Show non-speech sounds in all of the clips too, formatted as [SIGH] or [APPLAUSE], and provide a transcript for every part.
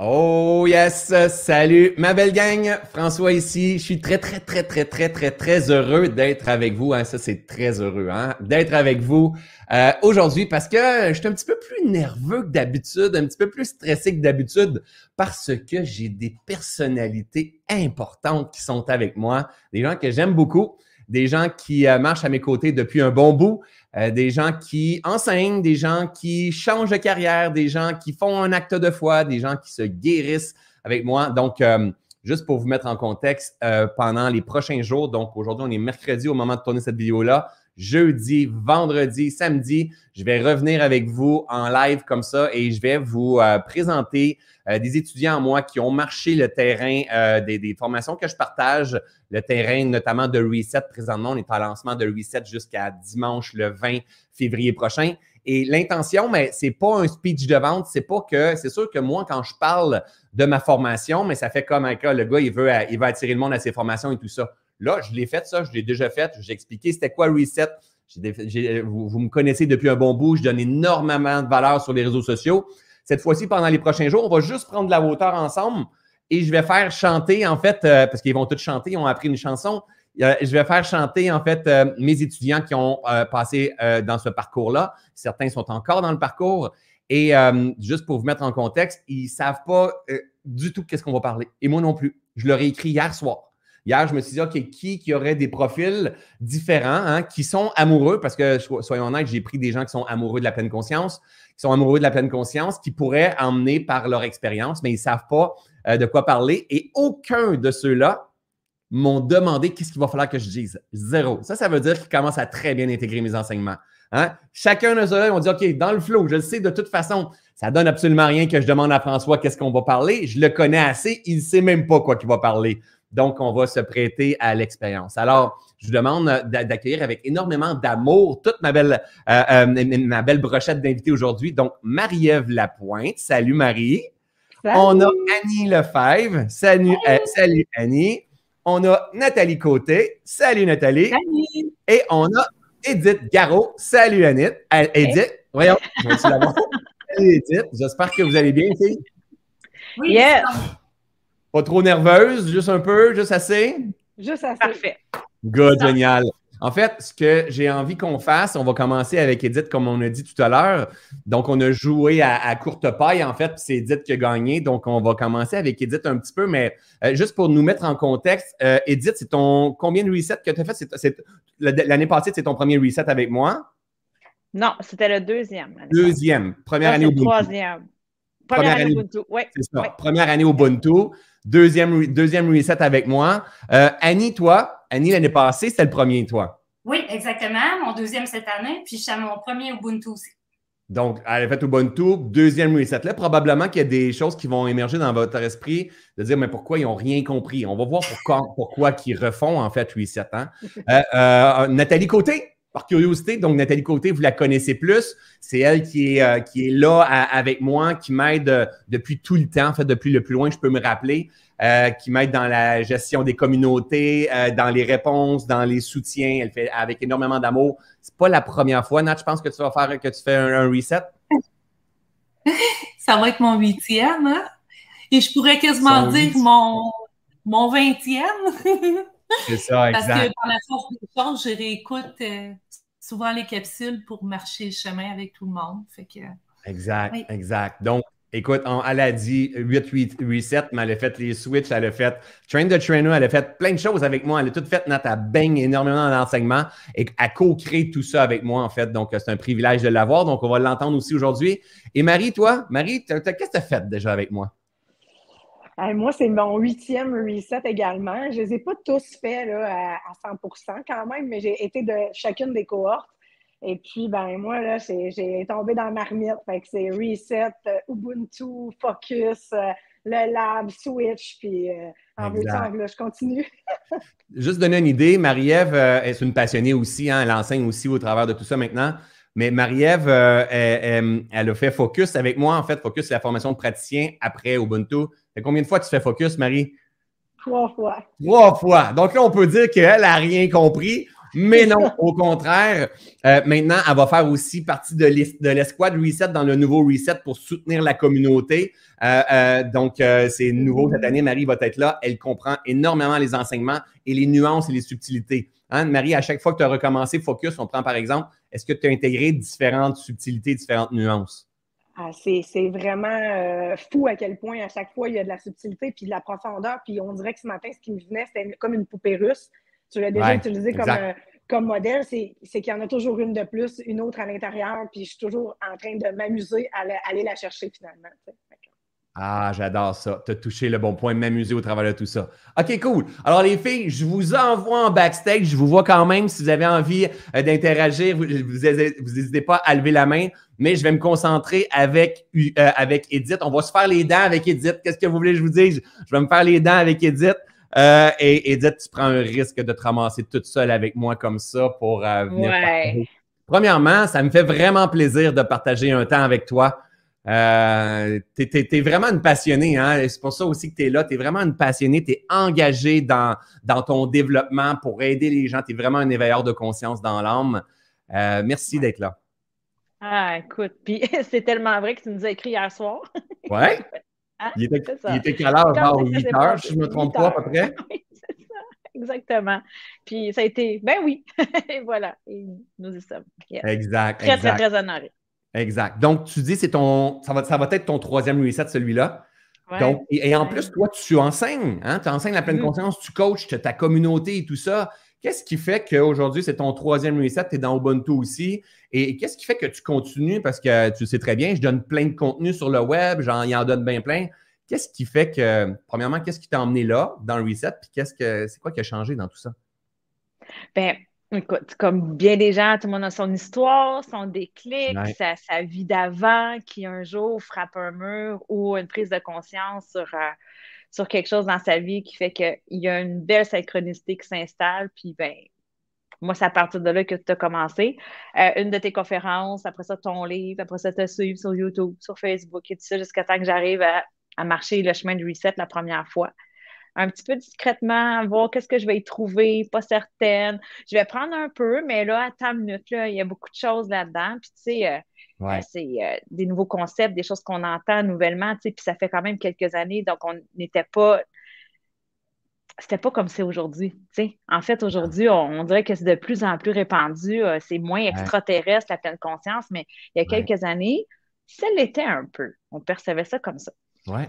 Oh yes, salut ma belle gang, François ici. Je suis très très très très très très très heureux d'être avec vous. Hein. Ça c'est très heureux hein? d'être avec vous euh, aujourd'hui parce que je suis un petit peu plus nerveux que d'habitude, un petit peu plus stressé que d'habitude parce que j'ai des personnalités importantes qui sont avec moi, des gens que j'aime beaucoup, des gens qui euh, marchent à mes côtés depuis un bon bout. Euh, des gens qui enseignent, des gens qui changent de carrière, des gens qui font un acte de foi, des gens qui se guérissent avec moi. Donc, euh, juste pour vous mettre en contexte, euh, pendant les prochains jours, donc aujourd'hui, on est mercredi au moment de tourner cette vidéo-là. Jeudi, vendredi, samedi, je vais revenir avec vous en live comme ça et je vais vous présenter des étudiants, moi, qui ont marché le terrain des, des, formations que je partage, le terrain notamment de Reset. Présentement, on est en lancement de Reset jusqu'à dimanche le 20 février prochain. Et l'intention, mais c'est pas un speech de vente, c'est pas que, c'est sûr que moi, quand je parle de ma formation, mais ça fait comme un cas, le gars, il veut, il veut attirer le monde à ses formations et tout ça. Là, je l'ai fait, ça, je l'ai déjà fait, j'ai expliqué c'était quoi Reset. vous, me connaissez depuis un bon bout, je donne énormément de valeur sur les réseaux sociaux. Cette fois-ci, pendant les prochains jours, on va juste prendre de la hauteur ensemble et je vais faire chanter, en fait, euh, parce qu'ils vont tous chanter, ils ont appris une chanson. Euh, je vais faire chanter, en fait, euh, mes étudiants qui ont passé dans ce parcours-là. Certains sont encore dans le parcours. Et juste pour vous mettre en contexte, ils ne savent pas du tout qu'est-ce qu'on va parler. Et moi non plus. Je leur ai écrit hier soir. Hier, je me suis dit, OK, qui, qui aurait des profils différents, hein, qui sont amoureux, parce que soyons honnêtes, j'ai pris des gens qui sont amoureux de la pleine conscience, qui sont amoureux de la pleine conscience, qui pourraient emmener par leur expérience, mais ils ne savent pas euh, de quoi parler. Et aucun de ceux-là m'ont demandé qu'est-ce qu'il va falloir que je dise. Zéro. Ça, ça veut dire qu'ils commencent à très bien intégrer mes enseignements. Hein? Chacun de ceux-là, ils vont dire, OK, dans le flow, je le sais de toute façon, ça donne absolument rien que je demande à François qu'est-ce qu'on va parler. Je le connais assez, il ne sait même pas quoi qu'il va parler. Donc, on va se prêter à l'expérience. Alors, je vous demande d'accueillir avec énormément d'amour toute ma belle, euh, euh, ma belle brochette d'invités aujourd'hui. Donc, Marie-Ève Lapointe. Salut Marie. On a Annie Lefebvre. Salut, euh, salut Annie. On a Nathalie Côté. Salut Nathalie. Salut. Et on a Edith Garot. Salut Annie. Edith, voyons, je Salut Edith. J'espère que vous allez bien, ici. Oui. Pas trop nerveuse, juste un peu, juste assez? Juste assez. Parfait. Good, génial. En fait, ce que j'ai envie qu'on fasse, on va commencer avec Edith, comme on a dit tout à l'heure. Donc, on a joué à, courte paille, en fait, c'est Edith qui a gagné. Donc, on va commencer avec Edith un petit peu, mais euh, juste pour nous mettre en contexte, euh, Edith, c'est ton combien de resets que tu as fait? L'année passée, c'est ton premier reset avec moi? Non, c'était le deuxième. Deuxième. Première année au Troisième. Première, année, au Ubuntu, oui. C'est ça. Première année au Ubuntu. Deuxième, deuxième reset avec moi. Euh, Annie, toi, Annie, l'année passée, c'était le premier, toi? Oui, exactement. Mon deuxième cette année. Puis je suis à mon premier Ubuntu aussi. Donc, elle a fait Ubuntu, deuxième reset. Là, probablement qu'il y a des choses qui vont émerger dans votre esprit de dire, mais pourquoi ils n'ont rien compris? On va voir pourquoi, pourquoi ils refont, en fait, reset. Hein? Euh, euh, Nathalie Côté, par curiosité, donc Nathalie Côté, vous la connaissez plus. C'est elle qui est, euh, qui est là avec moi, qui m'aide euh, depuis tout le temps, en fait, depuis le plus loin que je peux me rappeler, euh, qui m'aide dans la gestion des communautés, dans les réponses, dans les soutiens. Elle fait avec énormément d'amour. C'est pas la première fois, Nat, je pense que tu vas faire que tu fais un, reset? [LAUGHS] Ça va être mon huitième, hein? Et je pourrais quasiment dire mon, mon vingtième. [LAUGHS] C'est ça, exact. Parce que dans la force des choses, je réécoute souvent les capsules pour marcher le chemin avec tout le monde. Fait que, exact, exact. Donc, écoute, elle a dit 8 reset, mais elle a fait les switches, elle a fait train de trainer, elle a fait plein de choses avec moi. Elle a tout fait, Nat, elle baigne énormément dans l'enseignement et elle co-crée tout ça avec moi, en fait. Donc, c'est un privilège de l'avoir. Donc, on va l'entendre aussi aujourd'hui. Et Marie, toi, Marie, qu'est-ce que tu as fait déjà avec moi? Moi, c'est mon huitième reset également. Je ne les ai pas tous faits là, à, 100 quand même, mais j'ai été de chacune des cohortes. Et puis, ben moi, là, j'ai tombé dans la marmite. Fait que c'est reset, euh, Ubuntu, focus, euh, le lab, switch, puis euh, en veux là, je continue. Juste donner une idée, Marie-Ève est une passionnée aussi, hein, elle enseigne aussi au travers de tout ça maintenant. Mais Marie-Ève, elle, elle, a fait focus avec moi, en fait. Focus, c'est la formation de praticien après Ubuntu combien de fois tu fais focus, Marie? Trois fois. Trois fois. Donc là, on peut dire qu'elle n'a rien compris. Mais non, [LAUGHS] au contraire, euh, maintenant, elle va faire aussi partie de l'escouade Reset dans le nouveau Reset pour soutenir la communauté. Euh, euh, donc, c'est nouveau cette année. Marie va être là. Elle comprend énormément les enseignements et les nuances et les subtilités. Hein, Marie, à chaque fois que tu as recommencé Focus, on prend par exemple, est-ce que tu as intégré différentes subtilités, différentes nuances? Ah, c'est vraiment fou à quel point à chaque fois il y a de la subtilité puis de la profondeur. Puis on dirait que ce matin, ce qui me venait, c'était comme une poupée russe. Tu l'as déjà utilisé comme, euh, comme modèle, c'est qu'il y en a toujours une de plus, une autre à l'intérieur, puis je suis toujours en train de m'amuser à, aller la chercher finalement. Ah, j'adore ça. Tu as touché le bon point, m'amuser au travers de tout ça. OK, cool. Alors, les filles, je vous envoie en backstage. Je vous vois quand même. Si vous avez envie euh, d'interagir, vous n'hésitez pas à lever la main. Mais je vais me concentrer avec, euh, avec Edith. On va se faire les dents avec Edith. Qu'est-ce que vous voulez que je vous dise? Je vais me faire les dents avec Edith. Euh, et Edith, tu prends un risque de te ramasser toute seule avec moi comme ça pour euh, venir. Premièrement, ça me fait vraiment plaisir de partager un temps avec toi. Euh, tu es, vraiment une passionnée, hein? c'est pour ça aussi que tu es là. Tu es vraiment une passionnée, tu es engagée dans, dans ton développement pour aider les gens. Tu es vraiment un éveilleur de conscience dans l'âme. Euh, merci d'être là. Ah, écoute, puis [LAUGHS] c'est tellement vrai que tu nous as écrit hier soir. [LAUGHS] Ouais. Hein? Il, était, il était quelle heure? Genre 8 heures, si je ne me trompe pas, à peu près? [LAUGHS] Oui, c'est ça. Exactement. Puis ça a été, ben oui. et voilà. Et nous y sommes. Exact. Très, exact. très, très honoré. Exact. Donc, tu dis, c'est ton, ça va, ça va être ton troisième reset, celui-là. Donc, et, en plus, toi, tu enseignes, hein? tu enseignes la pleine mm-hmm. conscience, tu coaches ta communauté et tout ça. Qu'est-ce qui fait qu'aujourd'hui, c'est ton troisième reset, tu es dans Ubuntu aussi? Et qu'est-ce qui fait que tu continues? Parce que tu sais très bien, je donne plein de contenu sur le web, j'en en donne bien plein. Qu'est-ce qui fait que, premièrement, qu'est-ce qui t'a emmené là, dans le reset? Puis qu'est-ce que c'est quoi qui a changé dans tout ça? Bien, écoute, comme bien des gens, tout le monde a son histoire, son déclic, sa, vie d'avant qui un jour frappe un mur ou une prise de conscience sur. Euh, sur quelque chose dans sa vie qui fait qu'il y a une belle synchronicité qui s'installe. Puis, ben, moi, c'est à partir de là que tu as commencé. Euh, une de tes conférences, après ça, ton livre, après ça, te suivre sur YouTube, sur Facebook et tout ça, jusqu'à temps que j'arrive à, marcher le chemin de reset la première fois. Un petit peu discrètement, voir qu'est-ce que je vais y trouver, pas certaine. Je vais prendre un peu, mais là, à ta minute, là, il y a beaucoup de choses là-dedans. Puis, tu sais, euh, euh, c'est euh, des nouveaux concepts, des choses qu'on entend nouvellement, puis ça fait quand même quelques années, donc on n'était pas. C'était pas comme c'est aujourd'hui. En fait, aujourd'hui, on, dirait que c'est de plus en plus répandu. Euh, c'est moins extraterrestre, la pleine conscience, mais il y a quelques années, ça l'était un peu. On percevait ça comme ça.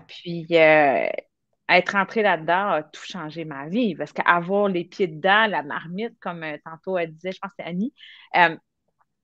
Puis, être entré là-dedans a tout changé ma vie parce qu'avoir les pieds dedans, la marmite, comme tantôt elle disait, je pense que c'est Annie,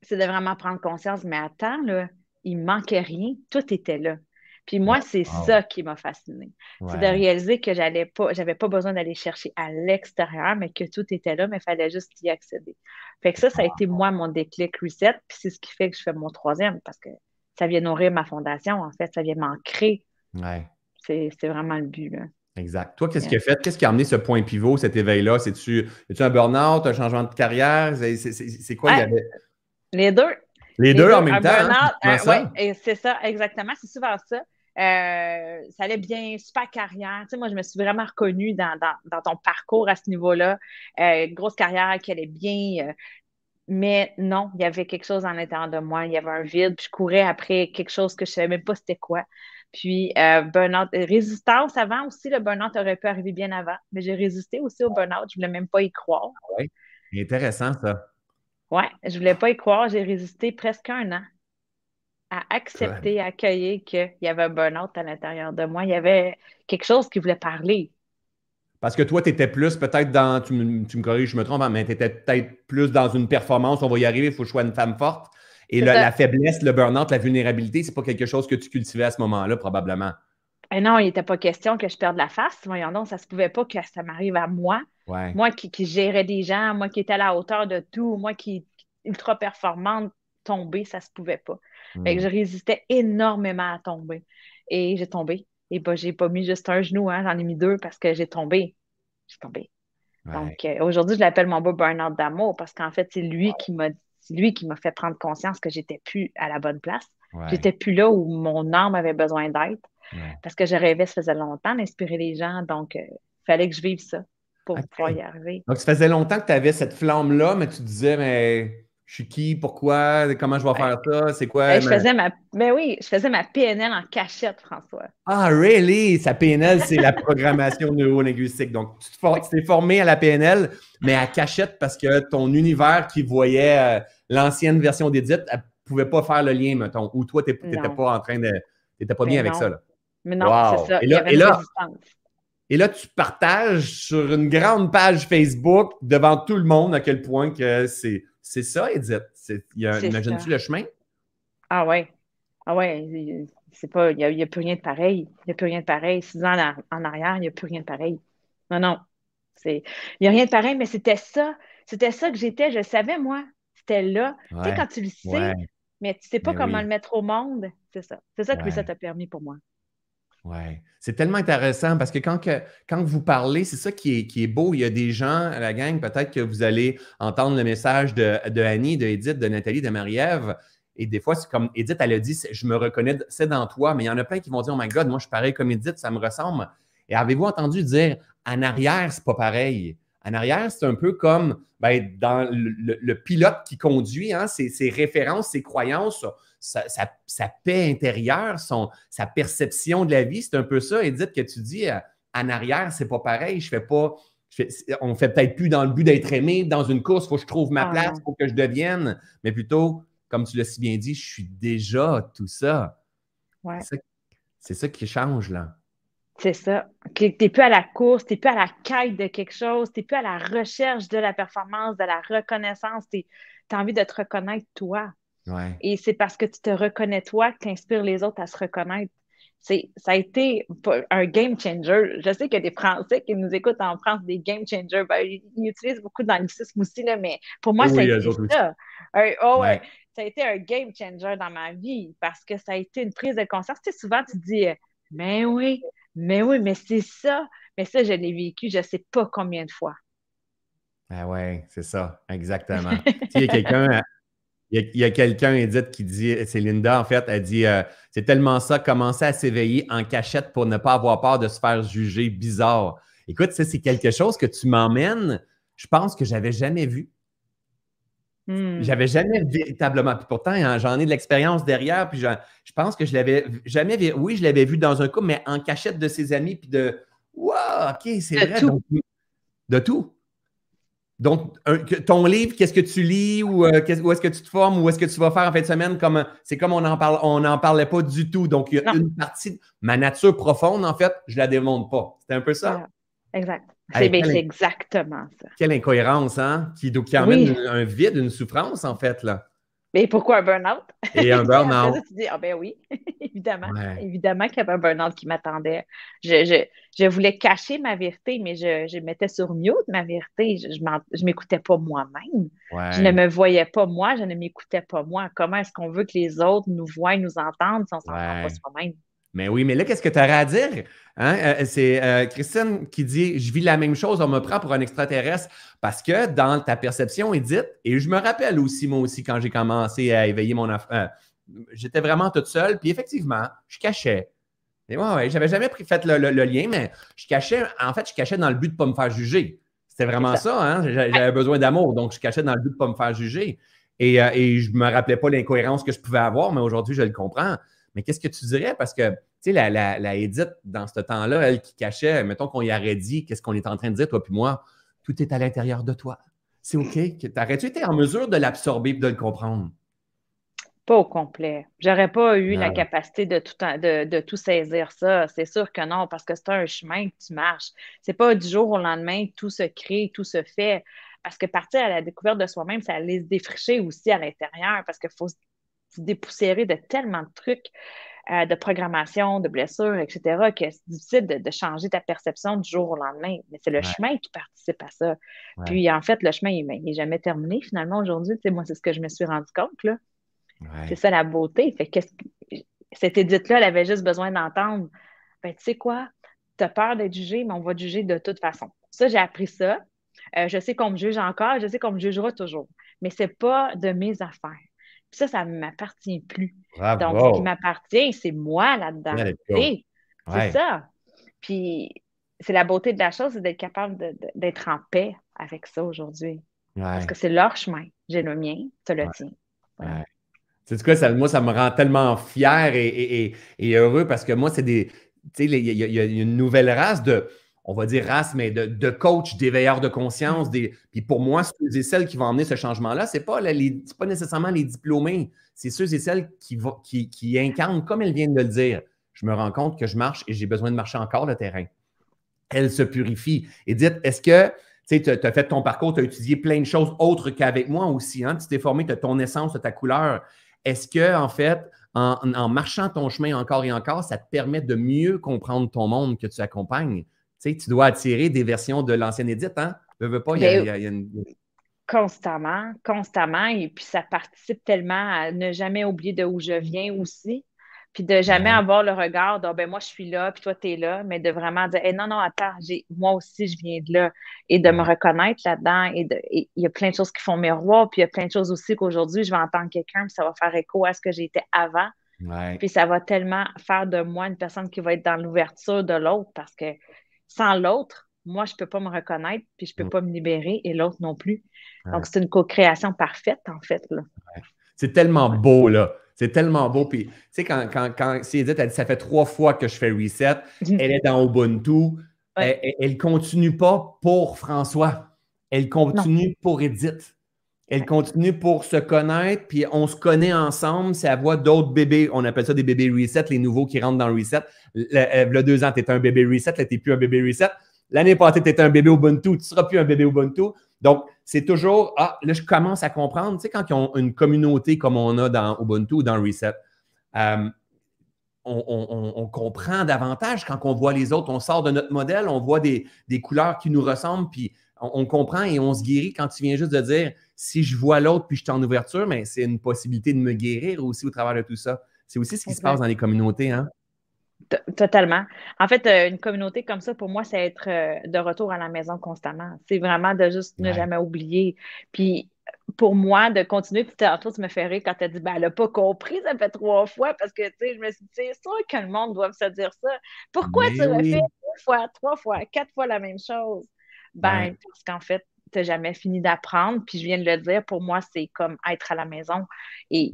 c'est de vraiment prendre conscience, mais attends, là, il manquait rien, tout était là. Puis moi, c'est ça qui m'a fascinée. C'est de réaliser que j'allais pas, j'avais pas besoin d'aller chercher à l'extérieur, mais que tout était là, mais il fallait juste y accéder. Fait que ça, ça a été moi mon déclic reset, puis c'est ce qui fait que je fais mon troisième, parce que ça vient nourrir ma fondation, en fait, ça vient m'ancrer. Ouais. C'est vraiment le but, là. Exact. Toi, qu'est-ce qui a fait? Qu'est-ce qui a amené ce point pivot, cet éveil-là? C'est-tu un burn-out, un changement de carrière? C'est quoi? il y avait... Les deux. Les, deux, en même temps. Hein? Euh, oui, c'est ça, exactement. C'est souvent ça. Euh, ça allait bien, super carrière. Tu sais, moi, je me suis vraiment reconnue dans, ton parcours à ce niveau-là. Euh, grosse carrière qui allait bien. mais non, il y avait quelque chose en l'intérieur de moi. Il y avait un vide. Puis je courais après quelque chose que je ne savais même pas c'était quoi. Puis burn-out, résistance avant aussi, le burn-out aurait pu arriver bien avant. Mais j'ai résisté aussi au burn-out. Je ne voulais même pas y croire. Oui, intéressant ça. Oui, je ne voulais pas y croire. J'ai résisté presque un an à accepter, à accueillir qu'il y avait un burn-out à l'intérieur de moi. Il y avait quelque chose qui voulait parler. Parce que toi, tu étais plus peut-être dans, tu me, corriges, je me trompe, hein, mais tu étais peut-être plus dans une performance, on va y arriver, il faut que je sois une femme forte. Et la faiblesse, le burn-out, la vulnérabilité, c'est pas quelque chose que tu cultivais à ce moment-là, probablement. Eh non, il n'était pas question que je perde la face. Voyons donc, ça se pouvait pas que ça m'arrive à moi. Moi qui, gérais des gens, moi qui étais à la hauteur de tout, moi qui ultra performante, tomber, ça se pouvait pas. Fait que je hmm. résistais énormément à tomber. Et j'ai tombé. Et bah, j'ai pas mis juste un genou, hein, j'en ai mis deux parce que j'ai tombé. J'ai tombé. Donc euh, aujourd'hui, je l'appelle mon beau burn-out d'amour parce qu'en fait, c'est lui qui m'a lui qui m'a fait prendre conscience que j'étais plus à la bonne place. J'étais plus là où mon âme avait besoin d'être. Parce que je rêvais, ça faisait longtemps d'inspirer les gens. Donc, il euh, fallait que je vive ça. pour pouvoir y arriver. Donc, ça faisait longtemps que tu avais cette flamme-là, mais tu disais, mais je suis qui, pourquoi, comment je vais faire ça, c'est quoi? Ben, je faisais ma... Mais oui, je faisais ma PNL en cachette, François. Ah, really? Sa PNL, c'est la programmation [LAUGHS] neurolinguistique. Donc, tu t'es formé à la PNL, mais à cachette parce que ton univers qui voyait euh, l'ancienne version d'Edith, elle ne pouvait pas faire le lien, mettons, ou toi, tu n'étais pas en train de. Tu n'étais pas bien avec ça. Là. Mais non, c'est ça. Et là, et là, et là, tu partages sur une grande page Facebook devant tout le monde à quel point que c'est c'est ça, Edith. Imagines-tu le chemin? Ah ouais. Ah ouais. C'est pas. Il n'y a, plus rien de pareil. Il n'y a plus rien de pareil. Six ans en, arrière, il n'y a plus rien de pareil. Non, non. Il n'y a rien de pareil, mais c'était ça. C'était ça que j'étais. Je savais, moi. C'était là. tu sais, quand tu le sais, mais tu ne sais pas comment le mettre au monde, c'est ça. C'est ça que ça t'a permis pour moi. Oui, c'est tellement intéressant parce que quand, vous parlez, c'est ça qui est, beau. Il y a des gens à la gang, peut-être que vous allez entendre le message de, de de Edith, de Nathalie, de Marie-Ève. Et des fois, c'est comme Edith, elle a dit Je me reconnais, c'est dans toi, mais il y en a plein qui vont dire Oh my God, moi, je suis pareil comme Edith, ça me ressemble. Et avez-vous entendu dire En arrière, c'est pas pareil? En arrière, c'est un peu comme ben, dans le, pilote qui conduit, hein, ses, références, ses croyances, sa, paix intérieure, son, sa perception de la vie. C'est un peu ça, Edith, que tu dis, euh, en arrière, c'est pas pareil. Je fais pas. On on fait peut-être plus dans le but d'être aimé. Dans une course, il faut que je trouve ma ah place, il faut que je devienne. Mais plutôt, comme tu l'as si bien dit, je suis déjà tout ça. Ouais. C'est ça, qui change, là. C'est ça. Tu n'es plus à la course, tu n'es plus à la quête de quelque chose, tu n'es plus à la recherche de la performance, de la reconnaissance. Tu as envie de te reconnaître toi. Et c'est parce que tu te reconnais toi que tu inspires les autres à se reconnaître. C'est, ça a été un game changer. Je sais qu'il y a des Français qui nous écoutent en France, des game changers. Ben, ils, utilisent beaucoup d'anglicisme aussi, là, mais pour moi, ça a été ça. oh, ouais. Ça a été un game changer dans ma vie parce que ça a été une prise de conscience. Tu sais, souvent, tu dis, mais oui, mais oui, mais c'est ça. Mais ça, je l'ai vécu, je ne sais pas combien de fois. Ah ouais, c'est ça, exactement. [LAUGHS] il y a quelqu'un il y a, quelqu'un, Edith, qui dit, c'est Linda, en fait, elle dit euh, c'est tellement ça, commencer à s'éveiller en cachette pour ne pas avoir peur de se faire juger bizarre. Écoute, c'est quelque chose que tu m'emmènes, je pense que j'avais jamais vu. Hmm. J'avais jamais véritablement. Puis pourtant, hein, j'en ai de l'expérience derrière, puis je, pense que je l'avais jamais vu. Oui, je l'avais vu dans un coup, mais en cachette de ses amis, puis de Wow, OK, c'est vrai. de tout. Donc, ton livre, qu'est-ce que tu lis ou euh, où est-ce que tu te formes ou est-ce que tu vas faire en fin de semaine? Comme c'est comme on n'en parle, on n'en parlait pas du tout. Donc, il y a une partie de ma nature profonde, en fait, je la démonte pas. C'est un peu ça? Exact. C'est exactement ça. Quelle incohérence, hein? Qui, qui emmène un vide, une souffrance, en fait, là. Mais pourquoi un burn-out? Et un [LAUGHS] burn-out. tu dis, ah ben oui, évidemment. Évidemment qu'il y avait un burn-out qui m'attendait. Je, je, voulais cacher ma vérité, mais je, je mettais sur mute ma vérité. Je ne m'écoutais pas moi-même. Je ne me voyais pas moi, je ne m'écoutais pas moi. Comment est-ce qu'on veut que les autres nous voient, nous entendent si on ne s'entend pas soi-même? Mais oui, mais là, qu'est-ce que tu aurais à dire? Hein? Euh, c'est euh, Christine qui dit Je vis la même chose, on me prend pour un extraterrestre. Parce que dans ta perception, Edith, et je me rappelle aussi, moi aussi, quand j'ai commencé à éveiller mon euh, j'étais vraiment toute seule. Puis effectivement, je cachais. Et ouais, ouais, j'avais jamais fait le, lien, mais je cachais, en fait, je cachais dans le but de ne pas me faire juger. C'était vraiment ça, hein? J'avais besoin d'amour, donc je cachais dans le but de ne pas me faire juger. Et, et je ne me rappelais pas l'incohérence que je pouvais avoir, mais aujourd'hui, je le comprends. Mais qu'est-ce que tu dirais? Parce que, tu sais, la, la, Edith, dans ce temps-là, elle qui cachait, mettons qu'on y aurait dit, qu'est-ce qu'on est en train de dire, toi puis moi? Tout est à l'intérieur de toi. C'est OK? Aurais-tu été en mesure de l'absorber et de le comprendre? Pas au complet. J'aurais pas eu la capacité de tout, de, tout saisir ça. C'est sûr que non, parce que c'est un chemin que tu marches. C'est pas du jour au lendemain que tout se crée, tout se fait. Parce que partir à la découverte de soi-même, ça allait se défricher aussi à l'intérieur parce qu'il faut dépoussiérer de tellement de trucs, euh, de programmation, de blessures, etc., que c'est difficile de, changer ta perception du jour au lendemain. Mais c'est le chemin qui participe à ça. Puis, en fait, le chemin, il n'est jamais terminé finalement aujourd'hui. moi, c'est ce que je me suis rendu compte. Là. C'est ça la beauté. Fait que cette édite-là, elle avait juste besoin d'entendre. Ben, tu sais quoi? Tu as peur d'être jugé, mais on va te juger de toute façon. Ça, j'ai appris ça. Euh, je sais qu'on me juge encore, je sais qu'on me jugera toujours. Mais ce n'est pas de mes affaires ça, ça ne m'appartient plus. Donc, ce qui m'appartient, c'est moi là-dedans. C'est ça. Puis, c'est la beauté de la chose, c'est d'être capable d'être en paix avec ça aujourd'hui. Parce que c'est leur chemin. J'ai le mien, tu le tien. C'est ça, moi, ça me rend tellement fier et, heureux parce que moi, c'est des. Tu sais, il y, a une nouvelle race de, on va dire race, mais de, de coach, d'éveilleurs de conscience. Des, puis pour moi, ceux et celles qui vont emmener ce changement-là, ce n'est pas, pas nécessairement les diplômés, c'est ceux et celles qui, qui, incarnent, comme elles viennent de le dire. Je me rends compte que je marche et j'ai besoin de marcher encore le terrain. Elle se purifie. Et dites, est-ce que tu as fait ton parcours, tu as étudié plein de choses autres qu'avec moi aussi. Hein? Tu t'es formé, tu as ton essence, tu ta couleur. Est-ce que, en fait, en, marchant ton chemin encore et encore, ça te permet de mieux comprendre ton monde que tu accompagnes? Tu, tu dois attirer des versions de l'ancienne édite, hein? Veux, pas, il y a, une... Constamment, constamment. Et puis, ça participe tellement à ne jamais oublier de où je viens aussi. Puis de jamais avoir le regard de ben moi je suis là, puis toi tu es là, mais de vraiment dire non, non, attends, moi aussi je viens de là. Et de me reconnaître là-dedans. Et il y a plein de choses qui font miroir, puis il y a plein de choses aussi qu'aujourd'hui je vais entendre quelqu'un, puis ça va faire écho à ce que j'ai été avant. Puis ça va tellement faire de moi une personne qui va être dans l'ouverture de l'autre parce que sans l'autre, moi, je ne peux pas me reconnaître, puis je ne peux mm. pas me libérer, et l'autre non plus. Donc, c'est une co-création parfaite, en fait. C'est tellement beau, là. C'est tellement beau. Puis, tu sais, quand, quand, quand Edith a dit ça fait trois fois que je fais reset, mhm. elle est dans Ubuntu. Elle, ne continue pas pour François. Elle continue pour Edith. Elle continue pour se connaître, puis on se connaît ensemble. C'est à voix d'autres bébés. On appelle ça des bébés reset, les nouveaux qui rentrent dans le reset. Le, euh, deux ans, tu étais un bébé reset, là, tu n'es plus un bébé reset. L'année passée, tu étais un bébé Ubuntu, tu ne seras plus un bébé Ubuntu. Donc, c'est toujours, ah, là, je commence à comprendre, tu sais, quand ils ont une communauté comme on a dans Ubuntu ou dans Reset, euh, on, comprend davantage quand on voit les autres. On sort de notre modèle, on voit des, couleurs qui nous ressemblent, puis on, comprend et on se guérit quand tu viens juste de dire si je vois l'autre puis je suis en ouverture, mais c'est une possibilité de me guérir aussi au travers de tout ça. C'est aussi ce qui se passe dans les communautés. Hein? Totalement. En fait, euh, une communauté comme ça, pour moi, c'est être euh, de retour à la maison constamment. C'est vraiment de juste ne jamais oublier. Puis, pour moi, de continuer, puis tantôt, tu me fais rire quand tu as dit, ben, elle n'a pas compris, ça fait trois fois, parce que, tu sais, je me suis dit, c'est sûr que le monde doit se dire ça. Pourquoi tu refais deux fois, trois fois, quatre fois la même chose? Ben, parce qu'en fait, tu n'as jamais fini d'apprendre. Puis, je viens de le dire, pour moi, c'est comme être à la maison. Et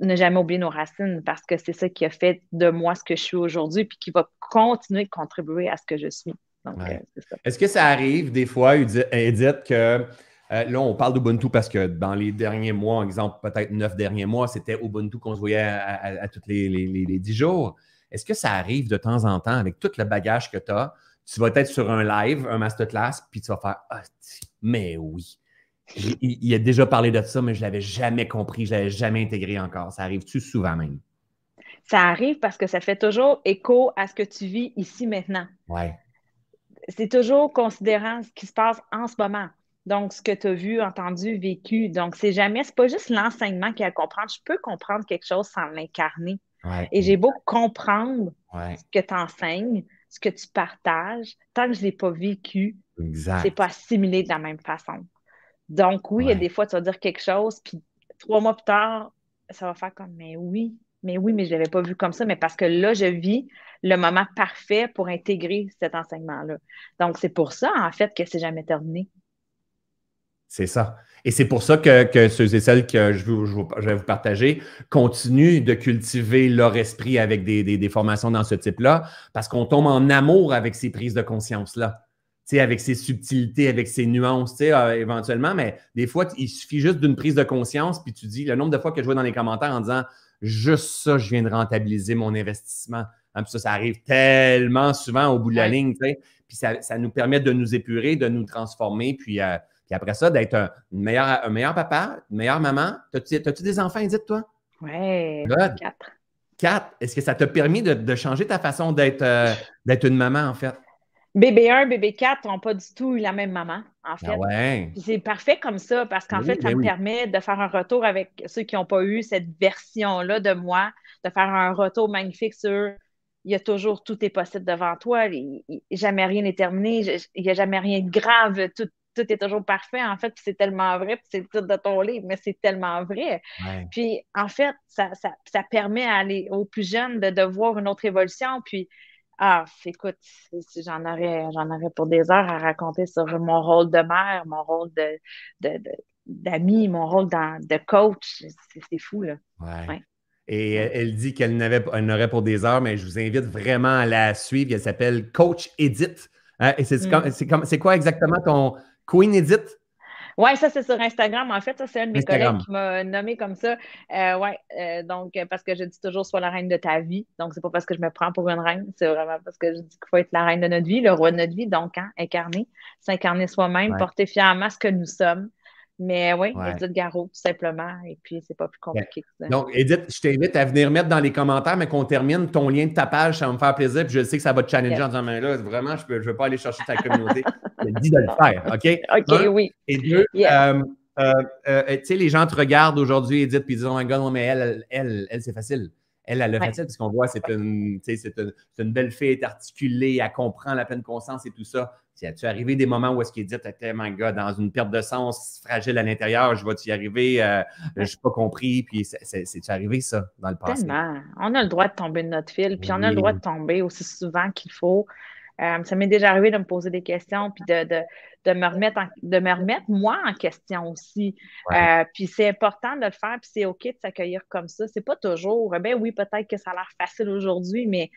ne jamais oublier nos racines parce que c'est ça qui a fait de moi ce que je suis aujourd'hui puis qui va continuer de contribuer à ce que je suis. Euh, Est-ce que ça arrive des fois, Edith, que euh, là, on parle d'Ubuntu parce que dans les derniers mois, exemple, peut-être neuf derniers mois, c'était Ubuntu qu'on se voyait à, tous les, dix jours. Est-ce que ça arrive de temps en temps avec tout le bagage que tu as? Tu vas être sur un live, un masterclass, puis tu vas faire Ah, mais oui il, a déjà parlé de ça, mais je ne l'avais jamais compris, je ne l'avais jamais intégré encore. Ça arrive-tu souvent même? Ça arrive parce que ça fait toujours écho à ce que tu vis ici maintenant. Ouais. C'est toujours considérant ce qui se passe en ce moment. Donc, ce que tu as vu, entendu, vécu. Donc, c'est jamais, c'est pas juste l'enseignement qui a à comprendre. Je peux comprendre quelque chose sans l'incarner. Et j'ai beau comprendre ce que tu enseignes, ce que tu partages, tant que je ne l'ai pas vécu, ce n'est pas assimilé de la même façon. Donc, oui, il y a des fois, tu vas dire quelque chose, puis trois mois plus tard, ça va faire comme, mais oui, mais oui, mais je ne l'avais pas vu comme ça, mais parce que là, je vis le moment parfait pour intégrer cet enseignement-là. Donc, c'est pour ça, en fait, que c'est jamais terminé. C'est ça. Et c'est pour ça que, ceux et celles que je, vais vous partager continuent de cultiver leur esprit avec des formations dans ce type-là, parce qu'on tombe en amour avec ces prises de conscience-là avec ses subtilités, avec ses nuances, euh, éventuellement, mais des fois, il suffit juste d'une prise de conscience, puis tu dis, le nombre de fois que je vois dans les commentaires en disant, juste ça, je viens de rentabiliser mon investissement. Hein, puis ça, ça arrive tellement souvent au bout de la ligne, puis ça, nous permet de nous épurer, de nous transformer, puis, euh, après ça, d'être un, meilleur, un meilleur papa, une meilleure maman. T'as-tu des enfants, dites toi? Oui, quatre. Quatre. Est-ce que ça t'a permis de, changer ta façon d'être euh, d'être une maman, en fait? Bébé 1, bébé 4 n'ont pas du tout eu la même maman, en fait. Ah c'est parfait comme ça parce qu'en fait, ça ben me permet de faire un retour avec ceux qui n'ont pas eu cette version-là de moi, de faire un retour magnifique sur il y a toujours tout est possible devant toi, jamais rien n'est terminé, il n'y a jamais rien de grave, tout, est toujours parfait, en fait, c'est tellement vrai, c'est le titre de ton livre, mais c'est tellement vrai. Puis, en fait, ça, permet à aller aux plus jeunes de, de voir une autre évolution, puis Ah, écoute, j'en aurais, j'en aurais pour des heures à raconter sur mon rôle de mère, mon rôle de, d'ami, mon rôle de coach. C'est, fou, là. Ouais. Et elle dit qu'elle n'avait, elle n'aurait pour des heures, mais je vous invite vraiment à la suivre. Elle s'appelle Coach Edith. Hein, et c'est, mm. c'est, c'est quoi exactement ton Queen Edith? Oui, ça, c'est sur Instagram. En fait, ça, c'est un de mes collègues qui m'a nommé comme ça. Euh, oui, euh, donc, parce que je dis toujours, sois la reine de ta vie. Donc, c'est pas parce que je me prends pour une reine, c'est vraiment parce que je dis qu'il faut être la reine de notre vie, le roi de notre vie. Donc, hein, incarner, s'incarner soi-même, porter fièrement ce que nous sommes. Mais oui, Edith Garot, tout simplement. Et puis, c'est pas plus compliqué que ça. Donc, Edith, je t'invite à venir mettre dans les commentaires, mais qu'on termine ton lien de ta page, ça va me faire plaisir. Puis je sais que ça va te challenger en disant, mais là, vraiment, je ne veux pas aller chercher ta communauté. je te dis de le faire, OK? [LAUGHS] OK, oui. Et deux, euh, euh, euh, tu sais, les gens te regardent aujourd'hui, Edith, puis ils disent, oh my God, non, mais elle, elle, elle, c'est facile. Elle, elle le facile, parce qu'on voit, c'est une, une, une belle fille, elle est articulée, elle comprend la pleine conscience et tout ça. Si tu arrivé des moments où est-ce qu'il dit, t'es my God, dans une perte de sens fragile à l'intérieur, je vais-y arriver, euh, je n'ai pas compris, puis c'est arrivé ça dans le passé? Tellement. On a le droit de tomber de notre fil, puis on a le droit de tomber aussi souvent qu'il faut. Euh, ça m'est déjà arrivé de me poser des questions, puis de, de, me, remettre de me remettre moi en question aussi. Euh, puis c'est important de le faire, puis c'est OK de s'accueillir comme ça. C'est pas toujours, ben oui, peut-être que ça a l'air facile aujourd'hui, mais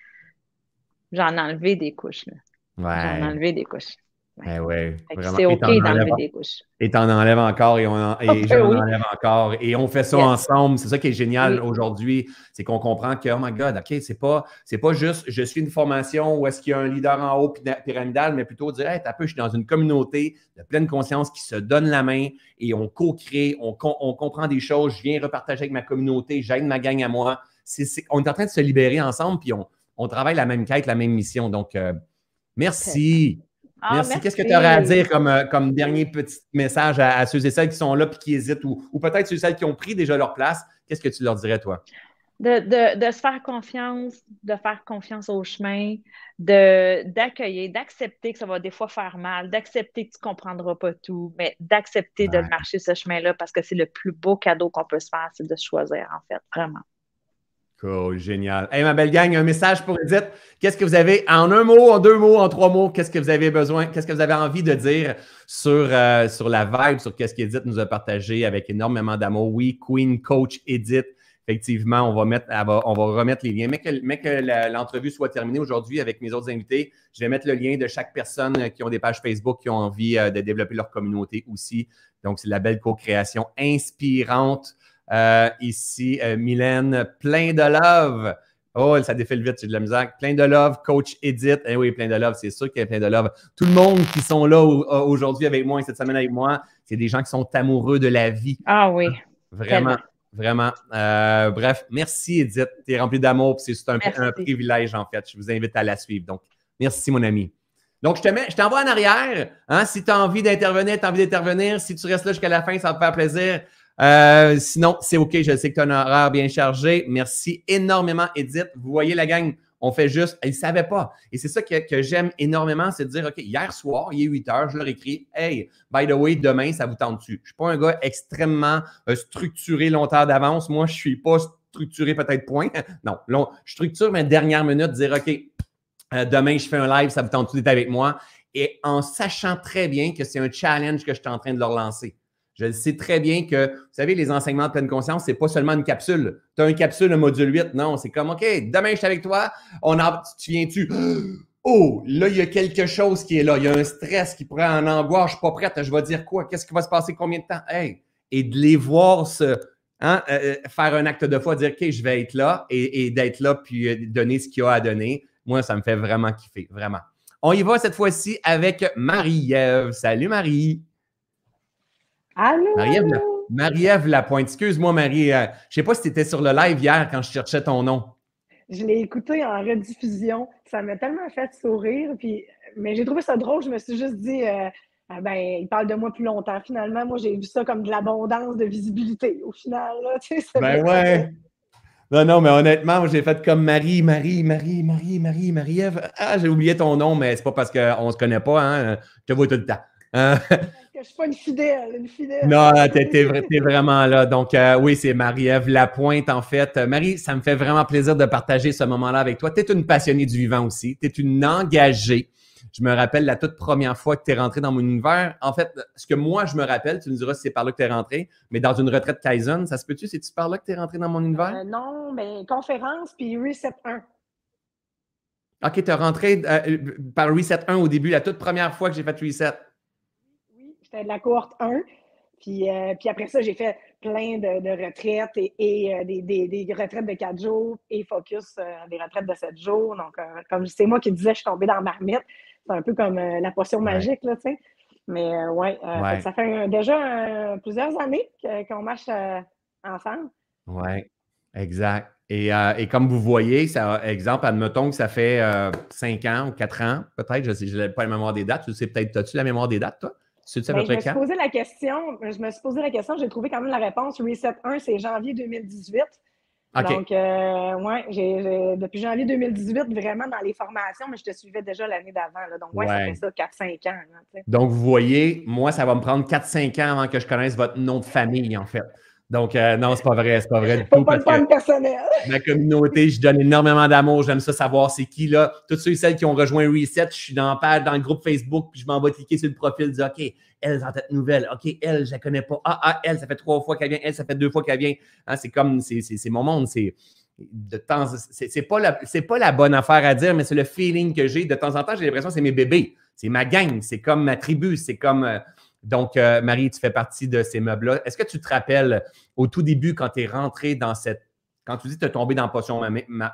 j'en ai enlevé des couches. Là. Ouais. J'en enlevé des couches. Ouais. ouais, c'est OK d'enlever des couches. Et t'en enlèves encore et, on et [LAUGHS] j'en enlève encore. Et on fait ça ensemble. C'est ça qui est génial aujourd'hui. C'est qu'on comprend que, oh my God, OK, c'est pas, c'est pas juste je suis une formation où est-ce qu'il y a un leader en haut pyramidal, mais plutôt dire, hey, peu, je suis dans une communauté de pleine conscience qui se donne la main et on co-crée, on, on comprend des choses, je viens repartager avec ma communauté, j'aide ma gang à moi. on est en train de se libérer ensemble, puis on, on travaille la même quête, la même mission. Donc, euh, Merci. Ah, merci. Qu'est-ce que tu aurais à dire comme, euh, comme dernier petit message à, ceux et celles qui sont là et qui hésitent ou, peut-être ceux et celles qui ont pris déjà leur place? Qu'est-ce que tu leur dirais, toi? De, se faire confiance, de faire confiance au chemin, d'accueillir, d'accepter que ça va des fois faire mal, d'accepter que tu ne comprendras pas tout, mais d'accepter de marcher ce chemin-là parce que c'est le plus beau cadeau qu'on peut se faire, c'est de choisir, en fait, vraiment. Cool, génial. Hey, ma belle gang, un message pour Edith. Qu'est-ce que vous avez en un mot, en deux mots, en trois mots? Qu'est-ce que vous avez besoin? Qu'est-ce que vous avez envie de dire sur, euh, sur la vibe, sur qu'est-ce qu'Edith nous a partagé avec énormément d'amour? Oui, Queen Coach Edith. Effectivement, on va, mettre, on va remettre les liens. Mais que, que l'entrevue soit terminée aujourd'hui avec mes autres invités, je vais mettre le lien de chaque personne qui ont des pages Facebook qui ont envie euh, de développer leur communauté aussi. Donc, c'est la belle co-création inspirante ici, euh, Mylène, plein de love. Oh, ça défile vite, j'ai de la misère. Plein de love, coach Edith. Eh oui, plein de love, c'est sûr qu'il y a plein de love. Tout le monde qui sont là euh, aujourd'hui avec moi et cette semaine avec moi, c'est des gens qui sont amoureux de la vie. Ah oui. Vraiment. Vraiment. bref, merci Edith. Tu es rempli d'amour. C'est un, un, privilège, en fait. Je vous invite à la suivre. Donc, merci, mon ami. Donc, je te mets, je t'envoie en arrière. Hein, si tu as envie d'intervenir, tu as envie d'intervenir. Si tu restes là jusqu'à la fin, ça va me faire plaisir. Euh, sinon, c'est OK. Je sais que tu as un horaire bien chargé. Merci énormément, Edith. Vous voyez la gang, on fait juste. Ils ne savaient pas. Et c'est ça que, j'aime énormément, c'est de dire OK, hier soir, il est 8 heures, je leur écris Hey, by the way, demain, ça vous tente dessus. Je ne suis pas un gars extrêmement euh, structuré longtemps d'avance. Moi, je ne suis pas structuré peut-être point. [LAUGHS] non, long, je structure mes dernières minutes, dire OK, euh, demain, je fais un live, ça vous tente d'être avec moi? Et en sachant très bien que c'est un challenge que je suis en train de leur lancer. Je sais très bien que, vous savez, les enseignements de pleine conscience, ce n'est pas seulement une capsule. Tu as une capsule, un module 8. Non, c'est comme, OK, demain, je suis avec toi. On a, tu viens-tu? Oh, là, il y a quelque chose qui est là. Il y a un stress qui pourrait en angoisse. Je suis pas prête. Je vais dire quoi? Qu'est-ce qui va se passer? Combien de temps? Hey! Et de les voir se, hein, euh, euh, faire un acte de foi, dire, OK, je vais être là et, d'être là puis euh, donner ce qu'il y a à donner. Moi, ça me fait vraiment kiffer. Vraiment. On y va cette fois-ci avec Marie-Ève. Salut, Marie. Allô? Marie-Ève Lapointe. Excuse-moi, Marie. Euh, je ne sais pas si tu étais sur le live hier quand je cherchais ton nom. Je l'ai écouté en rediffusion. Ça m'a tellement fait sourire. Puis, mais j'ai trouvé ça drôle. Je me suis juste dit, euh, ah ben, il parle de moi plus longtemps. Finalement, moi, j'ai vu ça comme de l'abondance de visibilité. Au final, là, tu sais, Ben ouais. Non, non, mais honnêtement, j'ai fait comme Marie, Marie, Marie, Marie, Marie, Marie-Ève. Ah, j'ai oublié ton nom, mais c'est pas parce qu'on ne se connaît pas, hein. Je te vois tout le temps. Euh, [LAUGHS] je suis pas une fidèle, une fidèle. Non, t'es, es, vraiment là. Donc, euh, oui, c'est Marie-Ève Lapointe, en fait. Marie, ça me fait vraiment plaisir de partager ce moment-là avec toi. Tu es une passionnée du vivant aussi. Tu es une engagée. Je me rappelle la toute première fois que tu es rentrée dans mon univers. En fait, ce que moi, je me rappelle, tu me diras si c'est par là que tu es rentrée, mais dans une retraite Kaizen, ça se peut-tu? C'est-tu par là que tu es rentrée dans mon univers? Euh, non, mais conférence puis Reset 1. OK, tu es rentré euh, par Reset 1 au début, la toute première fois que j'ai fait Reset. J'étais de la cohorte 1. Puis, euh, puis après ça, j'ai fait plein de, retraites et, euh, des, retraites de 4 jours et focus des retraites de 7 jours. Donc, comme c'est moi qui disais, je suis tombée dans la marmite. C'est un peu comme la potion magique, là, tu sais. Mais ouais, ça fait déjà plusieurs années qu'on marche ensemble. Oui, exact. Euh, et, comme vous voyez, ça, exemple, admettons que ça fait 5 euh, ans ou 4 ans, peut-être, je n'ai pas la mémoire des dates. Tu sais peut-être, as-tu la mémoire des dates, toi? Ben, je me suis posé la question, je me suis posé la question, j'ai trouvé quand même la réponse. Reset 1, c'est janvier 2018. Donc, euh, ouais, depuis janvier 2018, vraiment dans les formations, mais je te suivais déjà l'année d'avant. Donc, ouais, ça fait ça 4-5 ans. Donc, vous voyez, moi, ça va me prendre 4-5 ans avant que je connaisse votre nom de famille, en fait. Donc, euh, non, c'est pas vrai, c'est pas vrai du tout. Pas parce personnel. Ma communauté, je donne énormément d'amour, j'aime ça savoir c'est qui, là. Tous ceux et celles qui ont rejoint Reset, je suis dans, dans le groupe Facebook, puis je m'en vais cliquer sur le profil, dire OK, elle, en tête nouvelle. OK, elle, je la connais pas. Ah, ah, elle, ça fait trois fois qu'elle vient. Elle, ça fait deux fois qu'elle vient. Hein, c'est comme, c'est mon monde. C'est de temps, c'est pas, la, pas la bonne affaire à dire, mais c'est le feeling que j'ai. De temps en temps, j'ai l'impression que c'est mes bébés. C'est ma gang, c'est comme ma tribu, c'est comme. Euh, donc, euh, Marie, tu fais partie de ces meubles-là. Est-ce que tu te rappelles au tout début quand tu es rentré dans cette. Quand tu dis que tu es tombé dans potion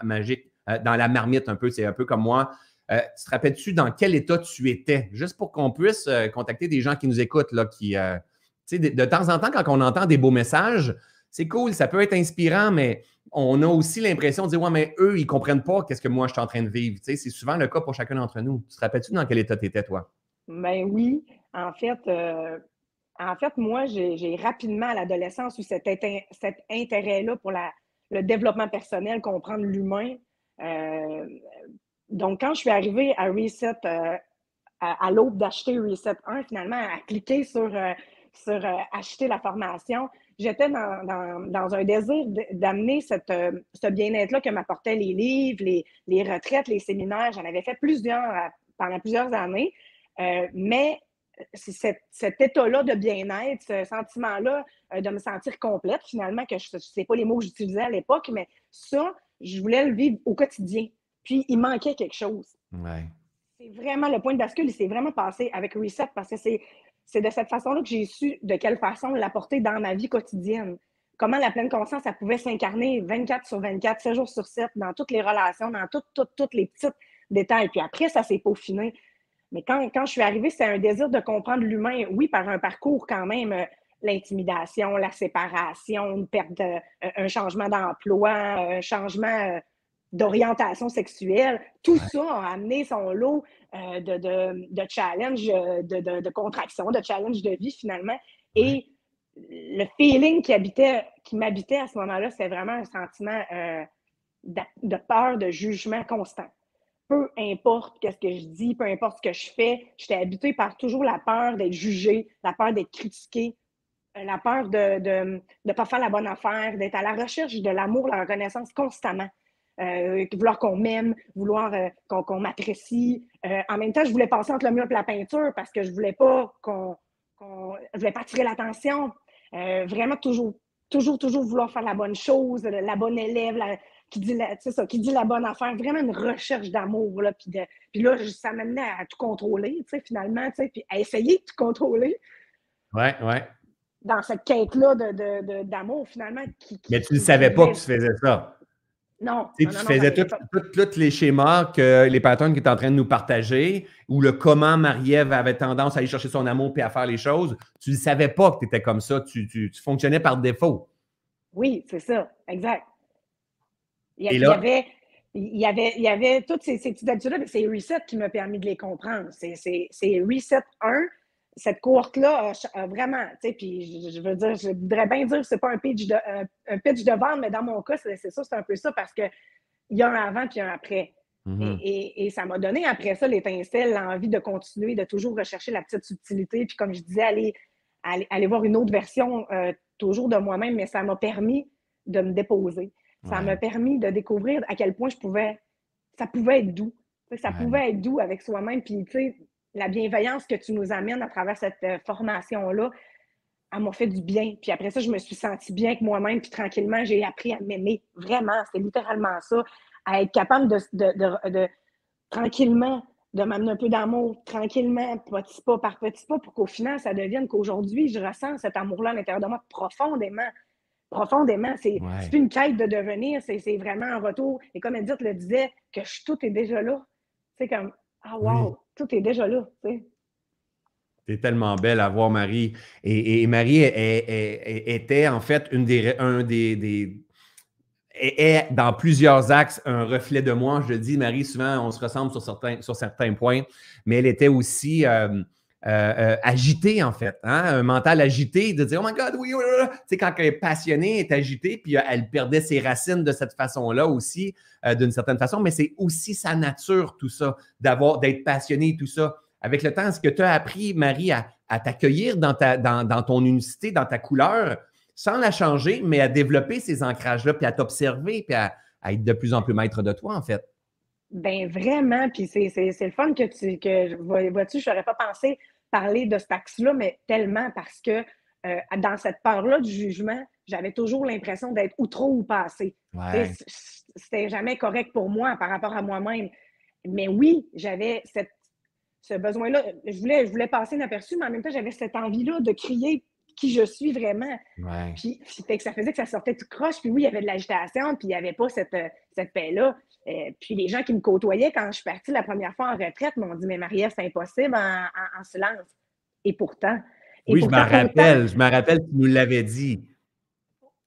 magique, euh, dans la marmite un peu, c'est un peu comme moi. Euh, tu te rappelles-tu dans quel état tu étais? Juste pour qu'on puisse contacter des gens qui nous écoutent, là, qui. De, de, temps en temps, quand on entend des beaux messages, c'est cool, ça peut être inspirant, mais on a aussi l'impression de dire Ouais, mais eux, ils ne comprennent pas qu'est-ce que moi je suis en train de vivre. c'est souvent le cas pour chacun d'entre nous. Tu te rappelles-tu dans quel état tu étais, toi? Ben oui. En fait, euh, en fait moi, j'ai rapidement à l'adolescence eu cet, intérêt-là pour le développement personnel, comprendre l'humain. Euh, donc, quand je suis arrivée à Reset, euh, à, l'aube d'acheter Reset 1, finalement, à cliquer sur, sur acheter la formation, j'étais dans, un désir d'amener ce bien-être-là que m'apportaient les livres, les, les, retraites, les séminaires. J'en avais fait plusieurs pendant plusieurs années. mais cet, état-là de bien-être, ce sentiment-là euh, de me sentir complète, finalement, que je ne sais pas les mots que j'utilisais à l'époque, mais ça, je voulais le vivre au quotidien. Puis, il manquait quelque chose. C'est vraiment le point de bascule, il s'est vraiment passé avec Reset parce que c'est de cette façon-là que j'ai su de quelle façon l'apporter dans ma vie quotidienne. Comment la pleine conscience, ça pouvait s'incarner 24 sur 24, 7 jours sur 7, dans toutes les relations, dans tous toutes, les petits détails. Puis après, ça s'est peaufiné. Mais quand, je suis arrivée, c'est un désir de comprendre l'humain, oui, par un parcours quand même, euh, l'intimidation, la séparation, une perte euh, un changement d'emploi, un changement euh, d'orientation sexuelle. Tout ça a amené son lot de, de, de challenge, de, de, contraction, de challenge de vie finalement. Et le feeling qui habitait, qui m'habitait à ce moment-là, c'est vraiment un sentiment de peur, de jugement constant peu importe ce que je dis, peu importe ce que je fais, j'étais habituée par toujours la peur d'être jugée, la peur d'être critiquée, euh, la peur de ne pas faire la bonne affaire, d'être à la recherche de l'amour, la reconnaissance constamment. Euh, vouloir qu'on m'aime, vouloir euh, qu'on m'apprécie. en même temps, je voulais passer entre le mur et la peinture parce que je voulais pas qu'on. je voulais pas attirer l'attention. vraiment, toujours, toujours, toujours vouloir faire la bonne chose, la bonne élève, la, qui dit la, ça, qui dit la bonne affaire, vraiment une recherche d'amour. Là, puis, puis là, ça m'amenait à tout contrôler, finalement, puis à essayer de tout contrôler. Ouais, ouais. Dans cette quête-là d'amour, de, finalement. Qui, Mais tu ne savais pas que tu faisais ça. Non. tu faisais tous les schémas que les patterns qui étaient en train de nous partager, ou le comment Marie-Ève avait tendance à aller chercher son amour et à faire les choses. Tu ne savais pas que tu étais comme ça. Tu, tu, tu fonctionnais par défaut. Oui, c'est ça. Exact. Il y, avait, il y avait, il y avait toutes ces, petites habitudes-là, c'est Reset qui m'a permis de les comprendre. C'est Reset 1, cette cohorte-là vraiment, tu sais, puis je, veux dire, je voudrais bien dire que c'est pas un pitch de, un, pitch de vente, mais dans mon cas, c'est ça, c'est un peu ça parce qu'il y a un avant puis un après. Mm-hmm. Et, ça m'a donné après ça l'étincelle, l'envie de continuer, de toujours rechercher la petite subtilité. Puis comme je disais, aller, aller, voir une autre version euh, toujours de moi-même, mais ça m'a permis de me déposer. Ça m'a permis de découvrir à quel point je pouvais, ça pouvait être doux. Ça pouvait être doux avec soi-même. Puis, tu sais, la bienveillance que tu nous amènes à travers cette euh, formation-là, elle m'a fait du bien. Puis après ça, je me suis sentie bien avec moi-même. Puis tranquillement, j'ai appris à m'aimer. Vraiment, c'est littéralement ça à être capable de, tranquillement, de m'amener un peu d'amour tranquillement, petit pas par petit pas, pour qu'au final, ça devienne qu'aujourd'hui, je ressens cet amour-là à l'intérieur de moi profondément. Profondément. C'est une quête de devenir, c'est vraiment un retour. Et comme Edith le disait, que tout est déjà là. C'est comme, ah wow, tout est déjà là. Es tellement belle à voir, Marie. Et, Marie était en fait une des, un des est, dans plusieurs axes un reflet de moi. Je le dis, Marie, souvent, on se ressemble sur certains, sur certains points, mais elle était aussi euh, euh, euh, agitée, en fait. Hein? Un mental agité, de dire Oh my God, oui, oui, oui. Tu sais, quand elle est passionnée, elle est agitée, puis elle perdait ses racines de cette façon-là aussi, d'une certaine façon, mais c'est aussi sa nature, tout ça, d'avoir, d'être passionnée, tout ça. Avec le temps, est-ce que tu as appris, Marie, à, t'accueillir dans, ta, dans, dans ton unicité, dans ta couleur? sans la changer, mais à développer ces ancrages-là, puis à t'observer, puis à, être de plus en plus maître de toi, en fait. Ben vraiment, puis c'est le fun que tu, que, vois-tu, je n'aurais pas pensé parler de cet axe-là, mais tellement parce que euh, dans cette peur-là du jugement, j'avais toujours l'impression d'être ou trop ou pas assez. C'était jamais correct pour moi par rapport à moi-même. Mais oui, j'avais ce besoin-là. Je voulais, je voulais passer inaperçu, mais en même temps, j'avais cette envie-là de crier qui je suis vraiment. Puis, que ça faisait que ça sortait tout croche. Puis oui, il y avait de l'agitation, puis il n'y avait pas cette, cette paix-là. Euh, puis les gens qui me côtoyaient quand je suis partie la première fois en retraite m'ont dit Mais Maria, c'est impossible en, silence. Et pourtant. oui, je me rappelle, je me rappelle, tu nous l'avais dit.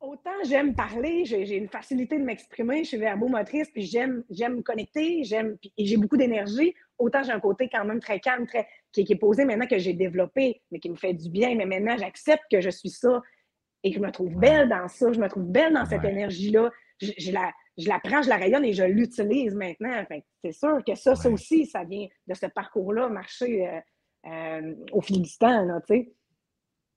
Autant j'aime parler, j'ai une facilité de m'exprimer, je suis verbomotrice, puis j'aime me connecter, j'aime et j'ai beaucoup d'énergie. Autant j'ai un côté quand même très calme, très qui, est posé maintenant que j'ai développé, mais qui me fait du bien. Mais maintenant, j'accepte que je suis ça et que je me trouve belle dans ça. Je me trouve belle dans cette énergie-là. La, je la prends, je la rayonne et je l'utilise maintenant. c'est sûr que ça, ça aussi, ça vient de ce parcours-là, marcher euh, euh, au fil du temps, tu sais.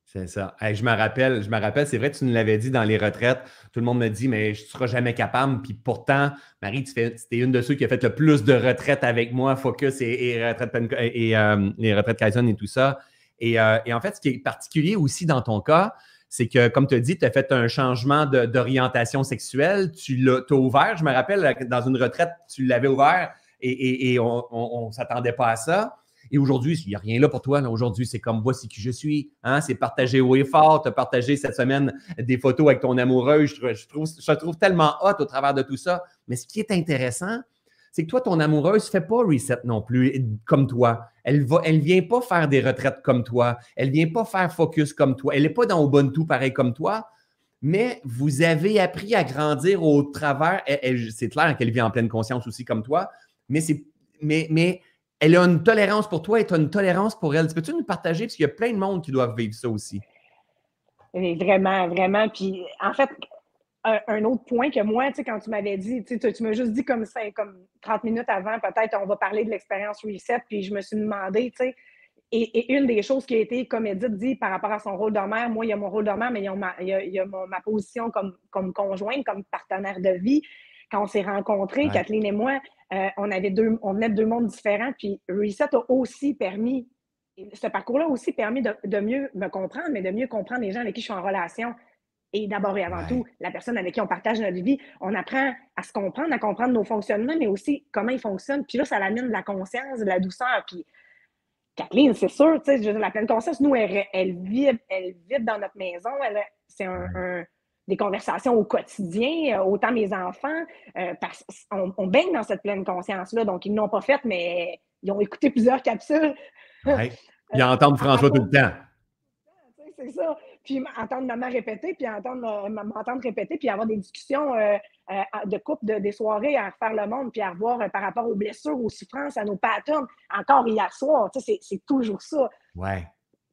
C'est ça. je me rappelle, je me rappelle, c'est vrai, tu nous l'avais dit dans les retraites. Tout le monde me dit, mais tu ne seras jamais capable. Puis pourtant, Marie, tu es une de ceux qui a fait le plus de retraites avec moi, Focus et, et, retraite, et euh, les retraites Kaizen et tout ça. Euh, et, en fait, ce qui est particulier aussi dans ton cas, c'est que, comme tu as dit, tu as fait un changement d'orientation sexuelle. Tu l'as ouvert. Je me rappelle, dans une retraite, tu l'avais ouvert et, on ne s'attendait pas à ça. Et aujourd'hui, il n'y a rien là pour toi. Aujourd'hui, c'est comme voici qui je suis. Hein? C'est partager haut et fort. Tu as partagé cette semaine des photos avec ton amoureux. Je, trouve, trouve tellement hot au travers de tout ça. Mais ce qui est intéressant, c'est que toi, ton amoureuse ne fait pas reset non plus comme toi. Elle ne vient pas faire des retraites comme toi. Elle ne vient pas faire focus comme toi. Elle n'est pas dans Ubuntu pareil comme toi. Mais vous avez appris à grandir au travers. c'est clair qu'elle vit en pleine conscience aussi comme toi. Mais elle a une tolérance pour toi et tu as une tolérance pour elle. Peux-tu nous partager? Parce qu'il y a plein de monde qui doivent vivre ça aussi. Vraiment, vraiment. Puis en fait, un, autre point que moi, tu sais, quand tu m'avais dit, tu, tu m'as juste dit comme, ça, comme 30 minutes avant, peut-être on va parler de l'expérience Reset, puis je me suis demandé, tu sais, et, une des choses qui a été, comme Edith dit, par rapport à son rôle de mère, moi, il y a mon rôle de mère, mais il y a ma, il y a, ma position comme, comme conjointe, comme partenaire de vie. Quand on s'est rencontrés, Kathleen et moi, euh, on, avait deux, on venait de deux mondes différents. Puis Reset a aussi permis, ce parcours-là a aussi permis de, mieux me comprendre, mais de mieux comprendre les gens avec qui je suis en relation. Et d'abord et avant tout, la personne avec qui on partage notre vie. On apprend à se comprendre, à comprendre nos fonctionnements, mais aussi comment ils fonctionnent. Puis là, ça amène de la conscience, de la douceur. Puis Kathleen, c'est sûr, tu sais, la pleine conscience, nous, elle, elle, vibre, elle dans notre maison. C'est un des conversations au quotidien, euh, autant mes enfants, euh, parce on, baigne dans cette pleine conscience-là. Donc, ils n'ont pas fait, mais ils ont écouté plusieurs capsules. Ouais. Ils entendent [LAUGHS] François tout le temps. C'est ça. Puis entendre maman répéter, puis entendre m'entendre répéter, puis avoir des discussions euh, de couple, de, des soirées à faire le monde, puis à revoir par rapport aux blessures, aux souffrances, à nos patterns. Encore hier soir, c'est toujours ça. Ouais.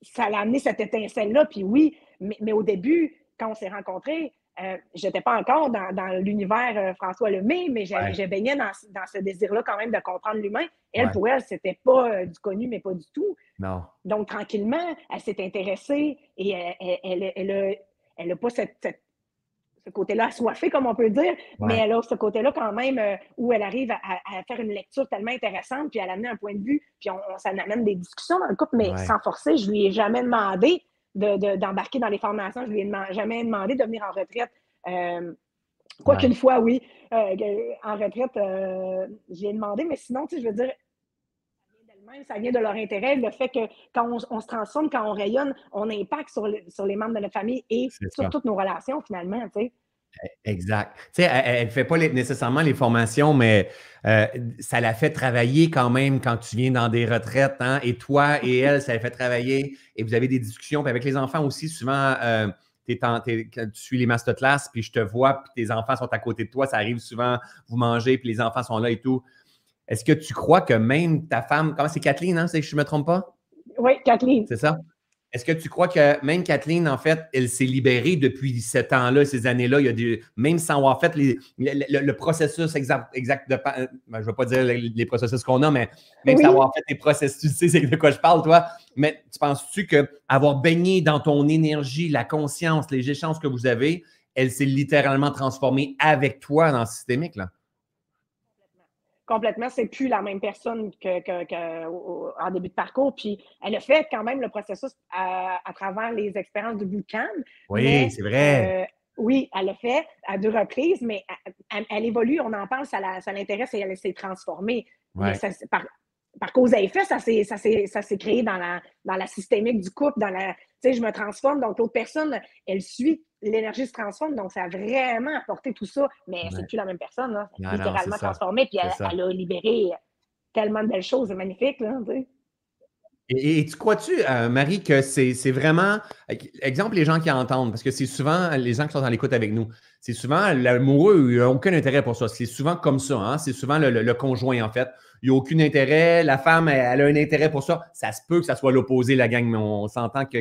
Ça a amené cette étincelle-là, puis oui, mais, mais au début, quand on s'est rencontrés, euh, je n'étais pas encore dans, l'univers euh, François Lemay, mais j'ai baigné dans, ce désir-là quand même de comprendre l'humain. Elle, pour elle, c'était pas du connu, mais pas du tout. Non. Donc, tranquillement, elle s'est intéressée et elle, elle, elle, n'a pas cette, ce côté-là assoiffé, comme on peut dire, mais elle a ce côté-là quand même où elle arrive à, faire une lecture tellement intéressante, puis elle amène un point de vue, puis on, ça amène des discussions dans le couple, mais sans forcer. Je lui ai jamais demandé d'embarquer dans les formations. Je lui ai jamais demandé de venir en retraite. Euh, quoi qu'une fois, oui, euh, en retraite, euh, j'ai demandé, mais sinon, tu sais, je veux dire, ça vient de leur intérêt. Le fait que quand on, se transforme, quand on rayonne, on impacte sur, sur les membres de notre famille et sur toutes nos relations, finalement, tu sais. Exact. Tu sais, elle ne fait pas nécessairement les formations, mais euh, ça la fait travailler quand même quand tu viens dans des retraites. Hein? Et toi et [LAUGHS] elle, ça la fait travailler. Et vous avez des discussions. Puis avec les enfants aussi, souvent, euh, tu suis les masterclass, puis je te vois, puis tes enfants sont à côté de toi. Ça arrive souvent, vous mangez, puis les enfants sont là et tout. Est-ce que tu crois que même ta femme, comment c'est Kathleen, hein? je ne me trompe pas? Oui, Kathleen. C'est ça? Est-ce que tu crois que même Kathleen, en fait, elle s'est libérée depuis ce temps-là, ces années-là, il y a des, même sans avoir fait le, processus exact, exact de. Ben, je ne veux pas dire les, processus qu'on a, mais même sans avoir fait les processus, [LAUGHS] tu sais c'est de quoi je parle, toi. Mais tu penses-tu qu'avoir baigné dans ton énergie, la conscience, les échanges que vous avez, elle s'est littéralement transformée avec toi dans le systémique, là? Complètement, c'est plus la même personne qu'en début de parcours. Puis elle a fait quand même le processus à, travers les expériences de bootcamp. Oui, c'est vrai. Euh, oui, elle l'a fait à deux reprises, mais elle, évolue, on en parle, ça l'intéresse et elle s'est transformée. par, cause à effet, ça s'est créé dans la, dans la systémique du couple, dans la, sais, je me transforme, donc l'autre personne, elle suit, l'énergie se transforme, donc ça a vraiment apporté tout ça, mais c'est plus la même personne, là. littéralement transformée, puis elle, a libéré tellement de belles choses, magnifiques, là, Et, tu crois-tu, euh, Marie, que c'est vraiment. Exemple, les gens qui entendent, parce que c'est souvent les gens qui sont dans l'écoute avec nous, c'est souvent l'amoureux, il n'a aucun intérêt pour ça. C'est souvent comme ça, hein? c'est souvent le, conjoint, en fait il n'y a aucun intérêt. La femme, elle, a un intérêt pour ça. Ça se peut que ça soit l'opposé, la gang, mais on, s'entend que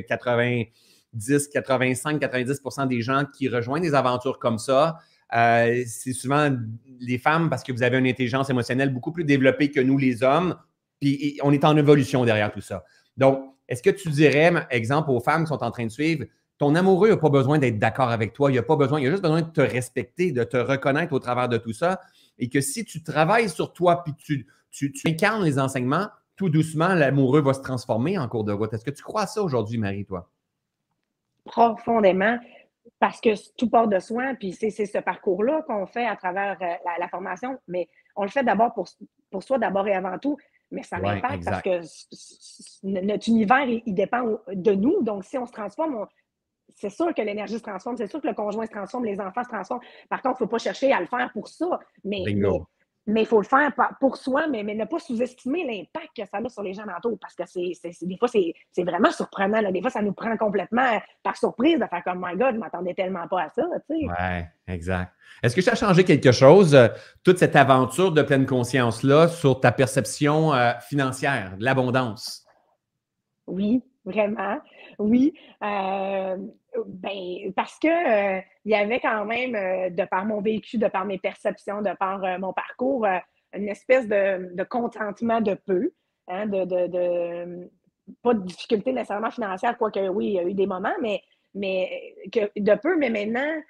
90, 85, 90% des gens qui rejoignent des aventures comme ça, euh, c'est souvent les femmes parce que vous avez une intelligence émotionnelle beaucoup plus développée que nous, les hommes. Puis on est en évolution derrière tout ça. Donc, est-ce que tu dirais, exemple, aux femmes qui sont en train de suivre, ton amoureux n'a pas besoin d'être d'accord avec toi, il n'a pas besoin, il a juste besoin de te respecter, de te reconnaître au travers de tout ça. Et que si tu travailles sur toi, puis tu, tu, incarnes les enseignements, tout doucement, l'amoureux va se transformer en cours de route. Est-ce que tu crois ça aujourd'hui, Marie, toi? Profondément, parce que tout part de soi, puis c'est ce parcours-là qu'on fait à travers euh, la, formation, mais on le fait d'abord pour, pour soi, d'abord et avant tout, mais ça m'impacte parce que notre univers, il, dépend de nous. Donc, si on se transforme, c'est sûr que l'énergie se transforme, c'est sûr que le conjoint se transforme, les enfants se transforment. Par contre, il ne faut pas chercher à le faire pour ça. Mais, mais il faut le faire pour soi, mais, mais ne pas sous-estimer l'impact que ça a sur les gens autour, parce que c'est, des fois, c'est, vraiment surprenant. Des fois, ça nous prend complètement par surprise de faire comme, my God, je ne m'attendais tellement pas à ça. Oui, exact. Est-ce que ça a changé quelque chose, euh, toute cette aventure de pleine conscience-là, sur ta perception euh, financière, de l'abondance? Oui, vraiment. Oui. Euh, ben, parce que euh, il y avait quand même, euh, de par mon vécu, de par mes perceptions, de par mon parcours, une espèce de, contentement de peu, hein, de, de, pas de difficulté nécessairement financière, quoique oui, il y a eu des moments, mais, mais que, de peu, mais maintenant,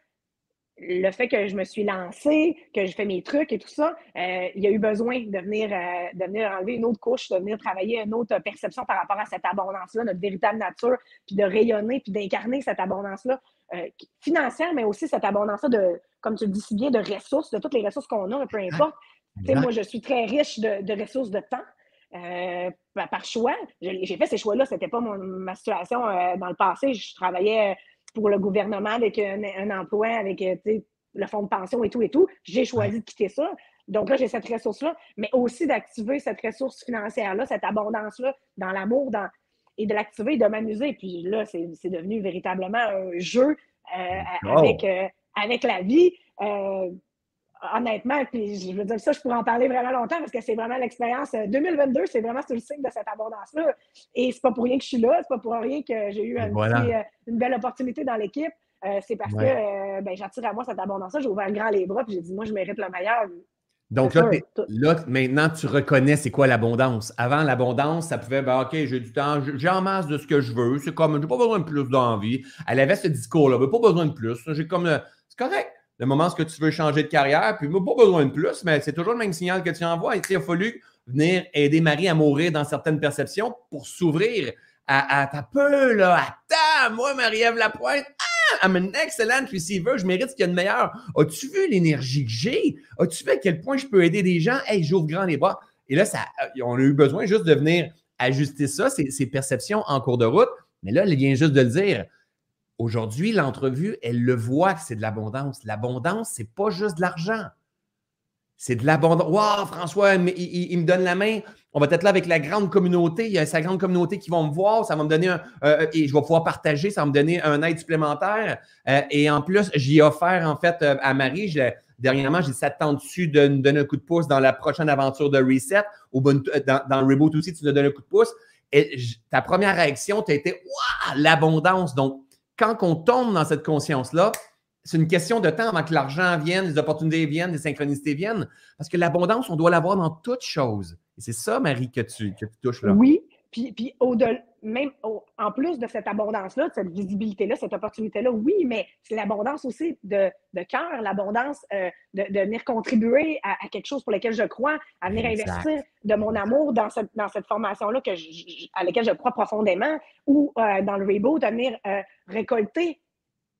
le fait que je me suis lancée, que je fais mes trucs et tout ça, euh, il y a eu besoin de venir, euh, de venir enlever une autre couche, de venir travailler une autre perception par rapport à cette abondance-là, notre véritable nature, puis de rayonner, puis d'incarner cette abondance-là euh, financière, mais aussi cette abondance-là de, comme tu le dis si bien, de ressources, de toutes les ressources qu'on a, peu importe. moi, je suis très riche de, ressources de temps. par choix. J'ai fait ces choix-là, ce n'était pas ma situation dans le passé. Je travaillais pour le gouvernement avec un, emploi, avec euh, le fonds de pension et tout et tout. J'ai choisi de quitter ça. Donc là, j'ai cette ressource-là, mais aussi d'activer cette ressource financière-là, cette abondance-là dans l'amour dans, et de l'activer et de m'amuser. Puis là, c'est devenu véritablement un jeu euh, avec, euh, avec la vie honnêtement, puis je veux dire ça, je pourrais en parler vraiment longtemps parce que c'est vraiment l'expérience 2022, euh, c'est vraiment sur le signe de cette abondance-là. Et c'est pas pour rien que je suis là, c'est pas pour rien que j'ai eu euh, une belle opportunité dans l'équipe. euh, c'est parce que euh, ben, j'attire à moi cette abondance-là. J'ai ouvert grand les bras, puis j'ai dit, moi, je mérite le meilleur. Donc là, là, maintenant, tu reconnais c'est quoi l'abondance. Avant, l'abondance, ça pouvait, ben, OK, j'ai du temps, j'ai en masse de ce que je veux. C'est comme, j'ai pas besoin de plus d'envie. Elle avait ce discours-là, ben, pas besoin de plus. J'ai comme, c'est correct. Le moment où tu veux changer de carrière, puis pas besoin de plus, mais c'est toujours le même signal que tu envoies. il a fallu venir aider Marie à mourir dans certaines perceptions pour s'ouvrir à, ta peu, là. Attends, moi, Marie-Ève Lapointe, ah, I'm an excellent receiver, je mérite ce qu'il y a de meilleur. As-tu vu l'énergie que j'ai? As-tu vu à quel point je peux aider des gens? Hey, j'ouvre grand les bras. Et là, ça, on a eu besoin juste de venir ajuster ça, ces, ces perceptions en cours de route. Mais là, elle vient juste de le dire. Aujourd'hui, l'entrevue, elle le voit que c'est de l'abondance. L'abondance, c'est pas juste de l'argent. C'est de l'abondance. Waouh, François, il, me donne la main. On va être là avec la grande communauté. Il y a sa grande communauté qui vont me voir. Ça va me donner un. Euh, et je vais pouvoir partager. Ça va me donner un aide supplémentaire. Euh, et en plus, j'y ai offert, en fait, euh, à Marie. dernièrement, j'ai ça dessus de nous donner un coup de pouce dans la prochaine aventure de Reset? Dans le Reboot aussi, tu nous donnes un coup de pouce. Et ta première réaction, tu as été Waouh, l'abondance. Donc, quand on tombe dans cette conscience-là, c'est une question de temps avant que l'argent vienne, les opportunités viennent, les synchronicités viennent. Parce que l'abondance, on doit l'avoir dans toutes choses. Et c'est ça, Marie, que tu, que tu touches là. Oui, puis, puis au-delà, même en plus de cette abondance-là, de cette visibilité-là, cette opportunité-là, oui, mais c'est l'abondance aussi de, de cœur, l'abondance euh, de, de, venir contribuer à, quelque chose pour lequel je crois, à venir investir de mon amour dans cette, dans cette formation-là que à laquelle je crois profondément, ou euh, dans le reboot, de venir euh, récolter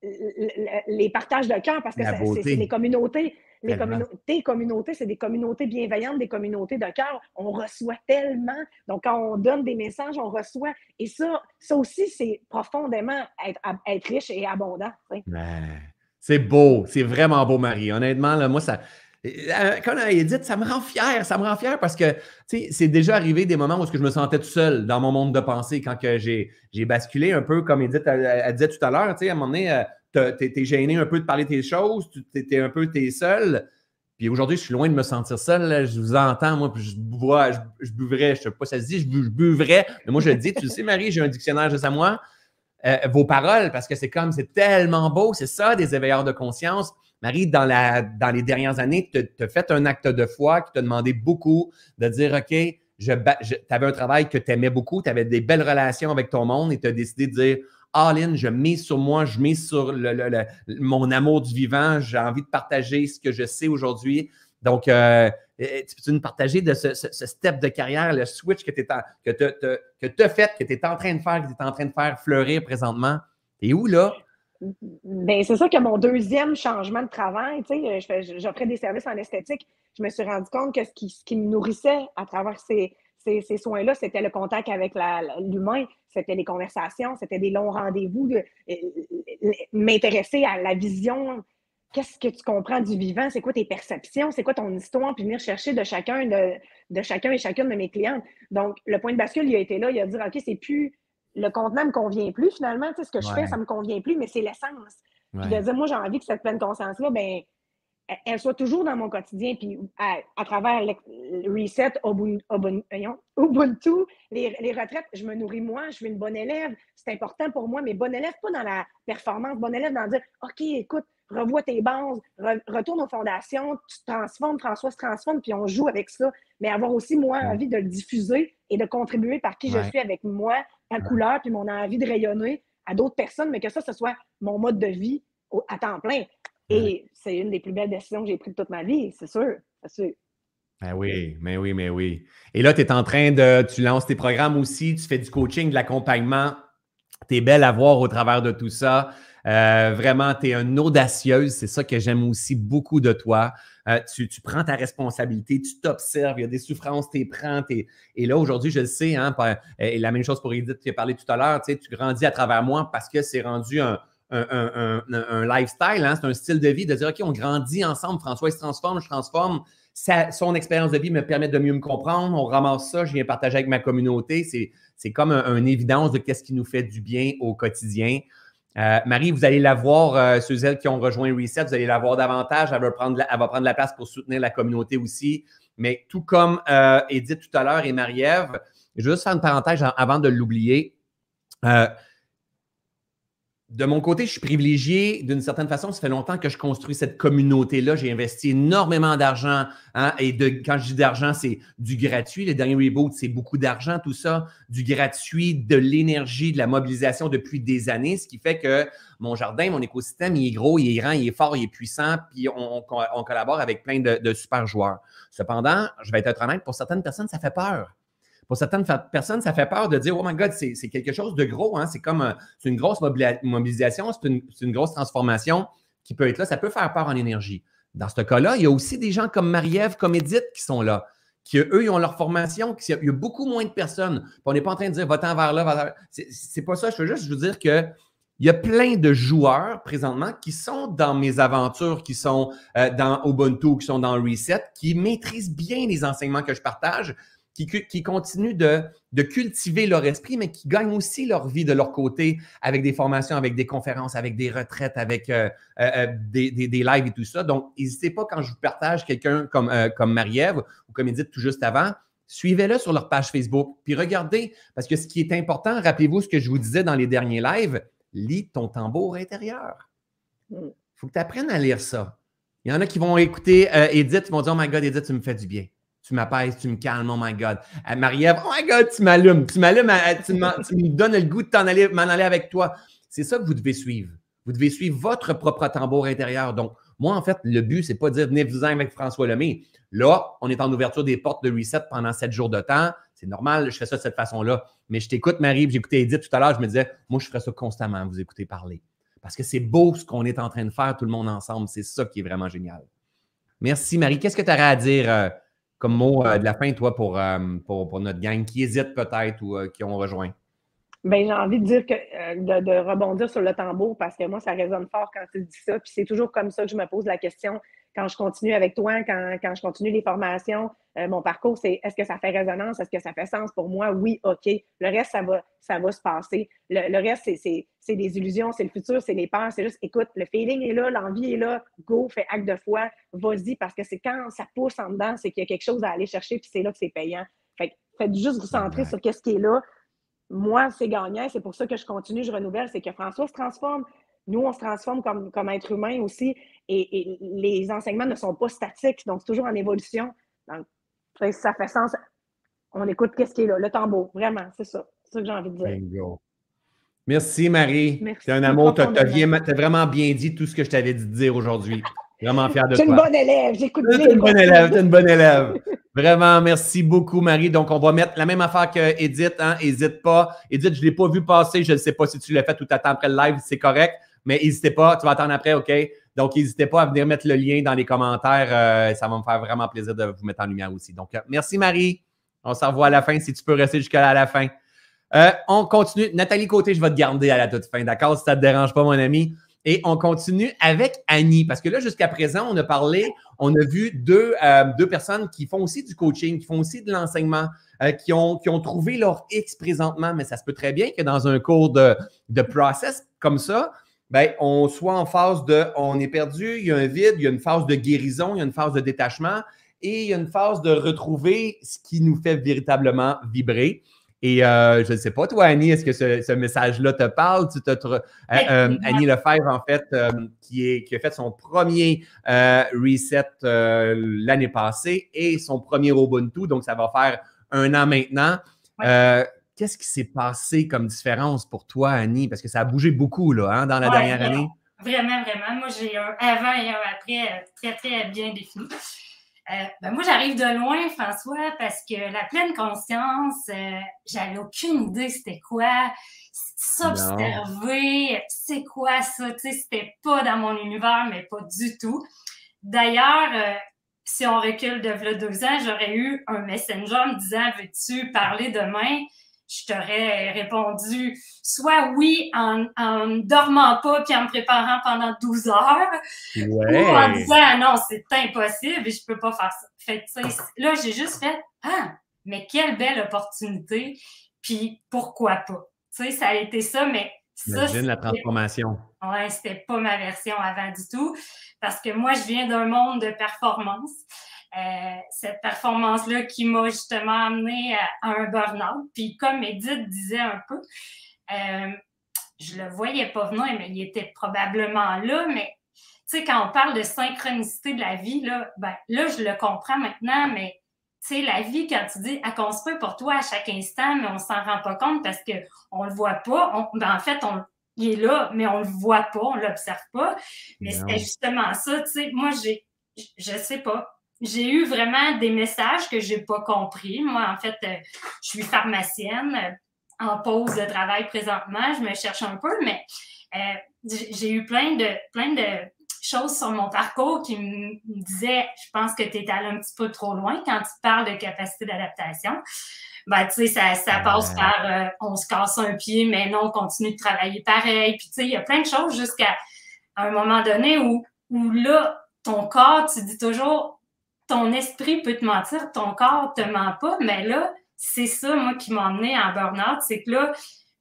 les partages de cœur parce que c'est les communautés. Les communautés, communautés, c'est des communautés bienveillantes, des communautés de cœur. On reçoit tellement. Donc, quand on donne des messages, on reçoit. Et ça, ça aussi, c'est profondément être, être, riche et abondant. C'est beau. C'est vraiment beau, Marie. Honnêtement, là, moi, ça, quand euh, elle dit, ça me rend fier, ça me rend fier parce que c'est déjà arrivé des moments où je me sentais tout seul dans mon monde de pensée quand j'ai basculé un peu, comme Edith elle, disait tout à l'heure, à un moment donné, euh, tu es, gêné un peu de parler tes choses, tu es, un peu seul. Puis aujourd'hui, je suis loin de me sentir seul. je vous entends, moi, puis je bois, je, je buvrais, je sais pas, ça se dit, je, buvrais. Mais moi, je le dis, tu sais, Marie, j'ai un dictionnaire juste à moi. Euh, vos paroles, parce que c'est comme, c'est tellement beau, c'est ça, des éveilleurs de conscience. Marie, dans, les dernières années, tu as fait un acte de foi qui t'a demandé beaucoup de dire, OK, tu avais un travail que tu aimais beaucoup, tu avais des belles relations avec ton monde et tu as décidé de dire, All je mise sur moi, je mise sur mon amour du vivant, j'ai envie de partager ce que je sais aujourd'hui. Donc, euh, tu peux nous partager de ce, step de carrière, le switch que tu as fait, que tu es en train de faire, que tu es en train de faire fleurir présentement? Et où là? Ben, c'est ça que mon deuxième changement de travail, j'offrais des services en esthétique. Je me suis rendu compte que ce qui, ce qui me nourrissait à travers ces, ces, ces soins-là, c'était le contact avec l'humain, c'était les conversations, c'était des longs rendez-vous, m'intéresser à la vision. Qu'est-ce que tu comprends du vivant? C'est quoi tes perceptions? C'est quoi ton histoire? Puis venir chercher de chacun, de, de chacun et chacune de mes clientes. Donc, le point de bascule, il a été là. Il a dit, OK, c'est plus le contenant me convient plus finalement. Tu sais, ce que je fais, ça me convient plus, mais c'est l'essence. Puis de dire, moi, j'ai envie que cette pleine conscience-là, ben, elle soit toujours dans mon quotidien. Puis à, travers le reset, Ubuntu, les, les, retraites, je me nourris moi, je suis une bonne élève. C'est important pour moi, mais bonne élève, pas dans la performance, bonne élève dans dire, OK, écoute, revois tes bases, retourne aux fondations, tu te transformes, François se transforme, puis on joue avec ça. Mais avoir aussi, moi, envie de le diffuser et de contribuer par qui je suis avec moi, ma couleur, puis mon envie de rayonner à d'autres personnes, mais que ça, ce soit mon mode de vie à temps plein. Et c'est une des plus belles décisions que j'ai prises de toute ma vie, c'est sûr, c'est sûr. Ben oui, mais oui, mais oui. Et là, tu es en train de. Tu lances tes programmes aussi, tu fais du coaching, de l'accompagnement. Tu es belle à voir au travers de tout ça. Euh, vraiment, tu es une audacieuse. C'est ça que j'aime aussi beaucoup de toi. Euh, tu, prends ta responsabilité, tu t'observes, il y a des souffrances, tu les prends. Et là, aujourd'hui, je le sais, hein, et la même chose pour Edith qui a parlé tout à l'heure, tu grandis à travers moi parce que c'est rendu un, lifestyle, hein, c'est un style de vie de dire, OK, on grandit ensemble, François il se transforme, je transforme. son expérience de vie me permet de mieux me comprendre. On ramasse ça, je viens partager avec ma communauté. C'est comme une évidence de qu'est-ce qui nous fait du bien au quotidien. Euh, Marie, vous allez la voir, euh, ceux qui ont rejoint Reset, vous allez la voir davantage. Elle va, prendre la, place pour soutenir la communauté aussi. Mais tout comme euh, Edith tout à l'heure et Marie-Ève, juste faire une parenthèse avant de l'oublier. De mon côté, je suis privilégié d'une certaine façon. Ça fait longtemps que je construis cette communauté-là. J'ai investi énormément d'argent. Hein, et de, quand je dis d'argent, c'est du gratuit. Le dernier reboot, c'est beaucoup d'argent, tout ça. Du gratuit, de l'énergie, de la mobilisation depuis des années. Ce qui fait que mon jardin, mon écosystème, il est gros, il est grand, il est fort, il est puissant. Puis on, collabore avec plein de, de super joueurs. Cependant, je vais être honnête, pour certaines personnes, ça fait peur. Pour certaines personnes, ça fait peur de dire Oh my God, c'est quelque chose de gros. Hein? C'est comme une grosse mobilisation, c'est une, grosse transformation qui peut être là. Ça peut faire peur en énergie. Dans ce cas-là, il y a aussi des gens comme Marie-Ève, comme Edith qui sont là, qui eux, ils ont leur formation. il y a beaucoup moins de personnes. on n'est pas en train de dire va-t'en vers là, va C'est pas ça. Je veux juste vous dire que il y a plein de joueurs présentement qui sont dans mes aventures, qui sont euh, dans Ubuntu, qui sont dans Reset, qui maîtrisent bien les enseignements que je partage, qui, continuent de, cultiver leur esprit, mais qui gagnent aussi leur vie de leur côté avec des formations, avec des conférences, avec des retraites, avec euh, euh, euh, des, lives et tout ça. Donc, n'hésitez pas quand je vous partage quelqu'un comme, comme Marie-Ève ou comme Edith tout juste avant, suivez-le sur leur page Facebook, puis regardez, parce que ce qui est important, rappelez-vous ce que je vous disais dans les derniers lives, lis ton tambour intérieur. Il mm. faut que tu apprennes à lire ça. Il y en a qui vont écouter Edith, ils vont dire Oh my God, Edith, tu me fais du bien tu m'apaises, tu me calmes, oh my God. Euh, Marie-Ève, oh my God, tu m'allumes, tu m'allumes, euh, tu, me donnes le goût de aller, m'en aller avec toi. C'est ça que vous devez suivre. Vous devez suivre votre propre tambour intérieur. Donc, moi, en fait, le but, c'est pas de dire venez-vous-en avec François Lemay. Là, on est en ouverture des portes de reset pendant sept jours de temps. C'est normal, je fais ça de cette façon-là. Mais je t'écoute, Marie, j'écoutais Edith tout à l'heure, je me disais, moi, je ferais ça constamment, vous écoutez parler. Parce que c'est beau ce qu'on est en train de faire, tout le monde ensemble. C'est ça qui est vraiment génial. Merci, Marie. Qu'est-ce que tu aurais à dire? Comme mot euh, de la fin, toi, pour, euh, pour, pour, notre gang qui hésite peut-être ou euh, qui ont rejoint? Bien, j'ai envie de dire que de, rebondir sur le tambour parce que moi, ça résonne fort quand tu dis ça. Puis c'est toujours comme ça que je me pose la question quand je continue avec toi, quand, quand je continue les formations, euh, mon parcours, c'est est-ce que ça fait résonance, est-ce que ça fait sens pour moi? Oui, OK. Le reste, ça va, ça va se passer. Le, reste, c'est des illusions, c'est le futur, c'est les peurs. C'est juste, écoute, le feeling est là, l'envie est là, go, fais acte de foi, vas-y, parce que c'est quand ça pousse en dedans, c'est qu'il y a quelque chose à aller chercher, puis c'est là que c'est payant. Fait faites juste vous centrer sur qu'est-ce qui est là. Moi, c'est gagnant, c'est pour ça que je continue, je renouvelle, c'est que François se transforme. Nous, on se transforme comme, comme être humain aussi et, les enseignements ne sont pas statiques, donc c'est toujours en évolution. Donc, ça fait sens. On écoute qu'est-ce qui est là, le tambour, vraiment, c'est ça. C'est ça que j'ai envie de dire. Merci, Marie. C'est un amour. Tu as, vraiment bien dit tout ce que je t'avais dit de dire aujourd'hui. Vraiment fier de [LAUGHS] toi. Tu es une bonne élève, j'écoute bien. Tu es une bonne élève, tu es une bonne élève. Vraiment, merci beaucoup, Marie. Donc, on va mettre la même affaire que Edith. Hein? N'hésite pas. Edith, je ne l'ai pas vu passer. Je ne sais pas si tu l'as fait tout à temps après le live. C'est correct. Mais n'hésitez pas. Tu vas attendre après, OK? Donc, n'hésitez pas à venir mettre le lien dans les commentaires. Euh, ça va me faire vraiment plaisir de vous mettre en lumière aussi. Donc, euh, merci Marie. On se revoit à la fin si tu peux rester jusqu'à la fin. Euh, on continue. Nathalie Côté, je vais te garder à la toute fin, d'accord? Si ça ne te dérange pas, mon ami? Et on continue avec Annie, parce que là, jusqu'à présent, on a parlé, on a vu deux, personnes qui font aussi du coaching, qui font aussi de l'enseignement, qui, ont, qui ont trouvé leur X présentement, mais ça se peut très bien que dans un cours de, de process comme ça, ben, on soit en phase de on est perdu, il y a un vide, il y a une phase de guérison, il y a une phase de détachement et il y a une phase de retrouver ce qui nous fait véritablement vibrer. Et euh, je ne sais pas, toi, Annie, est-ce que ce, message-là te parle? Tu euh, euh, Annie Lefebvre, en fait, qui, est, qui a fait son premier reset l'année passée et son premier Ubuntu, donc ça va faire un an maintenant. Qu'est-ce qui s'est passé comme différence pour toi, Annie? Parce que ça a bougé beaucoup là, hein, dans la dernière année. Vraiment, vraiment. Moi, j'ai un avant et un après euh, très, très bien défini. Euh, ben moi, j'arrive de loin, François, parce que la pleine conscience, euh, j'avais aucune idée c'était quoi. S'observer, c'est quoi ça? Tu sais, c'était pas dans mon univers, mais pas du tout. D'ailleurs, si on recule de deux ans, j'aurais eu un messenger me disant Veux-tu parler demain? Je t'aurais répondu soit oui en, ne dormant pas puis en me préparant pendant 12 heures ou en disant ah non, c'est impossible et je peux pas faire ça. Fait là, j'ai juste fait ah, mais quelle belle opportunité puis pourquoi pas? Tu sais, ça a été ça, mais ça, Imagine la transformation. Ouais, c'était pas ma version avant du tout parce que moi, je viens d'un monde de performance. Euh, cette performance-là qui m'a justement amené à, un burn-out. Puis comme Edith disait un peu, euh, je le voyais pas venir, mais il était probablement là. Mais tu sais, quand on parle de synchronicité de la vie, là, ben, là, je le comprends maintenant, mais tu sais, la vie, quand tu dis, elle construit pour toi à chaque instant, mais on s'en rend pas compte parce qu'on le voit pas. ben, en fait, on, il est là, mais on le voit pas, on l'observe pas. Mais c'était justement ça, tu sais, moi, j'ai, je sais pas, j'ai eu vraiment des messages que j'ai pas compris. Moi, en fait, euh, je suis pharmacienne euh, en pause de travail présentement. Je me cherche un peu, mais euh, j'ai eu plein de, plein de choses sur mon parcours qui me disaient, je pense que tu es allé un petit peu trop loin quand tu parles de capacité d'adaptation. Ben, tu sais, ça, ça passe par on se casse un pied, mais non, on continue de travailler pareil. Puis, tu sais, il y a plein de choses jusqu'à un moment donné où, où là, ton corps, tu dis toujours, ton esprit peut te mentir, ton corps te ment pas, mais là, c'est ça, moi, qui m'a emmené en burn-out, c'est que là,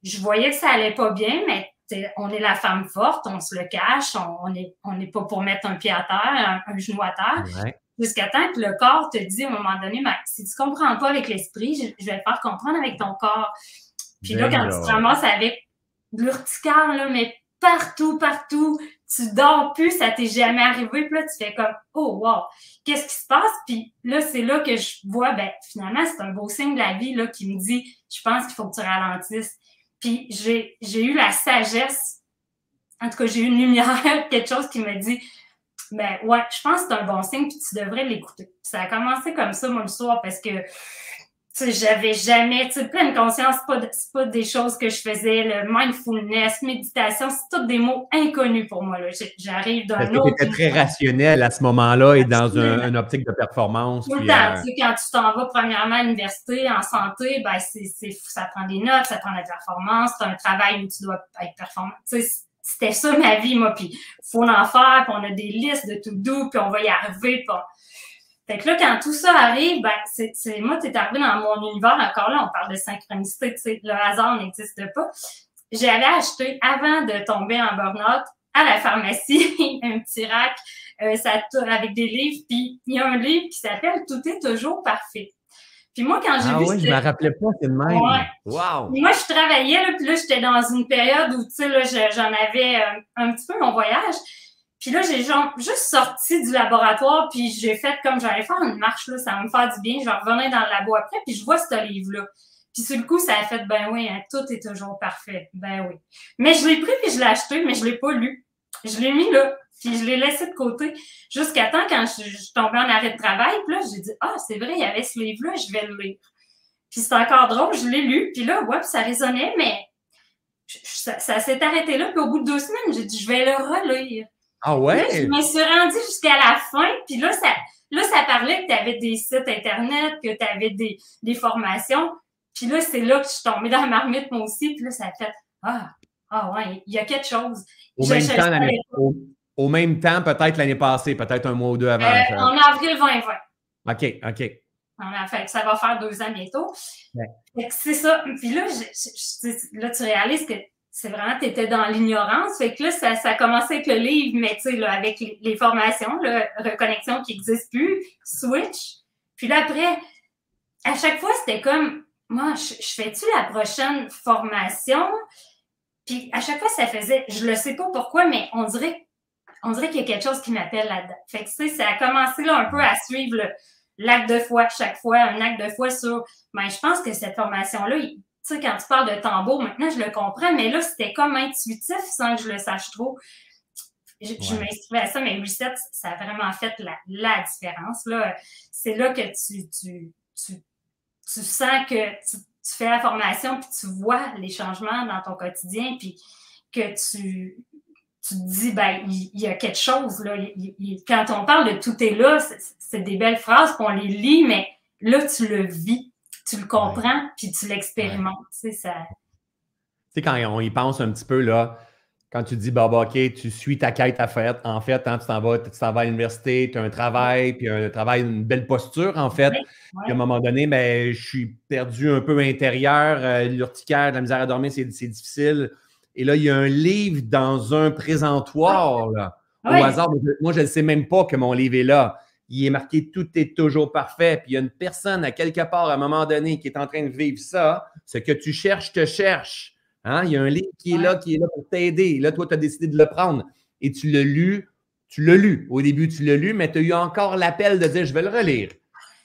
je voyais que ça allait pas bien, mais on est la femme forte, on se le cache, on n'est on est pas pour mettre un pied à terre, un, genou à terre. Jusqu'à temps que le corps te dit à un moment donné, ben, si tu comprends pas avec l'esprit, je, vais te faire comprendre avec ton corps. Puis là, quand tu te ramasses avec l'urticaire, là, mais partout, partout, tu dors plus, ça t'est jamais arrivé, puis là, tu fais comme, oh, wow, qu'est-ce qui se passe? Puis là, c'est là que je vois, ben, finalement, c'est un beau signe de la vie, là, qui me dit, je pense qu'il faut que tu ralentisses. Puis j'ai, j'ai eu la sagesse, en tout cas, j'ai eu une lumière, [LAUGHS] quelque chose qui me dit, ben, ouais, je pense que c'est un bon signe, puis tu devrais l'écouter. Ça a commencé comme ça, moi, le soir, parce que j'avais jamais, tu sais, pleine conscience, c'est pas, pas des choses que je faisais, le mindfulness, méditation, c'est tous des mots inconnus pour moi. J'arrive d'un autre. Tu étais très rationnel à ce moment-là et dans un, une optique de performance. Tout le temps. Euh, tu sais, quand tu t'en vas premièrement à l'université en santé, ben, c'est, ça prend des notes, ça prend de la performance, tu as un travail où tu dois être performant. Tu sais, c'était ça ma vie, moi. Puis, faut en faire, puis on a des listes de tout doux, puis on va y arriver. Puis fait que là, quand tout ça arrive, ben, c'est, moi, tu es arrivé dans mon univers, encore là, on parle de synchronicité, tu sais, le hasard n'existe pas. J'avais acheté, avant de tomber en burn-out, à la pharmacie, [LAUGHS] un petit rack euh, ça, avec des livres, puis il y a un livre qui s'appelle Tout est toujours parfait. Puis moi, quand j'ai ah vu... Ah oui, je me rappelais pas, c'est le même. Wow! moi, je travaillais, là, puis là, j'étais dans une période où, tu sais, là, j'en avais euh, un petit peu mon voyage. Puis là, j'ai genre juste sorti du laboratoire, puis j'ai fait comme j'allais faire une marche, là, ça va me faire du bien. Je revenais dans le labo après, puis je vois ce livre-là. Puis sur le coup, ça a fait, ben oui, hein, tout est toujours parfait. Ben oui. Mais je l'ai pris, puis je l'ai acheté, mais je l'ai pas lu. Je l'ai mis là, puis je l'ai laissé de côté. Jusqu'à temps, quand je, tombée en arrêt de travail, puis là, j'ai dit, ah, c'est vrai, il y avait ce livre-là, je vais le lire. Puis c'est encore drôle, je l'ai lu, puis là, ouais, ça résonnait, mais ça, ça s'est arrêté là, puis au bout de deux semaines, j'ai dit, je vais le relire. Ah ouais? je me suis rendue jusqu'à la fin, puis là, ça, là, ça parlait que tu avais des sites Internet, que tu avais des, des formations. Puis là, c'est là que je suis tombée dans la marmite, moi aussi. Puis là, ça a fait Ah, ah ouais, il y a quelque chose. Au même temps, au, même temps, peut-être l'année passée, peut-être un mois ou deux avant. Euh, en avril 2020. OK, OK. En fait, ça va faire deux ans bientôt. C'est ça. Puis là, là, tu réalises que c'est vraiment, tu étais dans l'ignorance. Fait que là, ça, a commencé avec le livre, mais tu sais, avec les, formations, reconnexion qui n'existe plus, switch. Puis là, après, à chaque fois, c'était comme, moi, je, fais-tu la prochaine formation? Puis à chaque fois, ça faisait, je le sais pas pourquoi, mais on dirait, on qu'il y a quelque chose qui m'appelle là-dedans. Fait que, tu sais, ça a commencé un peu à suivre l'acte de foi chaque fois, un acte de foi sur, ben, je pense que cette formation-là, tu sais, quand tu parles de tambour, maintenant, je le comprends, mais là, c'était comme intuitif sans que je le sache trop. Je, m'inscrivais à ça, mais Reset, ça a vraiment fait la, la différence. Là. C'est là que tu, tu, tu, tu sens que tu, fais la formation, puis tu vois les changements dans ton quotidien, puis que tu, tu te dis, ben, il, y, a quelque chose. Là. quand on parle de tout est là, c'est des belles phrases, qu'on les lit, mais là, tu le vis tu le comprends, puis tu l'expérimentes. Tu sais, ça... Tu sais, quand on y pense un petit peu, là, quand tu dis, bah, bah OK, tu suis ta quête à faire, en fait, hein, tu t'en vas, tu vas à l'université, tu as un travail, puis un travail, une belle posture, en fait. Puis à un moment donné, ben, je suis perdu un peu intérieur, euh, l'urticaire, la misère à dormir, c'est difficile. Et là, il y a un livre dans un présentoir, là, au hasard. Moi, je ne sais même pas que mon livre est là il est marqué tout est toujours parfait. Puis il y a une personne à quelque part, à un moment donné, qui est en train de vivre ça. Ce que tu cherches te cherche. Hein? Il y a un livre qui est là, qui est là pour t'aider. Là, toi, tu as décidé de le prendre et tu l'as lu. Tu l'as lu. Au début, tu l'as lu, mais tu as eu encore l'appel de dire je vais le relire.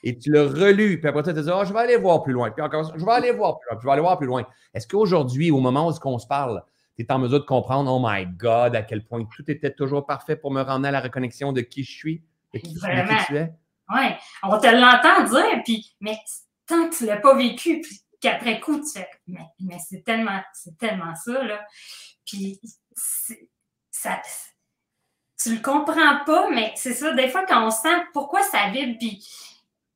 Et tu l'as relu. Puis après, tu te dit oh, je vais aller voir plus loin. Puis encore, je vais aller voir plus loin. Puis je vais aller voir plus loin. Est-ce qu'aujourd'hui, au moment où on se parle, tu es en mesure de comprendre, oh my God, à quel point tout était toujours parfait pour me ramener à la reconnexion de qui je suis, de qui, tu es? Oui, on te l'entend dire, puis, mais tant que tu ne l'as pas vécu, puis qu'après coup, tu fais, mais, mais c'est tellement, c'est tellement ça, là. Puis, ça, tu le comprends pas, mais c'est ça, des fois, quand on sent pourquoi ça vibre, puis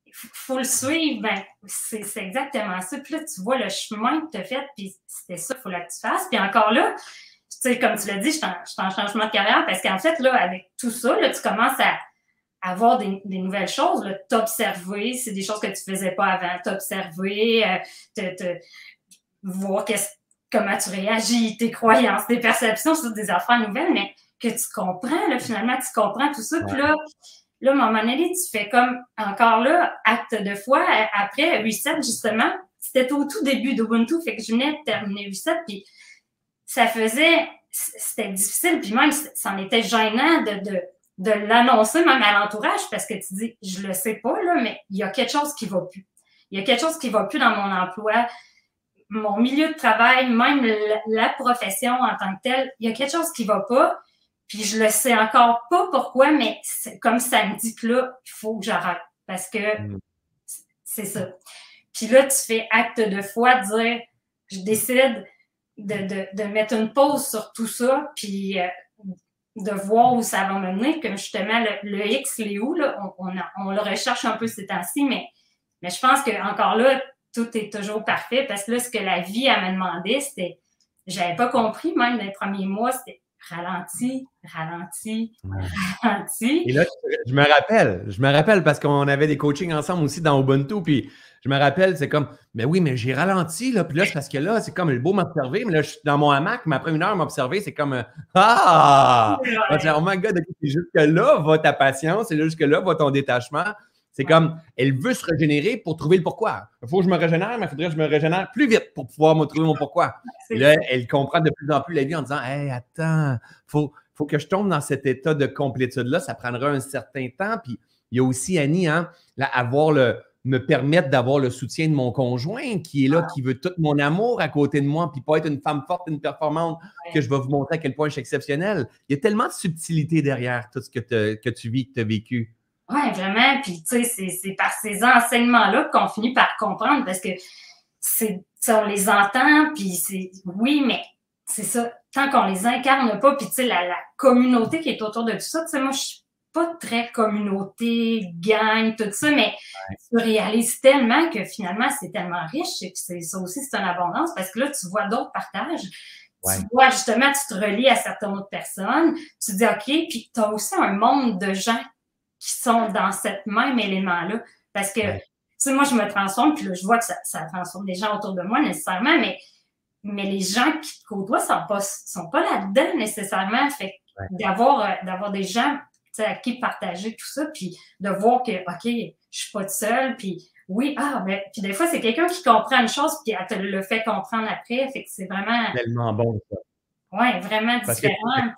il faut le suivre, ben, c'est exactement ça. Puis là, tu vois le chemin que tu as fait, puis c'était ça qu'il faut que tu fasses. Puis encore là, tu sais, comme tu l'as dit, je suis en, changement de carrière parce qu'en fait, là, avec tout ça, là, tu commences à avoir des, nouvelles choses, t'observer, c'est des choses que tu faisais pas avant, t'observer, euh, te, voir comment tu réagis, tes croyances, tes perceptions, c'est des affaires nouvelles, mais que tu comprends, là, finalement, tu comprends tout ça. Puis là, là, à un moment donné, tu fais comme encore là, acte de foi. Après 8-7, justement, c'était au tout début d'Ubuntu, fait que je venais de terminer 8-7, puis ça faisait, c'était difficile, puis même, ça en était gênant de, de de l'annoncer même à l'entourage parce que tu dis, je le sais pas, là, mais il y a quelque chose qui va plus. Il y a quelque chose qui va plus dans mon emploi, mon milieu de travail, même la, profession en tant que telle. Il y a quelque chose qui va pas. Puis je le sais encore pas pourquoi, mais comme ça me dit que là, il faut que j'arrête parce que mm. c'est ça. Puis là, tu fais acte de foi, dire, je décide de, de, de mettre une pause sur tout ça, puis euh, de voir où ça va mener, comme justement le, X, les où, on, le recherche un peu ces temps-ci, mais, mais je pense que encore là, tout est toujours parfait parce que là, ce que la vie a me demandé, c'était, j'avais pas compris, même dans les premiers mois, c'était ralenti, ralenti, ralenti. Et là, je me rappelle, je me rappelle parce qu'on avait des coachings ensemble aussi dans Ubuntu, puis je me rappelle, c'est comme, mais oui, mais j'ai ralenti, là. Puis là, parce que là, c'est comme le beau m'observer, mais là, je suis dans mon hamac, mais après une heure m'observer, c'est comme, ah! Oh my God, jusque-là va ta patience, et jusque-là va ton détachement. C'est comme, elle veut se régénérer pour trouver le pourquoi. Il faut que je me régénère, mais il faudrait que je me régénère plus vite pour pouvoir me trouver mon pourquoi. Là, elle comprend de plus en plus la vie en disant, hey, attends, faut, faut que je tombe dans cet état de complétude-là. Ça prendra un certain temps. Puis il y a aussi Annie, hein, là, avoir le, me permettre d'avoir le soutien de mon conjoint qui est là, qui veut tout mon amour à côté de moi, puis pas être une femme forte, une performante, que je vais vous montrer à quel point je suis exceptionnel. Il y a tellement de subtilité derrière tout ce que, que tu vis, que tu as vécu. Oui, vraiment. Puis, tu sais, c'est par ces enseignements-là qu'on finit par comprendre parce que c'est, on les entend, puis c'est, oui, mais c'est ça, tant qu'on les incarne pas, puis tu sais, la, la, communauté qui est autour de tout ça, tu sais, moi, je suis pas très communauté, gang, tout ça, mais tu réalises tellement que finalement, c'est tellement riche et que c'est, ça aussi, c'est une abondance parce que là, tu vois d'autres partages. Tu vois, justement, tu te relis à certaines autres personnes. Tu dis, OK, puis tu as aussi un monde de gens qui sont dans ce même élément-là. Parce que, tu sais, moi, je me transforme, puis là, je vois que ça, ça transforme des gens autour de moi nécessairement, mais, mais les gens qui te côtoient sont pas, sont pas là-dedans nécessairement. Fait d'avoir, euh, d'avoir des gens à qui partager tout ça, puis de voir que, OK, je suis pas toute seule, puis oui, ah, ben, puis des fois, c'est quelqu'un qui comprend une chose, puis elle te le fait comprendre après, fait que c'est vraiment... Tellement bon, ça. Oui, vraiment différent.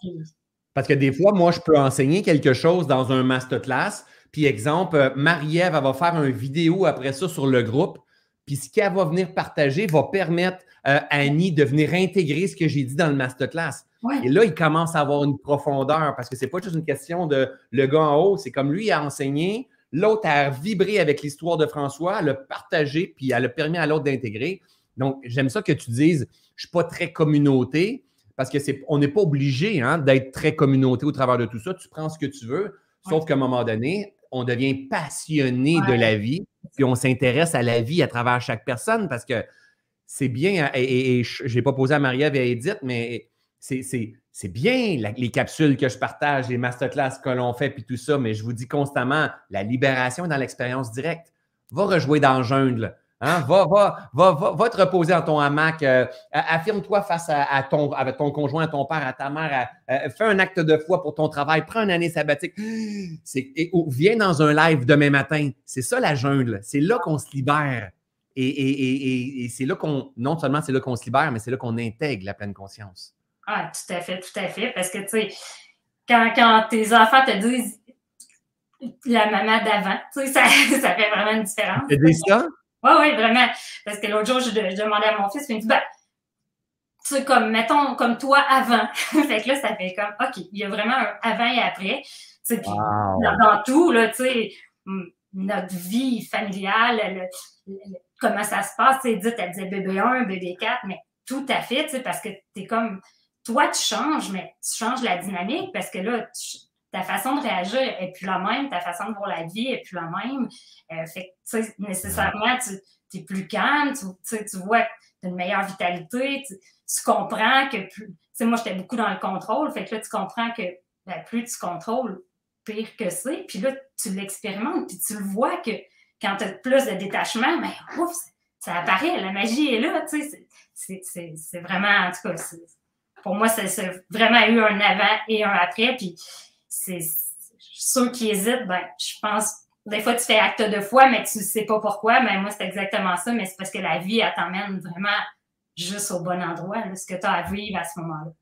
Parce que des fois, moi, je peux enseigner quelque chose dans un masterclass, puis exemple, euh, Marie-Ève, va faire une vidéo après ça sur le groupe, puis ce qu'elle va venir partager va permettre euh, à Annie de venir intégrer ce que j'ai dit dans le masterclass. Et là, il commence à avoir une profondeur parce que c'est pas juste une question de le gars en haut, c'est comme lui a enseigné, l'autre a vibré avec l'histoire de François, l'a partagé, puis elle a permis à l'autre d'intégrer. Donc, j'aime ça que tu dises, je ne suis pas très communauté, parce que c'est, on n'est pas obligé hein, d'être très communauté au travers de tout ça. Tu prends ce que tu veux, sauf qu'à un moment donné, on devient passionné de la vie, puis on s'intéresse à la vie à travers chaque personne parce que c'est bien, et, et, je n'ai pas posé à Marie-Ève et à Edith, mais c'est bien les capsules que je partage, les masterclass que l'on fait, puis tout ça, mais je vous dis constamment, la libération dans l'expérience directe. Va rejouer dans le jungle. Hein? Va, va, va, va, te reposer dans ton hamac. Euh, affirme-toi face à, ton, ton conjoint, à ton père, à ta mère. fais un acte de foi pour ton travail. Prends une année sabbatique. [GASPS] Et, viens dans un live demain matin. C'est ça la jungle. C'est là qu'on se libère. Et, c'est là qu'on, non seulement c'est là qu'on se libère, mais c'est là qu'on intègre la pleine conscience. Ah, tout à fait, tout à fait. Parce que, tu sais, quand, quand tes enfants te disent la maman d'avant, tu sais, ça, [LAUGHS] ça, fait vraiment une différence. Tu dis ça? Oui, oui, vraiment. Parce que l'autre jour, je, demandais à mon fils, il me dit, ben, tu sais, comme, mettons, comme toi avant. [LAUGHS] fait que là, ça fait comme, OK, il y a vraiment un avant et après. Tu sais, dans, tout, là, tu sais, notre vie familiale, comment ça se passe, tu sais, Edith, elle disait bébé 1, bébé 4, mais tout à fait, tu sais, parce que tu es comme, toi, tu changes, mais tu changes la dynamique parce que là, ta façon de réagir est plus la même, ta façon de voir la vie est plus la même. Euh, fait que, nécessairement, tu es plus calme, tu, vois, tu as une meilleure vitalité, tu, comprends que plus. Moi, j'étais beaucoup dans le contrôle, fait que là, tu comprends que ben, plus tu contrôles, pire que c'est. Puis là, tu l'expérimentes, puis tu le vois que quand tu as plus de détachement, ben, ouf, ça, apparaît, la magie est là. C'est vraiment, en tout cas, pour moi, c'est vraiment eu un avant et un après. Puis c'est ceux qui hésitent, ben, je pense, des fois, tu fais acte de foi, mais tu ne sais pas pourquoi. Mais moi, c'est exactement ça. Mais c'est parce que la vie, elle t'emmène vraiment juste au bon endroit, ce que tu as à vivre à ce moment-là.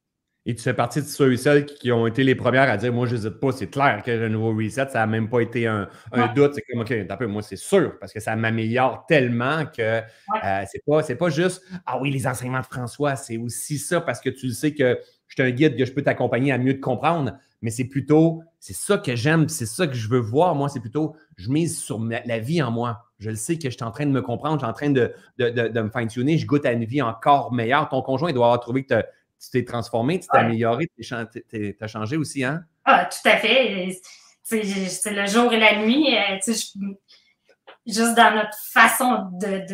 Et tu fais partie de ceux et celles qui ont été les premières à dire Moi, je n'hésite pas, c'est clair que le nouveau reset, ça n'a même pas été un, doute. C'est comme OK, un peu, moi, c'est sûr, parce que ça m'améliore tellement que euh, c'est pas, pas juste Ah oui, les enseignements de François, c'est aussi ça, parce que tu sais que je suis un guide, que je peux t'accompagner à mieux te comprendre, mais c'est plutôt, c'est ça que j'aime, c'est ça que je veux voir. Moi, c'est plutôt, je mise sur la vie en moi. Je le sais que je suis en train de me comprendre, je suis en train de, de, me fine-tuner, je goûte à une vie encore meilleure. Ton conjoint, il doit avoir trouvé que tu t'es transformé, tu t'es amélioré, tu as changé aussi, hein? Ah, tout à fait. C'est le jour et la nuit. Euh, juste dans notre façon de,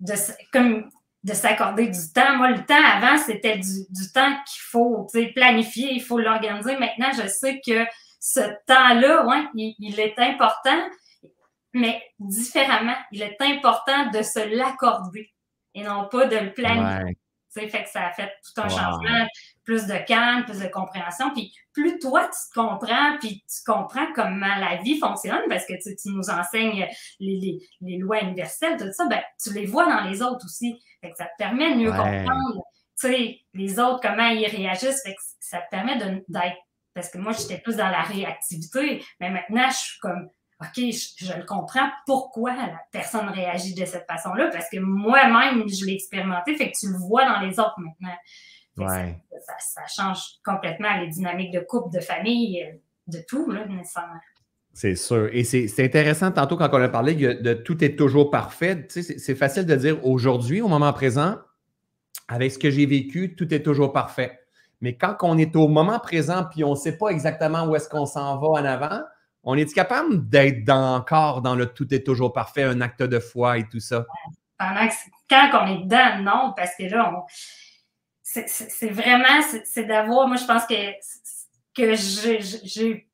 de, comme de s'accorder du temps. Moi, le temps avant, c'était du, temps qu'il faut planifier, il faut l'organiser. Maintenant, je sais que ce temps-là, ouais, il, est important, mais différemment. Il est important de se l'accorder et non pas de le planifier fait que ça a fait tout un changement, plus de calme, plus de compréhension. Puis plus toi, tu te comprends, puis tu comprends comment la vie fonctionne, parce que tu, nous enseignes les, lois universelles, tout ça, ben, tu les vois dans les autres aussi. Fait que ça te permet de mieux comprendre, tu sais, les autres, comment ils réagissent. Fait que ça te permet d'être, parce que moi, j'étais plus dans la réactivité, mais maintenant, je suis comme, OK, je, le comprends pourquoi la personne réagit de cette façon-là, parce que moi-même, je l'ai expérimenté, fait que tu le vois dans les autres maintenant. Ouais. Ça, change complètement les dynamiques de couple, de famille, euh, de tout, là, nécessairement. C'est sûr. Et c'est intéressant, tantôt, quand on a parlé de tout est toujours parfait, c'est facile de dire aujourd'hui, au moment présent, avec ce que j'ai vécu, tout est toujours parfait. Mais quand on est au moment présent puis on ne sait pas exactement où est-ce qu'on s'en va en avant, on est capable d'être encore dans le tout est toujours parfait, un acte de foi et tout ça? Pendant quand on est dedans, non, parce que là, c'est vraiment, c'est d'avoir, moi je pense que, que j'ai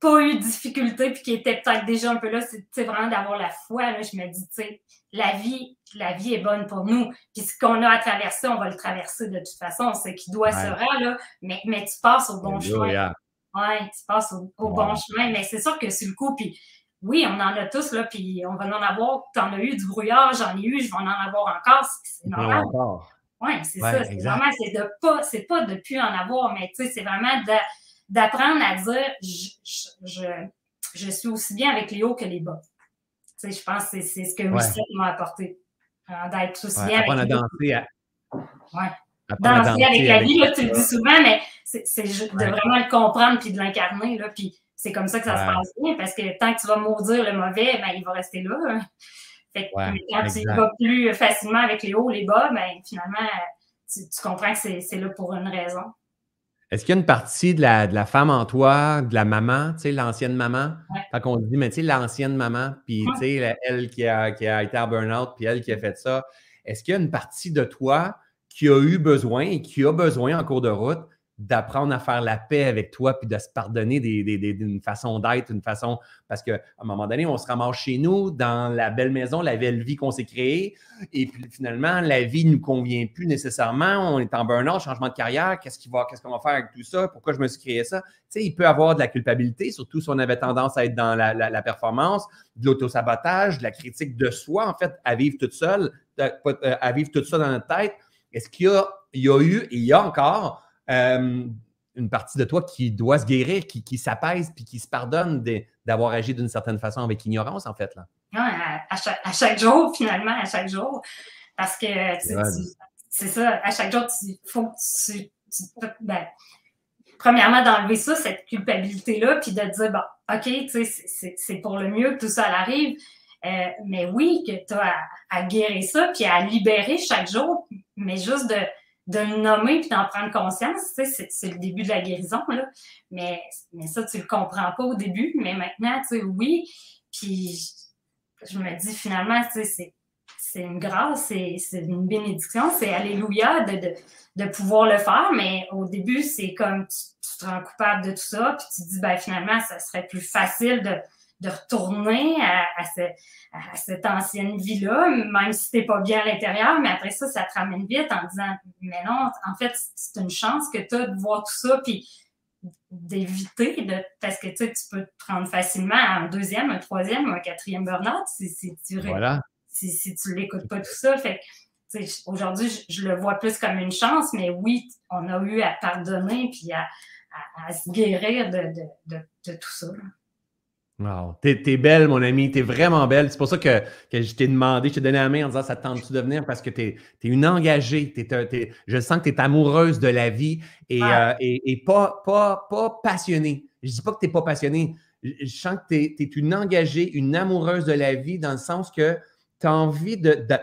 pas eu de difficulté puis qui était peut-être déjà un peu là, c'est vraiment d'avoir la foi. Là, je me dis, tu sais, la vie, la vie est bonne pour nous. Puis ce qu'on a à traverser, on va le traverser de toute façon. C'est qui doit se rendre, là, mais, mais tu passes au bon chemin. Oui, tu passes au, bon chemin. Mais c'est sûr que sur le coup, puis oui, on en a tous, là, puis on va en avoir. Tu en as eu du brouillard, j'en ai eu, je vais en avoir encore. C'est normal. Oui, c'est ça. C'est vraiment, c'est de pas, c'est pas de plus en avoir, mais tu sais, c'est vraiment d'apprendre à dire je, je, je, suis aussi bien avec les hauts que les bas. Tu sais, je pense que c'est ce que ouais. m'a apporté. D'être aussi bien avec les danser à... Ouais. Danser avec la vie, là, tu le dis souvent, mais c'est de vraiment le comprendre puis de l'incarner. Là, puis c'est comme ça que ça se passe bien, parce que tant que tu vas maudire le mauvais, ben, il va rester là. Hein. [LAUGHS] Fait que quand tu vas plus facilement avec les hauts, les bas, ben, finalement, tu, comprends que c'est là pour une raison. Est-ce qu'il y a une partie de la, de la, femme en toi, de la maman, tu sais, l'ancienne maman? Quand on dit, mais tu sais, l'ancienne maman, puis tu sais, elle qui a, qui a été à burn-out, puis elle qui a fait ça, est-ce qu'il y a une partie de toi qui a eu besoin et qui a besoin en cours de route d'apprendre à faire la paix avec toi, puis de se pardonner d'une façon d'être, une façon. Parce qu'à un moment donné, on se ramasse chez nous, dans la belle maison, la belle vie qu'on s'est créée, et puis finalement, la vie ne nous convient plus nécessairement. On est en burn-out, changement de carrière, qu'est-ce qu'on va, va faire avec tout ça? Pourquoi je me suis créé ça? Tu sais, il peut avoir de la culpabilité, surtout si on avait tendance à être dans la, performance, de l'autosabotage, de la critique de soi, en fait, à vivre toute seule, euh, à vivre tout ça dans notre tête. Est-ce qu'il y y a eu et il y a encore euh, une partie de toi qui doit se guérir, qui, qui s'apaise puis qui se pardonne d'avoir agi d'une certaine façon avec ignorance, en fait. Là. à, chaque, jour, [LAUGHS] finalement, à chaque jour. Parce que c'est ça, à chaque jour, il faut que tu. ben, premièrement, d'enlever ça, cette culpabilité-là, puis de dire, bon, OK, c'est pour le mieux que tout ça arrive. Euh, mais oui, que tu as à, à, guérir ça, puis à libérer chaque jour, mais juste de, de le nommer puis d'en prendre conscience, c'est le début de la guérison, là. Mais, mais ça, tu le comprends pas au début, mais maintenant, tu sais, oui. Puis je me dis finalement, tu sais, c'est une grâce, c'est une bénédiction, c'est Alléluia de, de, de, pouvoir le faire, mais au début, c'est comme tu, tu, te rends coupable de tout ça, puis tu te dis, ben finalement, ça serait plus facile de, de retourner à, à, cette ancienne vie-là, même si t'es pas bien à l'intérieur, mais après ça, ça te ramène vite en disant, mais non, en fait, c'est une chance que tu as de voir tout ça, puis d'éviter, de, parce que tu peux te prendre facilement un deuxième, un troisième, un quatrième burn-out si, si, tu voilà. si, si tu l'écoutes pas tout ça. Fait aujourd'hui, je, le vois plus comme une chance, mais oui, on a eu à pardonner puis à, à, se guérir de, de, de, de tout ça. Là. Wow. T'es, es belle, mon ami. T'es vraiment belle. C'est pour ça que, que je t'ai demandé, je t'ai donné la main en disant ça te tente-tu de venir parce que t'es es une engagée. T'es, je sens que tu es amoureuse de la vie et, euh, et, et, pas, pas, pas passionnée. Je dis pas que tu n'es pas passionnée. Je, sens que tu es, une engagée, une amoureuse de la vie dans le sens que tu as envie de. de,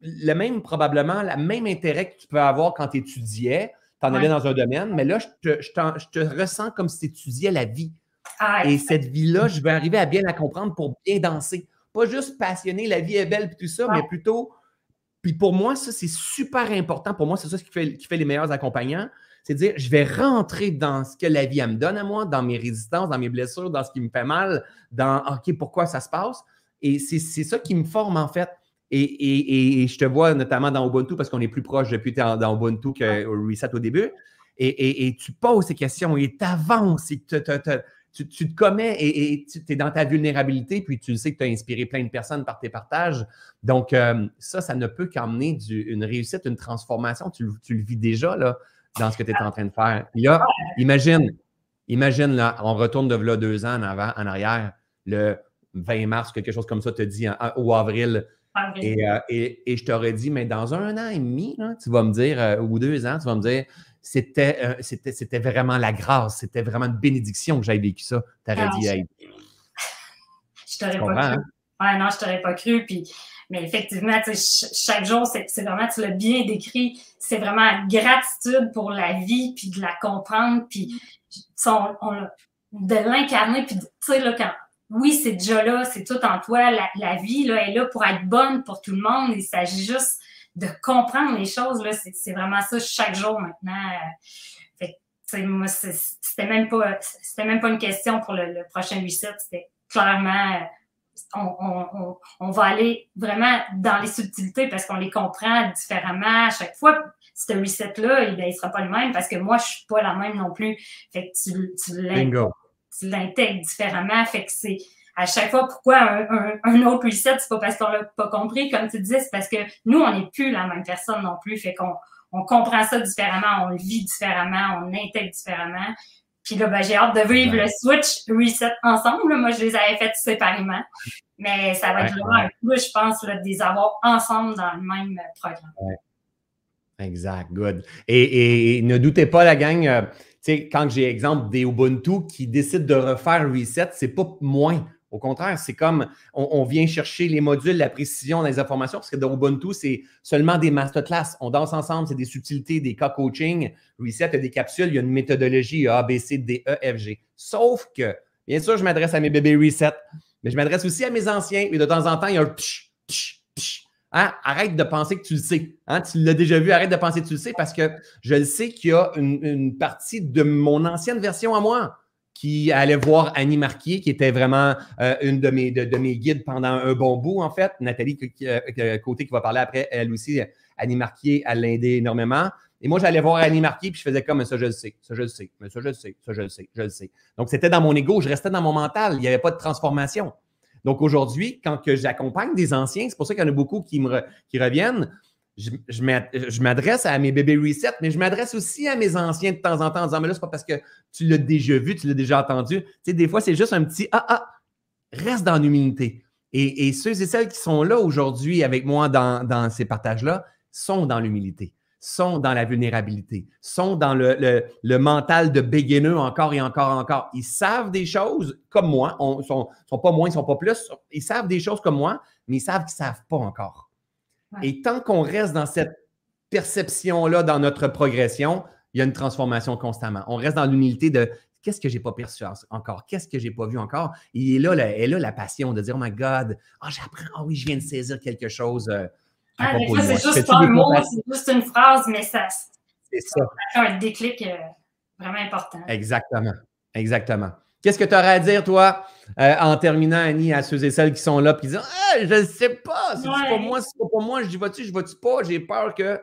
le même, probablement, le même intérêt que tu peux avoir quand tu étudiais, tu en avais dans un domaine, mais là, je te, je, je te ressens comme si tu étudiais la vie. Ah, et cette vie-là, je vais arriver à bien la comprendre pour bien danser. Pas juste passionner, la vie est belle et tout ça, mais plutôt. Puis pour moi, ça, c'est super important. Pour moi, c'est ça qui fait, qui fait les meilleurs accompagnants. C'est dire, je vais rentrer dans ce que la vie me donne à moi, dans mes résistances, dans mes blessures, dans ce qui me fait mal, dans OK, pourquoi ça se passe? Et c'est ça qui me forme, en fait. Et, et, je te vois notamment dans Ubuntu parce qu'on est plus proche depuis dans, dans Ubuntu que Reset au début. Et, tu poses ces questions et tu avances et tu tu, te commets et, tu es dans ta vulnérabilité, puis tu sais que tu as inspiré plein de personnes par tes partages. Donc, euh, ça, ça ne peut qu'emmener une réussite, une transformation. Tu, le vis déjà là, dans ce que tu es en train de faire. là, imagine, imagine, là, on retourne de là deux ans en, avant, en arrière, le 20 mars, quelque chose comme ça, te dit, ou avril. Euh, et, et, je t'aurais dit, mais dans un an et demi, tu vas me dire, euh, ou deux ans, tu vas me dire, euh, c'était, c'était, vraiment la grâce, c'était vraiment une bénédiction que j'aie vécu ça. Tu aurais dit, hey. [LAUGHS] Je t'aurais pas cru. Hein? Ouais, non, je t'aurais pas cru. Puis, mais effectivement, chaque jour, c'est, vraiment, tu l'as bien décrit, c'est vraiment gratitude pour la vie, puis de la comprendre, puis de l'incarner, puis tu sais, là, quand, oui, c'est déjà là, c'est tout en toi, la, la vie, là, est là pour être bonne pour tout le monde, il s'agit juste de comprendre les choses, là, c'est vraiment ça chaque jour maintenant. Fait moi, c'était même pas c'était même pas une question pour le, prochain reset. C'était clairement on, on, on, va aller vraiment dans les subtilités parce qu'on les comprend différemment à chaque fois. Ce reset-là, il, ben, il sera pas le même parce que moi, je suis pas la même non plus. Fait que tu, tu l'intègres différemment. Fait que c'est à chaque fois, pourquoi un, un, autre reset, c'est pas parce qu'on l'a pas compris, comme tu disais, c'est parce que nous, on n'est plus la même personne non plus. Fait qu'on on comprend ça différemment, on le vit différemment, on intègre différemment. Puis là, ben, j'ai hâte de vivre le switch reset ensemble. Moi, je les avais fait séparément. Mais ça va être vraiment un plus, je pense, là, de les avoir ensemble dans le même programme. Exact, good. Et, et, ne doutez pas, la gang, euh, sais, quand j'ai exemple des Ubuntu qui décident de refaire reset, c'est pas moins. Au contraire, c'est comme on, vient chercher les modules, la précision les informations, parce que dans Ubuntu, c'est seulement des masterclass. On danse ensemble, c'est des subtilités, des cas coaching. Reset, il y a des capsules, il y a une méthodologie A, B, C, D, E, F, G. Sauf que, bien sûr, je m'adresse à mes bébés Reset, mais je m'adresse aussi à mes anciens. Et de temps en temps, il y a un psh, psh, psh. Hein? Arrête de penser que tu le sais. Hein? Tu l'as déjà vu, arrête de penser que tu le sais parce que je le sais qu'il y a une, partie de mon ancienne version à moi qui allait voir Annie Marquier, qui était vraiment euh, une de mes, de, mes guides pendant un bon bout, en fait. Nathalie euh, Côté qui va parler après, elle aussi, Annie Marquier, elle l'a aidé énormément. Et moi, j'allais voir Annie Marquis, puis je faisais comme, ça, je le sais, ça, je le sais, mais ça, je le sais, ça, je le sais, je le sais. Donc, c'était dans mon ego, je restais dans mon mental, il n'y avait pas de transformation. Donc, aujourd'hui, quand j'accompagne des anciens, c'est pour ça qu'il y en a beaucoup qui, me qui reviennent, je, m'adresse à mes bébés reset, mais je m'adresse aussi à mes anciens de temps en temps en disant, mais là, c'est pas parce que tu l'as déjà vu, tu l'as déjà entendu. Tu sais, des fois, c'est juste un petit, ah, ah, reste dans l'humilité. Et, ceux et celles qui sont là aujourd'hui avec moi dans, dans ces partages-là sont dans l'humilité sont dans la vulnérabilité, sont dans le, mental de beginner encore et encore et encore. Ils savent des choses comme moi, ils ne sont, pas moins, ils ne sont pas plus, ils savent des choses comme moi, mais ils savent qu'ils ne savent pas encore. Et tant qu'on reste dans cette perception-là dans notre progression, il y a une transformation constamment. On reste dans l'humilité de qu'est-ce que j'ai pas perçu encore, qu'est-ce que j'ai pas vu encore. Et là, est là la passion de dire, oh my God, oh, j'apprends, oh oui, je viens de saisir quelque chose. Euh, ah, des fois, c'est juste pas un mot, c'est juste une phrase, mais ça, c'est ça. un déclic euh, vraiment important. Exactement. Exactement. Qu'est-ce que tu aurais à dire, toi, euh, en terminant, Annie, à ceux et celles qui sont là et qui disent Ah, je ne sais pas, c'est pas moi, c'est pas pour moi, je dis vas-tu, je vais-tu pas, j'ai peur que.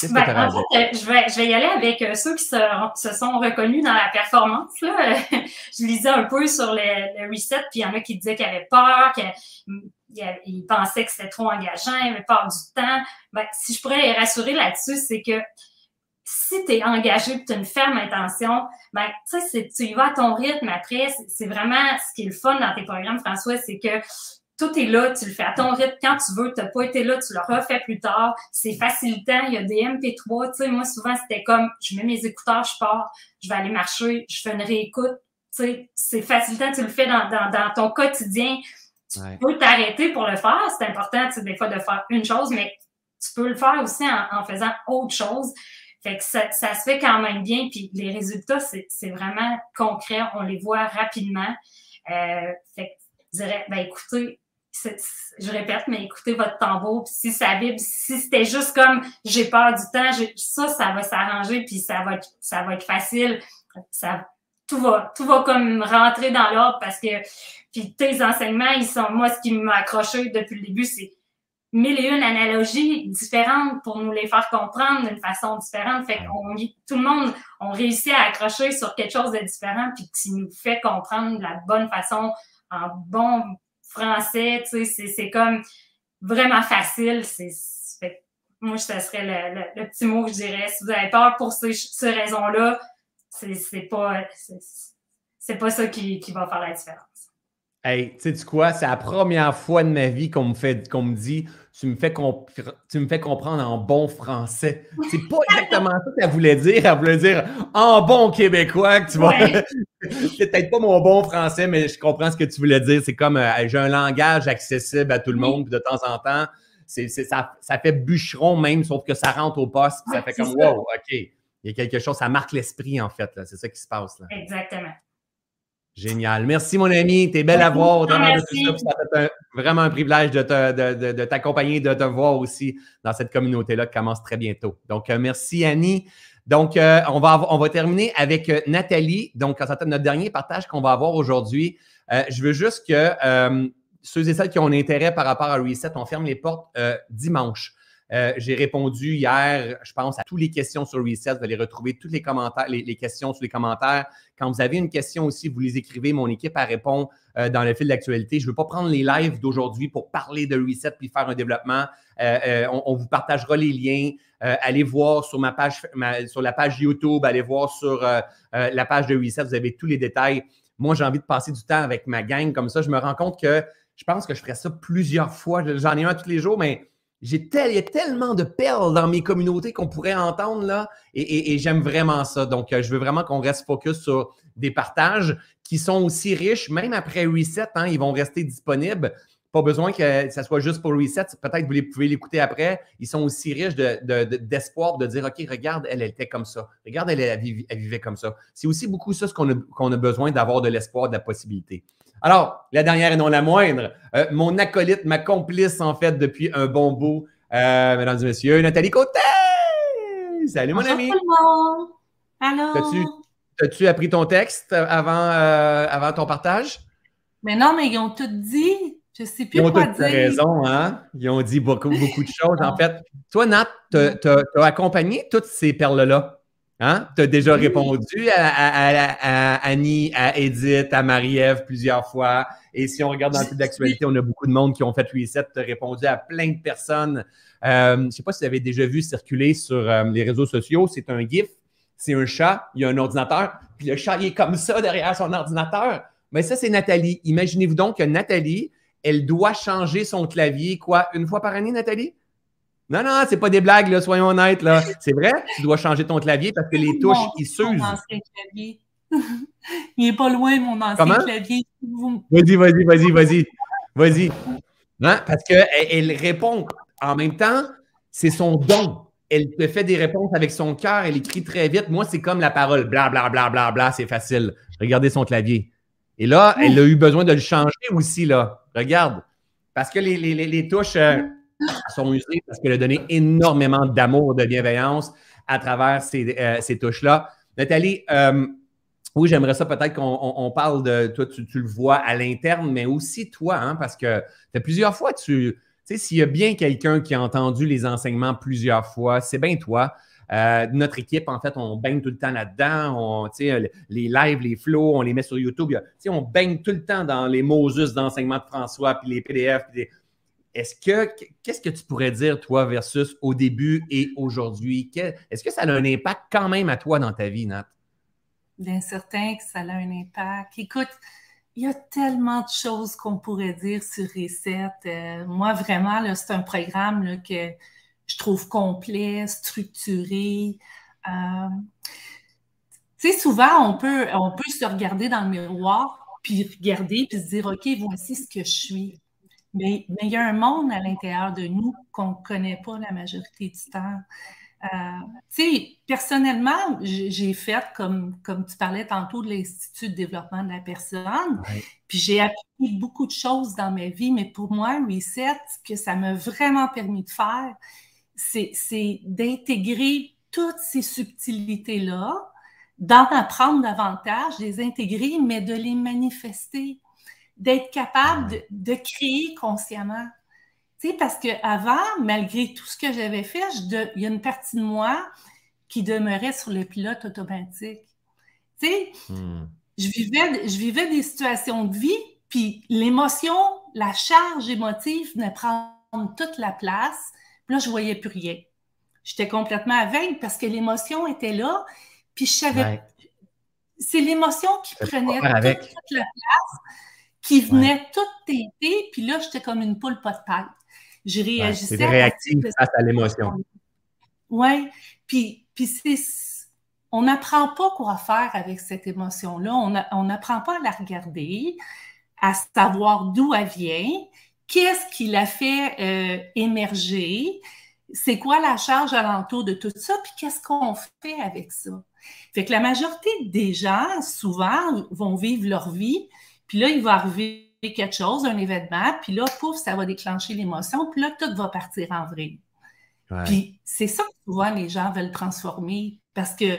Qu'est-ce que ben, tu à dire? Euh, je, vais, je vais y aller avec ceux qui se, se, sont reconnus dans la performance. Là. [LAUGHS] je lisais un peu sur le, reset, puis il y en a qui disaient qu'ils avaient peur, il, pensait que c'était trop engageant, il avait peur du temps. Ben, si je pourrais les rassurer là-dessus, c'est que si tu es engagé et tu as une ferme intention, ben, tu y vas à ton rythme après. C'est vraiment ce qui est le fun dans tes programmes, François, c'est que tout est là, tu le fais à ton rythme quand tu veux, tu n'as pas été là, tu le refais plus tard. C'est facilitant, il y a des MP3. Tu sais, moi, souvent, c'était comme je mets mes écouteurs, je pars, je vais aller marcher, je fais une réécoute. Tu sais, c'est facilitant, tu le fais dans, dans, dans ton quotidien. Tu peux t'arrêter pour le faire. C'est important, tu sais, des fois, de faire une chose, mais tu peux le faire aussi en, faisant autre chose. Fait que ça, ça, se fait quand même bien. Puis les résultats, c'est vraiment concret. On les voit rapidement. Euh, fait que je dirais, ben écoutez, je répète, mais écoutez votre tambour. Puis si ça vibre, si c'était juste comme j'ai peur du temps, ça, ça va s'arranger, puis ça va, être, ça va être facile. Ça, tout va, tout va comme rentrer dans l'ordre parce que puis tes enseignements, ils sont, moi, ce qui m'a accroché depuis le début, c'est mille et une analogies différentes pour nous les faire comprendre d'une façon différente. Fait qu'on, tout le monde, on réussit à accrocher sur quelque chose de différent, puis qui nous fait comprendre de la bonne façon, en bon français, tu sais, c'est comme vraiment facile. C'est, moi, ce serait le, petit mot que je dirais. Si vous avez peur pour ces, ces raisons-là, c'est pas, c'est pas ça qui, qui va faire la différence. Hey, tu sais quoi? C'est la première fois de ma vie qu'on me fait qu'on me dit tu me, fais tu me fais comprendre en bon français. C'est pas [LAUGHS] exactement ça qu'elle voulait dire. Elle voulait dire en bon québécois que tu vas. [LAUGHS] c'est peut-être pas mon bon français, mais je comprends ce que tu voulais dire. C'est comme euh, j'ai un langage accessible à tout le monde, puis de temps en temps, c'est, ça, ça fait bûcheron même, sauf que ça rentre au poste, puis ça fait comme wow, OK. Il y a quelque chose, ça marque l'esprit, en fait. C'est ça qui se passe. Là. Exactement. Génial. Merci, mon ami. Tu es belle à voir au travers de tout ça. Ça fait vraiment un privilège de, t'accompagner, de, te voir aussi dans cette communauté-là qui commence très bientôt. Donc, euh, merci, Annie. Donc, euh, on, va on va terminer avec euh, Nathalie. Donc, ça notre dernier partage qu'on va avoir aujourd'hui. je veux juste que ceux et celles qui ont un intérêt par rapport à Reset, on ferme les portes dimanche. Euh, j'ai répondu hier, je pense, à toutes les questions sur Reset. Vous allez retrouver tous les commentaires, les, questions sous les commentaires. Quand vous avez une question aussi, vous les écrivez. Mon équipe a répond euh, dans le fil d'actualité. Je ne veux pas prendre les lives d'aujourd'hui pour parler de Reset puis faire un développement. Euh, on, vous partagera les liens. allez voir sur ma page, sur la page YouTube, allez voir sur la page de Reset. Vous avez tous les détails. Moi, j'ai envie de passer du temps avec ma gang comme ça. Je me rends compte que je pense que je ferais ça plusieurs fois. J'en ai un tous les jours, mais j'ai il y a tellement de perles dans mes communautés qu'on pourrait entendre là, et, j'aime vraiment ça. Donc, euh, je veux vraiment qu'on reste focus sur des partages qui sont aussi riches, même après Reset, hein, ils vont rester disponibles. Pas besoin que ça soit juste pour Reset. Peut-être que vous pouvez l'écouter après. Ils sont aussi riches d'espoir de, dire OK, regarde, elle, était comme ça. Regarde, elle, elle, vivait comme ça. C'est aussi beaucoup ça ce qu'on a, besoin d'avoir de l'espoir, de la possibilité. Alors, la dernière et non la moindre, euh, mon acolyte, ma complice en fait depuis un bon bout, euh, mesdames et messieurs, Nathalie Côté! Salut, mon ami! Allô? As-tu appris ton texte avant, euh, avant ton partage? Mais non, mais ils ont tout dit. Je sais plus Ils ont quoi dire. raison, hein? Ils ont dit beaucoup, beaucoup de [LAUGHS] choses. En fait, toi, Nat, tu as, accompagné toutes ces perles-là? Hein? Tu as déjà Oui. répondu à, à- à- à Annie, à Edith, à Marie-Ève plusieurs fois. Et si on regarde dans le d'actualité, on a beaucoup de monde qui ont fait reset. Tu as répondu à plein de personnes. Euh, je ne sais pas si vous avez déjà vu circuler sur euh, les réseaux sociaux. C'est un GIF. C'est un chat. Il y a un ordinateur. Puis le chat, il est comme ça derrière son ordinateur. Mais ça, c'est Nathalie. Imaginez-vous donc que Nathalie, elle doit changer son clavier, quoi, une fois par année, Nathalie? Non, non, c'est pas des blagues, là, soyons honnêtes, là. [LAUGHS] C'est vrai, tu dois changer ton clavier parce que les touches, ils Mon s'usent. ancien clavier. [LAUGHS] Il est pas loin, mon ancien Comment? clavier. Vas-y, vas-y, vas-y, vas-y. Vas-y. Hein? Parce qu'elle elle répond. En même temps, c'est son don. Elle te fait des réponses avec son cœur, elle écrit très vite. Moi, c'est comme la parole. Bla, bla, bla, bla, bla, c'est facile. Regardez son clavier. Et là, elle a eu besoin de le changer aussi, là. Regarde. Parce que les, les- les- les touches euh, sont usées, parce qu'elle a donné énormément d'amour, de bienveillance à travers ces, euh, ces touches-là. Nathalie, euh, oui, j'aimerais ça peut-être qu'on on- on parle de toi, tu, tu le vois à l'interne, mais aussi toi, hein, parce que fait plusieurs fois, tu sais, s'il y a bien quelqu'un qui a entendu les enseignements plusieurs fois, c'est bien toi. Euh, notre équipe, en fait, on baigne tout le temps là-dedans. On, les lives, les flows, on les met sur YouTube. A- on baigne tout le temps dans les Moses d'enseignement de François, puis les PDF. puis les- Est-ce que, qu'est-ce que tu pourrais dire, toi, versus au début et aujourd'hui? Est-ce que ça a un impact quand même à toi dans ta vie, Nat? Bien certain que ça a un impact. Écoute, il y a tellement de choses qu'on pourrait dire sur Reset. Euh, moi, vraiment, c'est un programme que je trouve complet, structuré. Euh, tu sais, souvent, on peut, on peut se regarder dans le miroir, puis regarder, puis se dire, OK, voici ce que je suis. Mais, mais il y a un monde à l'intérieur de nous qu'on ne connaît pas la majorité du temps. Euh, tu sais, personnellement, j'ai fait, comme, comme tu parlais tantôt, de l'Institut de développement de la personne, Ouais. puis j'ai appris beaucoup de choses dans ma vie, mais pour moi, Reset, ce que ça m'a vraiment permis de faire, c'est c'est d'intégrer toutes ces subtilités-là, d'en apprendre davantage, de les intégrer, mais de les manifester, d'être capable de, de créer consciemment. Tu sais, parce qu'avant, malgré tout ce que j'avais fait, je il y a une partie de moi qui demeurait sur le pilote automatique. Tu sais, Hmm. je vivais, je vivais des situations de vie, puis l'émotion, la charge émotive venait prendre toute la place. Puis là, je voyais plus rien. J'étais complètement aveugle parce que l'émotion était là, puis je savais. Ouais. C'est l'émotion qui prenait toute la place, qui venait toute teinter, puis là, j'étais comme une poule pas de tête. Je Ouais, réagissais. À- réactif face à l'émotion. oui, puis, puis c'est, on n'apprend pas quoi faire avec cette émotion-là. On n'apprend pas à la regarder, à savoir d'où elle vient, qu'est-ce qui la fait euh, émerger, c'est quoi la charge alentour de tout ça, puis qu'est-ce qu'on fait avec ça. Fait que la majorité des gens, souvent, vont vivre leur vie, puis là, il va arriver quelque chose, un événement, puis là, pouf, ça va déclencher l'émotion, puis là, tout va partir en vrille. Ouais. Puis c'est ça que souvent les gens veulent transformer parce que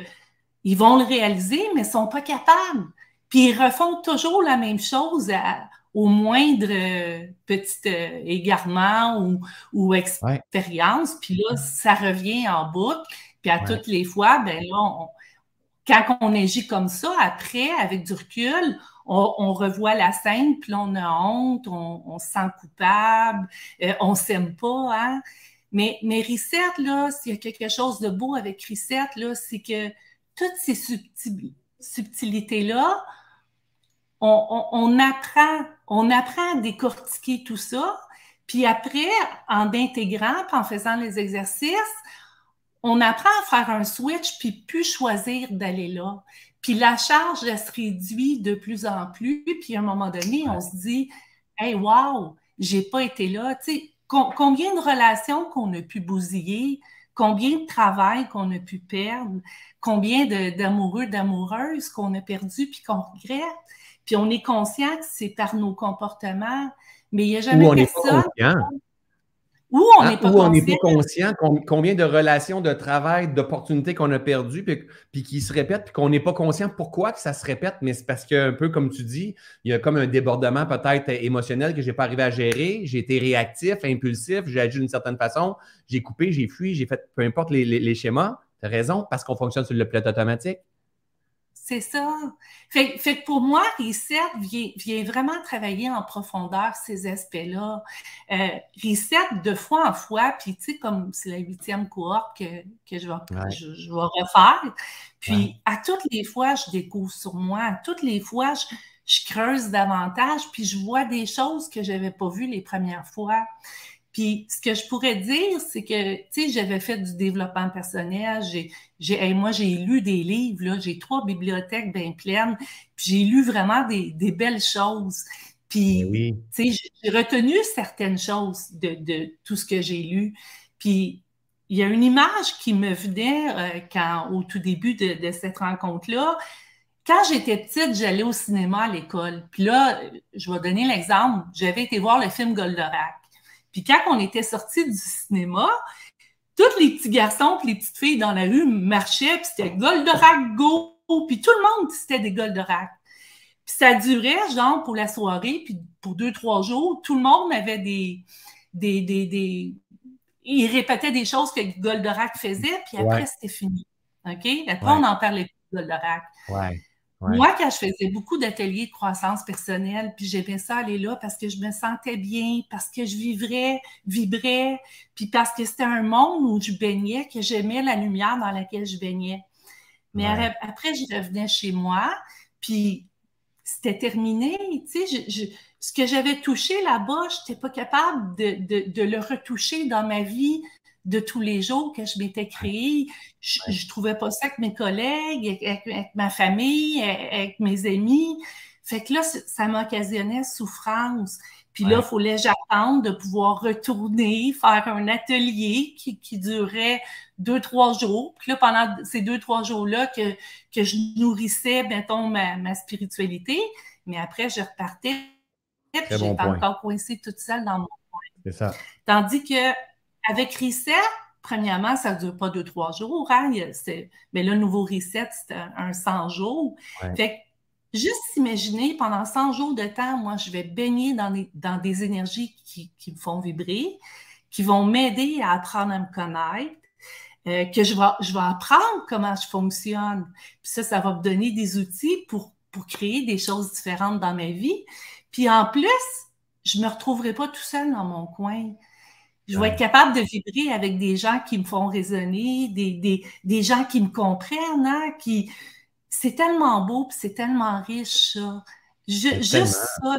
ils vont le réaliser, mais ils ne sont pas capables. Puis ils refont toujours la même chose à- au moindre euh, petit euh, égarement ou, ou expérience. Puis là, ça revient en boucle. Puis à Ouais. toutes les fois, ben là, on- quand on agit comme ça, après, avec du recul, on, revoit la scène, puis on a honte, on, on se sent coupable, euh, on s'aime pas, hein? Mais, mais Reset, là, s'il y a quelque chose de beau avec Reset, là, c'est que toutes ces subtil- subtilités-là, on, apprend, on apprend à décortiquer tout ça. Puis après, en intégrant, en faisant les exercices, on apprend à faire un switch, puis plus choisir d'aller là. Puis la charge, elle se réduit de plus en plus. Puis à un moment donné, on se dit, hey, wow, j'ai pas été là. Tu sais, com- combien de relations qu'on a pu bousiller, combien de travail qu'on a pu perdre, combien de- d'amoureux, d'amoureuses qu'on a perdu puis qu'on regrette. Puis on est conscient que c'est par nos comportements, mais il n'y a jamais Ou on pas conscient. Ou on hein, n'est pas, conscient. combien de relations de travail, d'opportunités qu'on a perdues, puis, qui se répètent, puis qu'on n'est pas conscient pourquoi que ça se répète, mais c'est parce qu'un peu comme tu dis, il y a comme un débordement peut-être émotionnel que je n'ai pas arrivé à gérer. J'ai été réactif, impulsif, j'ai agi d'une certaine façon, j'ai coupé, j'ai fui, j'ai fait peu importe les, les schémas. Tu as raison, parce qu'on fonctionne sur le pilote automatique. C'est ça. Fait, fait, que pour moi, Reset vient, vient, vraiment travailler en profondeur ces aspects-là. Euh, Reset, de fois en fois, puis tu sais, comme c'est la huitième cohorte que, que je, vais, je, vais refaire, puis à toutes les fois, je découvre sur moi, à toutes les fois, je, je creuse davantage, puis je vois des choses que je n'avais pas vues les premières fois. Puis ce que je pourrais dire, c'est que, tu sais, j'avais fait du développement personnel, j'ai, j'ai moi, j'ai lu des livres, là, j'ai trois bibliothèques bien pleines, puis j'ai lu vraiment des, des belles choses. Puis, ben tu sais, j'ai retenu certaines choses de, de, tout ce que j'ai lu. Puis, il y a une image qui me venait euh, quand, au tout début de, de cette rencontre-là. Quand j'étais petite, j'allais au cinéma à l'école. Puis là, je vais donner l'exemple. J'avais été voir le film Goldorak. Puis quand on était sortis du cinéma, tous les petits garçons et les petites filles dans la rue marchaient, puis c'était Goldorak Go! Puis tout le monde, c'était des Goldorak. Puis ça durait, genre, pour la soirée, puis pour deux, trois jours, tout le monde avait des... des, des, des... Il répétait des choses que Goldorak faisait, puis après, c'était fini. OK? Après, on n'en parlait plus de Goldorak. Ouais. Moi, quand je faisais beaucoup d'ateliers de croissance personnelle, puis j'aimais ça aller là parce que je me sentais bien, parce que je vivrais, vibrais, puis parce que c'était un monde où je baignais, que j'aimais la lumière dans laquelle je baignais. Mais après, je revenais chez moi, puis c'était terminé. Tu sais, ce que j'avais touché là-bas, je n'étais pas capable de, de, le retoucher dans ma vie de tous les jours que je m'étais créée. Je, ne trouvais pas ça avec mes collègues, avec, ma famille, avec mes amis. Fait que là, ça m'occasionnait souffrance. Puis là, il fallait j'attendre de pouvoir retourner, faire un atelier qui, qui, durait deux, trois jours. Puis là, pendant ces deux, trois jours-là, que, que je nourrissais, mettons, ma, ma spiritualité. Mais après, je repartais. Puis j'étais encore coincée toute seule dans mon coin. C'est ça. Tandis que avec Reset, premièrement, ça ne dure pas deux, trois jours. Hein? Mais le nouveau Reset, c'est un, 100 jours. Fait juste imaginer, pendant 100 jours de temps, moi, je vais baigner dans des, dans des énergies qui, me font vibrer, qui vont m'aider à apprendre à me connaître, euh, que je vais, je vais apprendre comment je fonctionne. Puis ça, ça va me donner des outils pour, pour créer des choses différentes dans ma vie. Puis en plus, je ne me retrouverai pas tout seul dans mon coin. Je vais être capable de vibrer avec des gens qui me font résonner, des, des, des gens qui me comprennent, hein, qui... C'est tellement beau, c'est tellement riche, ça. juste ça,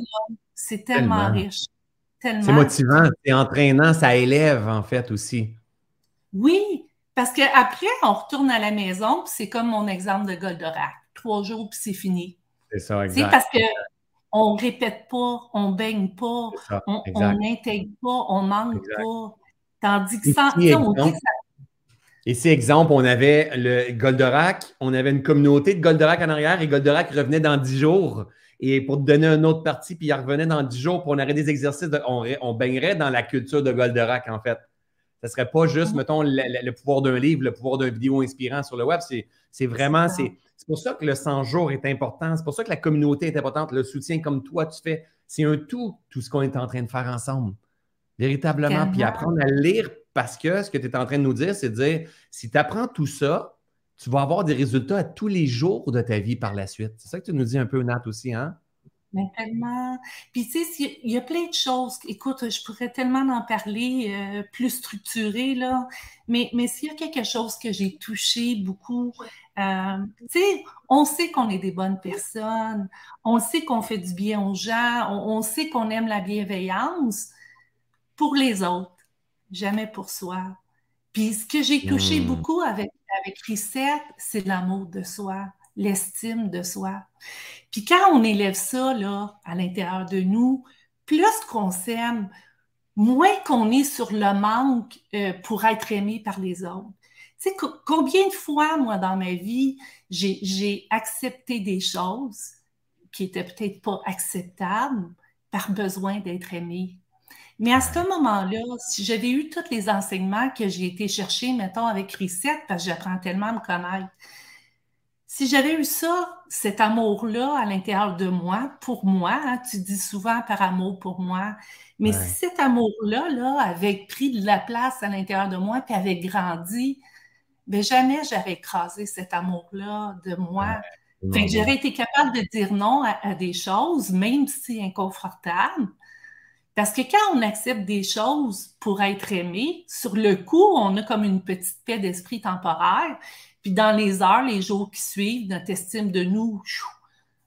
c'est tellement, riche. C'est motivant, c'est entraînant, ça élève, en fait, aussi. Oui, parce qu'après, on retourne à la maison, c'est comme mon exemple de Goldorak. Trois jours, puis c'est fini. C'est ça, exact. parce que on répète pas, on baigne pas, on n'intègre pas, on manque pas. Tandis que sans ça, on dit ça. Ici, exemple, on avait le Goldorak, on avait une communauté de Goldorak en arrière et Goldorak revenait dans dix jours. Et pour te donner une autre partie, puis il revenait dans dix jours, puis on aurait des exercices, on, baignerait dans la culture de Goldorak, en fait. Ce ne serait pas juste, mettons, le, pouvoir d'un livre, le pouvoir d'une vidéo inspirant sur le web. C'est vraiment, c'est c'est pour ça que le 100 jours est important. C'est pour ça que la communauté est importante. Le soutien comme toi, tu fais, c'est un tout, tout ce qu'on est en train de faire ensemble. Véritablement. Puis apprendre à lire parce que ce que tu es en train de nous dire, c'est de dire si tu apprends tout ça, tu vas avoir des résultats à tous les jours de ta vie par la suite. C'est ça que tu nous dis un peu, Nat, aussi, hein? Mais tellement. Puis, tu sais, il y a plein de choses. Écoute, je pourrais tellement en parler euh, plus structuré, là. Mais, mais s'il y a quelque chose que j'ai touché beaucoup, euh, tu sais, on sait qu'on est des bonnes personnes, on sait qu'on fait du bien aux gens, on, sait qu'on aime la bienveillance pour les autres, jamais pour soi. Puis ce que j'ai touché hmm. beaucoup avec, avec c'est l'amour de soi, l'estime de soi. Puis quand on élève ça à l'intérieur de nous, plus qu'on s'aime, moins qu'on est sur le manque euh, pour être aimé par les autres. Tu sais, combien de fois, moi, dans ma vie, j'ai accepté des choses qui étaient peut-être pas acceptables par besoin d'être aimé. Mais à ce moment-là, si j'avais eu tous les enseignements que j'ai été chercher, mettons, avec Reset, parce que j'apprends tellement à me connaître, si j'avais eu ça, cet amour-là à l'intérieur de moi, pour moi, hein, tu dis souvent par amour pour moi, mais si cet amour-là là, avait pris de la place à l'intérieur de moi, puis avait grandi, ben jamais j'aurais écrasé cet amour-là de moi. Fait que j'aurais été capable de dire non à, des choses, même si inconfortable. Parce que quand on accepte des choses pour être aimé, sur le coup, on a comme une petite paix d'esprit temporaire. Puis dans les heures, les jours qui suivent, notre estime de nous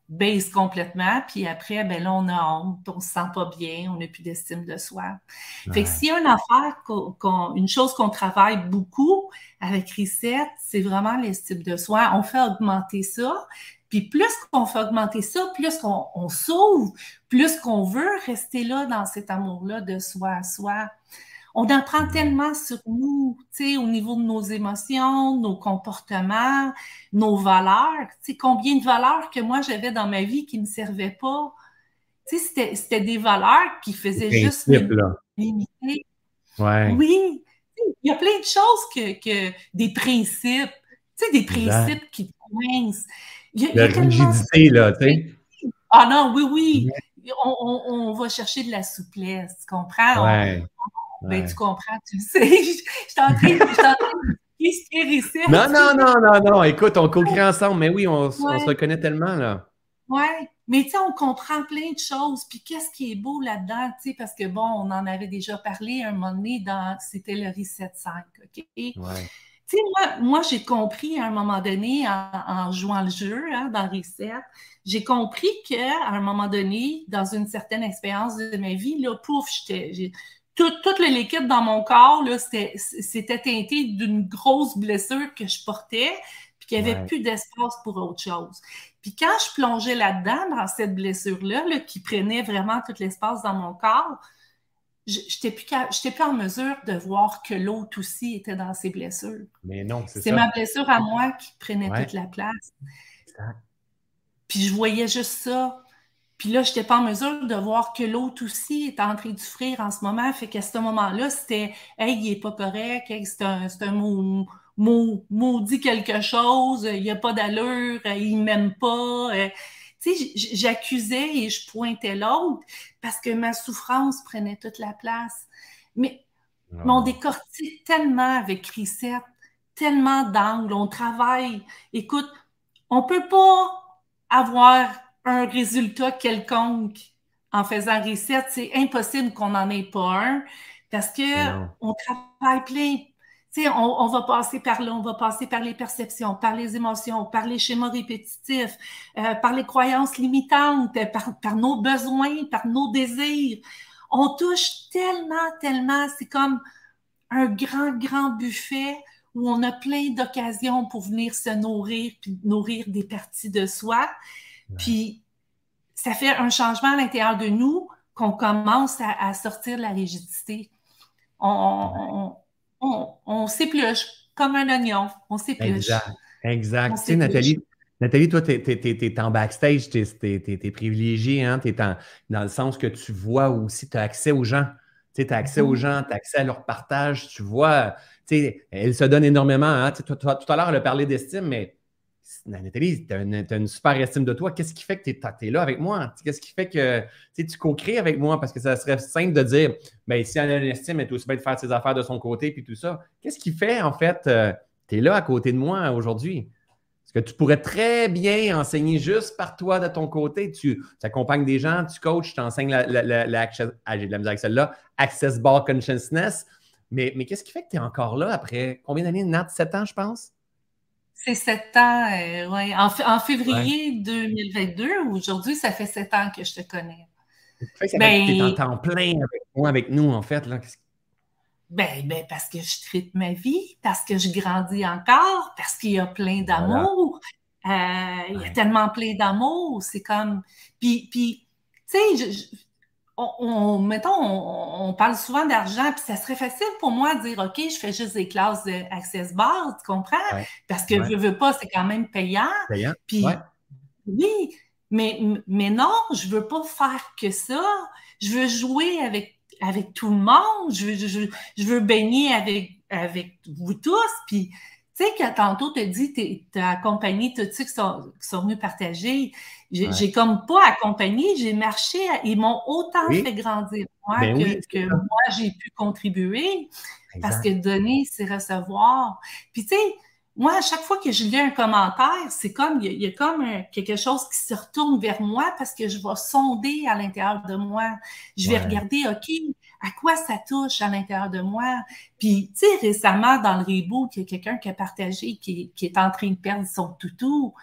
baisse complètement. Puis après, ben là, on a honte, on se sent pas bien, on n'a plus d'estime de soi. Fait que s'il y a une affaire, une chose qu'on travaille beaucoup avec Reset, c'est vraiment l'estime de soi. On fait augmenter ça. Puis plus qu'on fait augmenter ça, plus qu'on s'ouvre, plus qu'on veut rester là dans cet amour-là de soi à soi. On apprend tellement sur nous, tu sais, au niveau de nos émotions, nos comportements, nos valeurs. Tu sais, combien de valeurs que moi j'avais dans ma vie qui ne me servaient pas. Tu sais, c'était des valeurs qui faisaient juste limiter. Ouais. Oui, il y a plein de choses que, des principes, tu sais, des principes qui te coincent. La rigidité, là, tu sais. Ah non, oui, oui. On, va chercher de la souplesse, tu comprends? Ouais. Ben, tu comprends, tu le sais. [LAUGHS] Je suis en train, de ici. Non, non, non, non, non. Écoute, on co-crée ensemble, mais oui, on, se reconnaît tellement, là. Oui, mais tu sais, on comprend plein de choses. Puis qu'est-ce qui est beau là-dedans, tu sais, parce que bon, on en avait déjà parlé un moment donné dans, c'était le Reset 5, OK? Ouais. Tu sais, moi, moi j'ai compris à un moment donné, en, jouant le jeu, hein, dans Reset, j'ai compris qu'à un moment donné, dans une certaine expérience de ma vie, là, pouf, j'étais, toute, l'équipe dans mon corps, c'était teinté d'une grosse blessure que je portais, puis qu'il n'y avait plus d'espace pour autre chose. Puis quand je plongeais là-dedans, dans cette blessure-là, qui prenait vraiment tout l'espace dans mon corps, je n'étais plus, plus en mesure de voir que l'autre aussi était dans ses blessures. Mais non, c'est C'est ma blessure à moi qui prenait toute la place. Puis je voyais juste ça. Puis là, je n'étais pas en mesure de voir que l'autre aussi est en train de souffrir en ce moment. Fait qu'à ce moment-là, c'était Hey, il n'est pas correct, c'est un, un mot, mot, maudit quelque chose, il n'y a pas d'allure, il ne m'aime pas. Euh, tu sais, j'accusais et je pointais l'autre parce que ma souffrance prenait toute la place. Mais, on décortique tellement avec Chrisette, tellement d'angles, on travaille. Écoute, on ne peut pas avoir un résultat quelconque en faisant reset. C'est impossible qu'on n'en ait pas un parce que on travaille plein. On, on, va passer par là, on va passer par les perceptions, par les émotions, par les schémas répétitifs, euh, par les croyances limitantes, par, par nos besoins, par nos désirs. On touche tellement, tellement, c'est comme un grand, grand buffet où on a plein d'occasions pour venir se nourrir, puis nourrir des parties de soi. Puis ça fait un changement à l'intérieur de nous qu'on commence à, sortir de la rigidité. On, on, s'épluche comme un oignon. On s'épluche. Exact. Exact. Tu sais, Nathalie, Nathalie, toi, tu es, en backstage, tu es, privilégiée, hein? tu es dans le sens que tu vois aussi, tu as accès aux gens. Tu as accès aux mm-hmm. gens, tu as accès à leur partage, tu vois, elle se donne énormément. Hein? tout à l'heure, elle a parlé d'estime, mais Nathalie, tu as, une super estime de toi. Qu'est-ce qui fait que tu es, là avec moi? Qu'est-ce qui fait que tu co-crées avec moi? Parce que ça serait simple de dire, ben, si elle a une estime, elle est aussi bien de faire ses affaires de son côté puis tout ça. Qu'est-ce qui fait, en fait, euh, tu es là à côté de moi aujourd'hui? Parce que tu pourrais très bien enseigner juste par toi de ton côté? Tu, accompagnes des gens, tu coaches, tu enseignes la, la, access, ah, de la misère avec celle-là, Access Bar Consciousness. Mais, mais qu'est-ce qui fait que tu es encore là après? Combien d'années? Nat, 7 ans, je pense? C'est sept ans, euh, ouais. En, février 2022, aujourd'hui, ça fait sept ans que je te connais. Ça ben, tu es en temps plein avec moi, avec nous, en fait. Là. Ben, ben, parce que je traite ma vie, parce que je grandis encore, parce qu'il y a plein d'amour. Euh, il y a tellement plein d'amour. C'est comme. Puis, puis tu sais, on, mettons, on, parle souvent d'argent, puis ça serait facile pour moi de dire, OK, je fais juste des classes d'Access Bar, tu comprends? Parce que je veux pas, c'est quand même payant. Payant, puis, Oui, mais, mais non, je veux pas faire que ça. Je veux jouer avec, avec tout le monde. Je, je, je veux baigner avec, avec vous tous. Puis, tu sais, que tantôt, tu as dit, tu as accompagné tous ceux qui sont, qui sont venus partager. J'ai comme pas accompagné, j'ai marché. ils m'ont autant fait grandir, moi, ben que, que moi, j'ai pu contribuer. Parce que donner, c'est recevoir. Puis, tu sais, moi, à chaque fois que je lis un commentaire, c'est comme, il y, a, comme quelque chose qui se retourne vers moi parce que je vais sonder à l'intérieur de moi. Je vais regarder, OK, à quoi ça touche à l'intérieur de moi? Puis, tu sais, récemment, dans le reboot, il y a quelqu'un qui a partagé qui, est en train de perdre son toutou.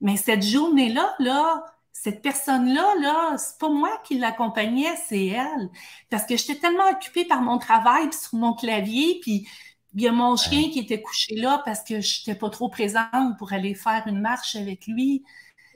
Mais cette journée-là, là, cette personne-là, là, c'est pas moi qui l'accompagnais, c'est elle. Parce que j'étais tellement occupée par mon travail, puis sur mon clavier, puis il y a mon chien qui était couché là parce que je n'étais pas trop présente pour aller faire une marche avec lui.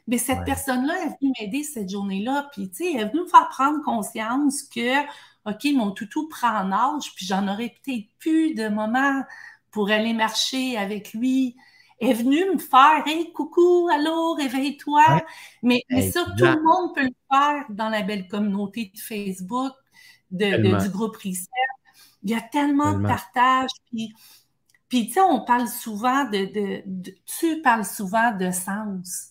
Mais cette personne-là est venue m'aider cette journée-là. Puis, tu sais, elle est venue me faire prendre conscience que, OK, mon toutou prend en âge, puis j'en aurais peut-être plus de moments pour aller marcher avec lui. Est venue me faire Hey, coucou, allô, réveille-toi. Mais, ça, tout le monde peut le faire dans la belle communauté de Facebook de, du groupe Reset. Il y a tellement, de partage. Puis, puis tu sais, on parle souvent de, Tu parles souvent de sens.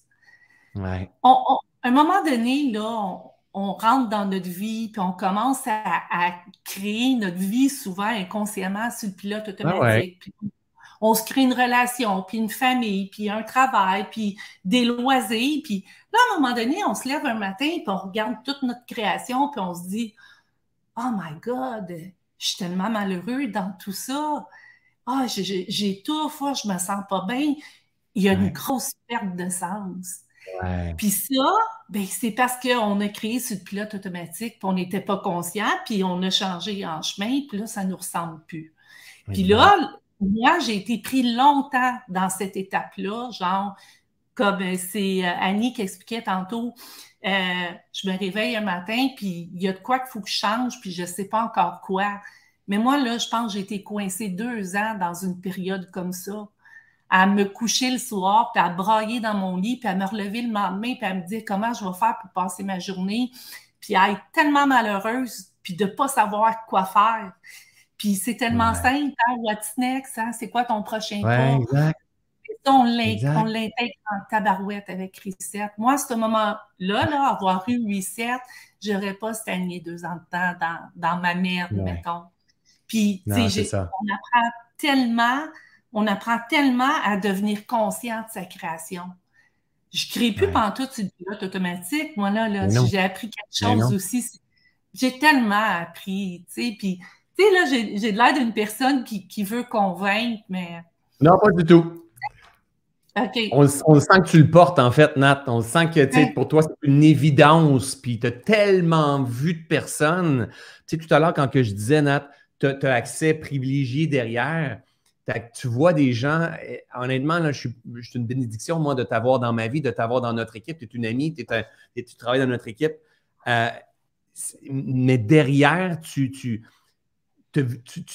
Ouais. à un moment donné, là, on, rentre dans notre vie, puis on commence à, créer notre vie souvent inconsciemment sur le pilote automatique. On se crée une relation, puis une famille, puis un travail, puis des loisirs. Puis là, à un moment donné, on se lève un matin, puis on regarde toute notre création, puis on se dit Oh my God, je suis tellement malheureux dans tout ça. Ah, j'ai tout, fois, je me sens pas bien. Il y a une grosse perte de sens. Puis ça, ben, c'est parce qu'on a créé ce pilote automatique, puis on n'était pas conscient, puis on a changé en chemin, puis là, ça ne nous ressemble plus. Puis là, moi, j'ai été pris longtemps dans cette étape-là, genre, comme euh, c'est euh, Annie qui expliquait tantôt, euh, je me réveille un matin, puis il y a de quoi qu'il faut que je change, puis je ne sais pas encore quoi. Mais moi, là, je pense que j'ai été coincée deux ans dans une période comme ça, à me coucher le soir, puis à brailler dans mon lit, puis à me relever le lendemain, puis à me dire comment je vais faire pour passer ma journée, puis à être tellement malheureuse, puis de ne pas savoir quoi faire. Puis c'est tellement simple, hein, what's next, hein? c'est quoi ton prochain pas? on l'intègre en tabarouette avec Reset. Moi, à ce moment-là, là, avoir eu Reset, je n'aurais pas stagné deux ans de temps dans, dans ma merde, mettons. Puis, on apprend tellement, on apprend tellement à devenir conscient de sa création. Je ne crée plus ouais. pantoute sur le pilote automatique. Moi, là, là j'ai appris quelque chose aussi. J'ai tellement appris, tu sais, puis, tu sais, là, j'ai l'air d'une personne qui, qui veut convaincre, mais... Non, pas du tout. On, on, sent que tu le portes, en fait, Nat. On sent que pour toi, c'est une évidence. Puis tu as tellement vu de personnes. Tu sais, tout à l'heure, quand que je disais, Nat, tu as, accès privilégié derrière. Tu vois des gens, eh, honnêtement, là, je, suis, une bénédiction, moi, de t'avoir dans ma vie, de t'avoir dans notre équipe. Tu es une amie, tu travailles dans notre équipe. Euh, mais derrière, tu, tu tu,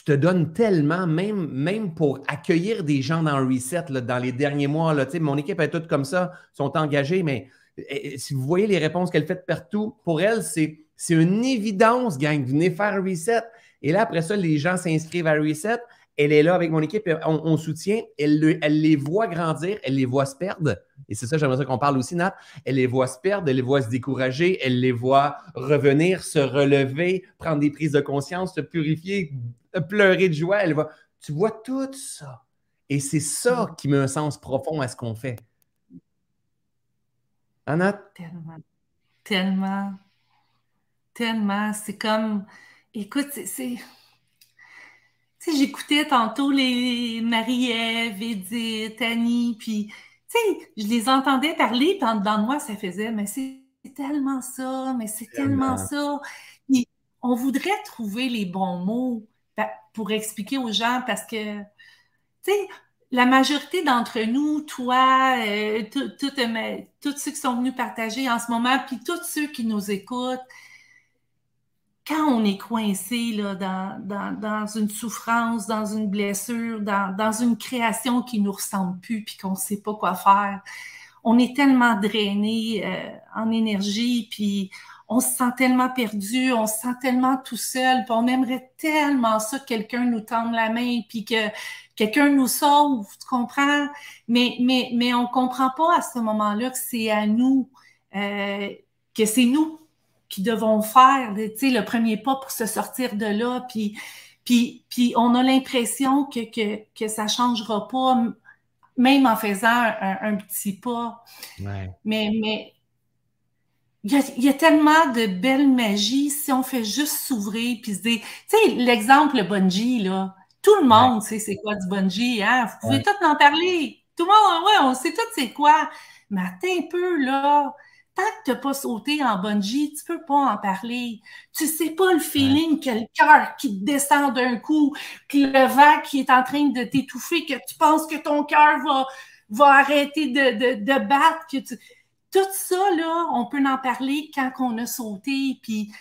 te donnes tellement, même, même pour accueillir des gens dans reset dans les derniers mois. Là, mon équipe est toute comme ça, sont engagés, mais eh, eh, si vous voyez les réponses qu'elle fait partout, pour elle, c'est une évidence, gang. Venez faire un reset. Et là, après ça, les gens s'inscrivent à reset. Elle est là avec mon équipe, on, soutient, elle, elle, les voit grandir, elle les voit se perdre. Et c'est ça, j'aimerais qu'on parle aussi, Nat. Elle les voit se perdre, elle les voit se décourager, elle les voit revenir, se relever, prendre des prises de conscience, se purifier, pleurer de joie. Elle voit, tu vois tout ça. Et c'est ça qui met un sens profond à ce qu'on fait. Hein, tellement. Tellement. Tellement. C'est comme, écoute, c'est j'écoutais tantôt les Marie-Ève, Edith, Annie, puis, tu sais, je les entendais parler, puis en dedans de moi, ça faisait, mais c'est tellement ça, mais c'est tellement ça. on voudrait trouver les bons mots pour expliquer aux gens parce que, tu sais, la majorité d'entre nous, toi, euh, tous ceux qui sont venus partager en ce moment, puis tous ceux qui nous écoutent, quand on est coincé là, dans, une souffrance, dans une blessure, dans, une création qui nous ressemble plus, puis qu'on ne sait pas quoi faire, on est tellement drainé euh, en énergie, puis on se sent tellement perdu, on se sent tellement tout seul, puis on aimerait tellement ça que quelqu'un nous tende la main, puis que quelqu'un nous sauve, tu comprends? Mais, mais, mais on comprend pas à ce moment-là que c'est à nous, euh, que c'est nous qui devons faire le premier pas pour se sortir de là, puis, puis, puis on a l'impression que, que, que ça ne changera pas, même en faisant un, petit pas. Mais, mais il y, a, tellement de belle magie si on fait juste s'ouvrir puis se dire, tu sais, l'exemple le bungee, là, tout le monde sait c'est quoi du bungee, hein? Vous pouvez tout en parler. Tout le monde, ouais, on sait tout c'est quoi. Mais attends un peu, là. Tant que tu n'as pas sauté en bungee, tu peux pas en parler. Tu sais pas le feeling que le cœur qui descend d'un coup, que le vent qui est en train de t'étouffer, que tu penses que ton cœur va, va arrêter de, de, de battre, que tu tout ça, là, on peut en parler quand on a sauté. Puis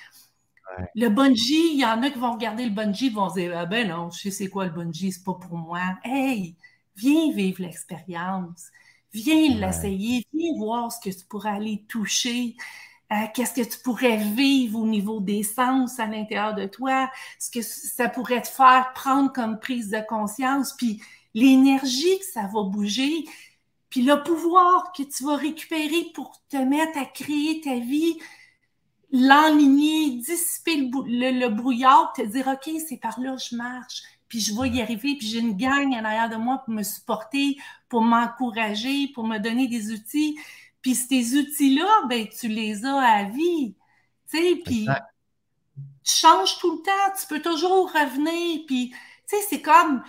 le bungee, il y en a qui vont regarder le bungee vont se dire Ah ben non, je sais c'est quoi le bungee, c'est pas pour moi. Hey, viens vivre l'expérience. Viens l'essayer. Viens voir ce que tu pourrais aller toucher. Euh, qu'est-ce que tu pourrais vivre au niveau des sens à l'intérieur de toi, ce que ça pourrait te faire prendre comme prise de conscience, puis l'énergie que ça va bouger, puis le pouvoir que tu vas récupérer pour te mettre à créer ta vie, l'enligner, dissiper le, brouillard, te dire, OK, c'est par là je marche, puis je vais y arriver, puis j'ai une gang en arrière de moi pour me supporter, pour m'encourager, pour me donner des outils. Puis ces outils-là, ben, tu les as à vie. Tu sais, puis tu changes tout le temps, tu peux toujours revenir, puis tu sais, c'est comme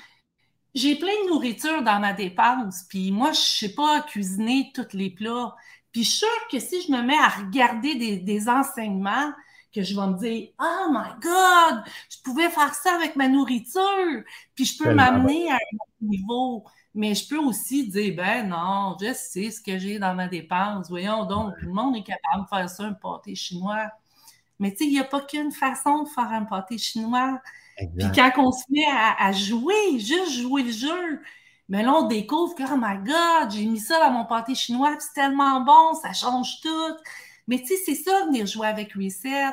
j'ai plein de nourriture dans ma dépense, puis moi, je sais pas cuisiner tous les plats. Puis je suis sûre que si je me mets à regarder des, enseignements, que je vais me dire Oh my God, je pouvais faire ça avec ma nourriture, puis je peux m'amener à un autre niveau. Mais je peux aussi dire Ben non, je sais ce que j'ai dans ma dépense. Voyons donc, tout le monde est capable de faire ça, un pâté chinois. Mais tu sais, il n'y a pas qu'une façon de faire un pâté chinois. Puis quand on se met à, jouer, juste jouer le jeu, mais là, on découvre que, oh my God, j'ai mis ça dans mon pâté chinois, c'est tellement bon, ça change tout. Mais tu sais, c'est ça, venir jouer avec Reset,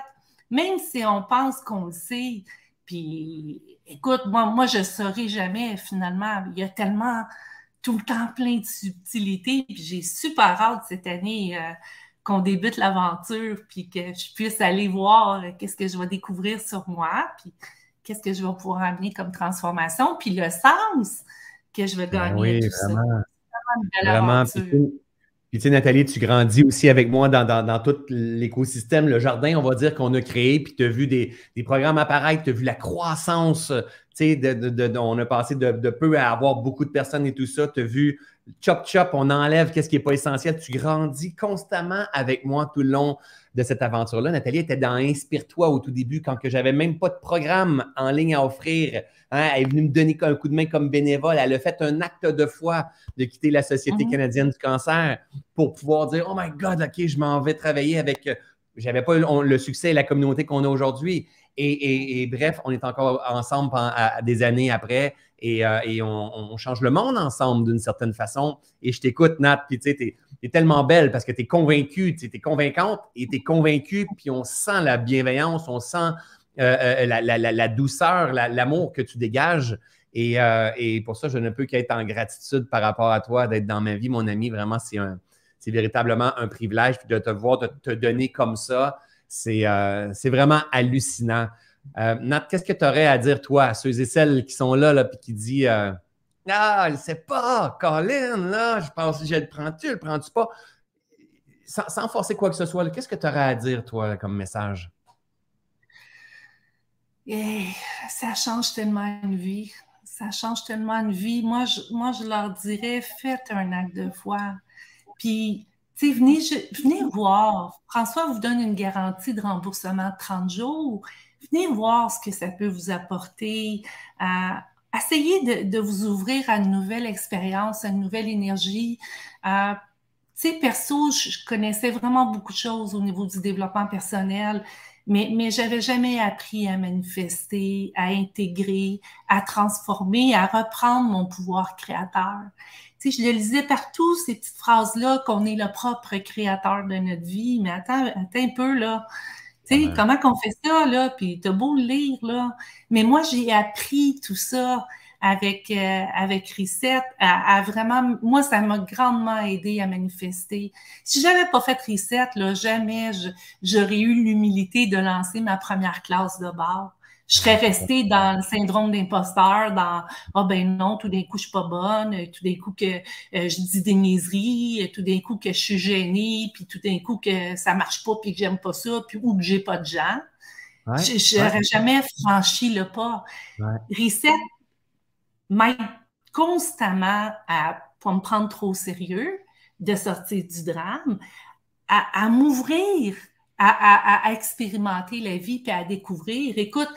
même si on pense qu'on le sait. Puis, écoute, moi, moi je ne saurais jamais, finalement. Il y a tellement tout le temps plein de subtilités. Puis j'ai super hâte cette année euh, qu'on débute l'aventure, puis que je puisse aller voir qu'est-ce que je vais découvrir sur moi. Puis qu'est-ce que je vais pouvoir amener comme transformation, puis le sens que je vais ben gagner. Oui, vraiment. vraiment. Puis, tu sais, Nathalie, tu grandis aussi avec moi dans, tout l'écosystème, le jardin, on va dire, qu'on a créé, puis tu as vu des, programmes apparaître, tu as vu la croissance, tu sais, de, on a passé de, peu à avoir beaucoup de personnes et tout ça, tu as vu chop chop, on enlève qu'est-ce qui n'est pas essentiel, tu grandis constamment avec moi tout le long de cette aventure-là. Nathalie était dans Inspire-toi au tout début, quand que j'avais même pas de programme en ligne à offrir. Hein. elle est venue me donner un coup de main comme bénévole. Elle a fait un acte de foi de quitter la Société mhm. canadienne du cancer pour pouvoir dire Oh my God, OK, je m'en vais travailler avec. Euh, j'avais pas le succès et la communauté qu'on a aujourd'hui. Et, bref, on est encore ensemble des années après et, euh, on, change le monde ensemble d'une certaine façon. Et je t'écoute, Nat, puis tu sais, tu es, tellement belle parce que tu es convaincue, tu es convaincante et tu es convaincue, puis on sent la bienveillance, on sent euh, euh, la, douceur, l'amour que tu dégages. Et, pour ça, je ne peux qu'être en gratitude par rapport à toi, d'être dans ma vie, mon ami. Vraiment, c'est véritablement un privilège de te voir, de te donner comme ça. Euh, c'est vraiment hallucinant. Euh, Nat, qu'est-ce que tu aurais à dire, toi, à ceux et celles qui sont là, puis qui disent euh, Ah, elle ne sait pas, Colin, là, je pense, je le prends-tu, le prends-tu pas? Sans, forcer quoi que ce soit, qu'est-ce que tu aurais à dire, toi, comme message? Eh, ça change tellement une vie. Ça change tellement une vie. Moi, je, moi, je leur dirais, faites un acte de foi. Puis, venez, venez voir. François vous donne une garantie de remboursement de 30 jours. Venez voir ce que ça peut vous apporter. Euh, essayez de, vous ouvrir à une nouvelle expérience, à une nouvelle énergie. Euh, tu sais, perso, je, connaissais vraiment beaucoup de choses au niveau du développement personnel, mais, mais j'avais jamais appris à manifester, à intégrer, à transformer, à reprendre mon pouvoir créateur. Tu sais, je le lisais partout, ces petites phrases-là, qu'on est le propre créateur de notre vie. Mais attends, attends un peu, là. Tu sais, comment qu'on fait ça, là? Puis t'as beau le lire, là. Mais moi, j'ai appris tout ça avec, euh, avec Reset, à, vraiment, moi, ça m'a grandement aidé à manifester. Si j'avais pas fait Reset, là, jamais j'aurais eu l'humilité de lancer ma première classe de bar. Je serais restée dans le syndrome d'imposteur, dans « Ah ben non, tout d'un coup, je suis pas bonne, tout d'un coup que euh, je dis des niaiseries, tout d'un coup que je suis gênée, puis tout d'un coup que ça marche pas, puis que j'aime pas ça, puis ou que j'ai pas de gens. je n'aurais jamais franchi le pas. Reset m'aide constamment à pas me prendre trop au sérieux, de sortir du drame, à, m'ouvrir, à, expérimenter la vie puis à découvrir. Écoute,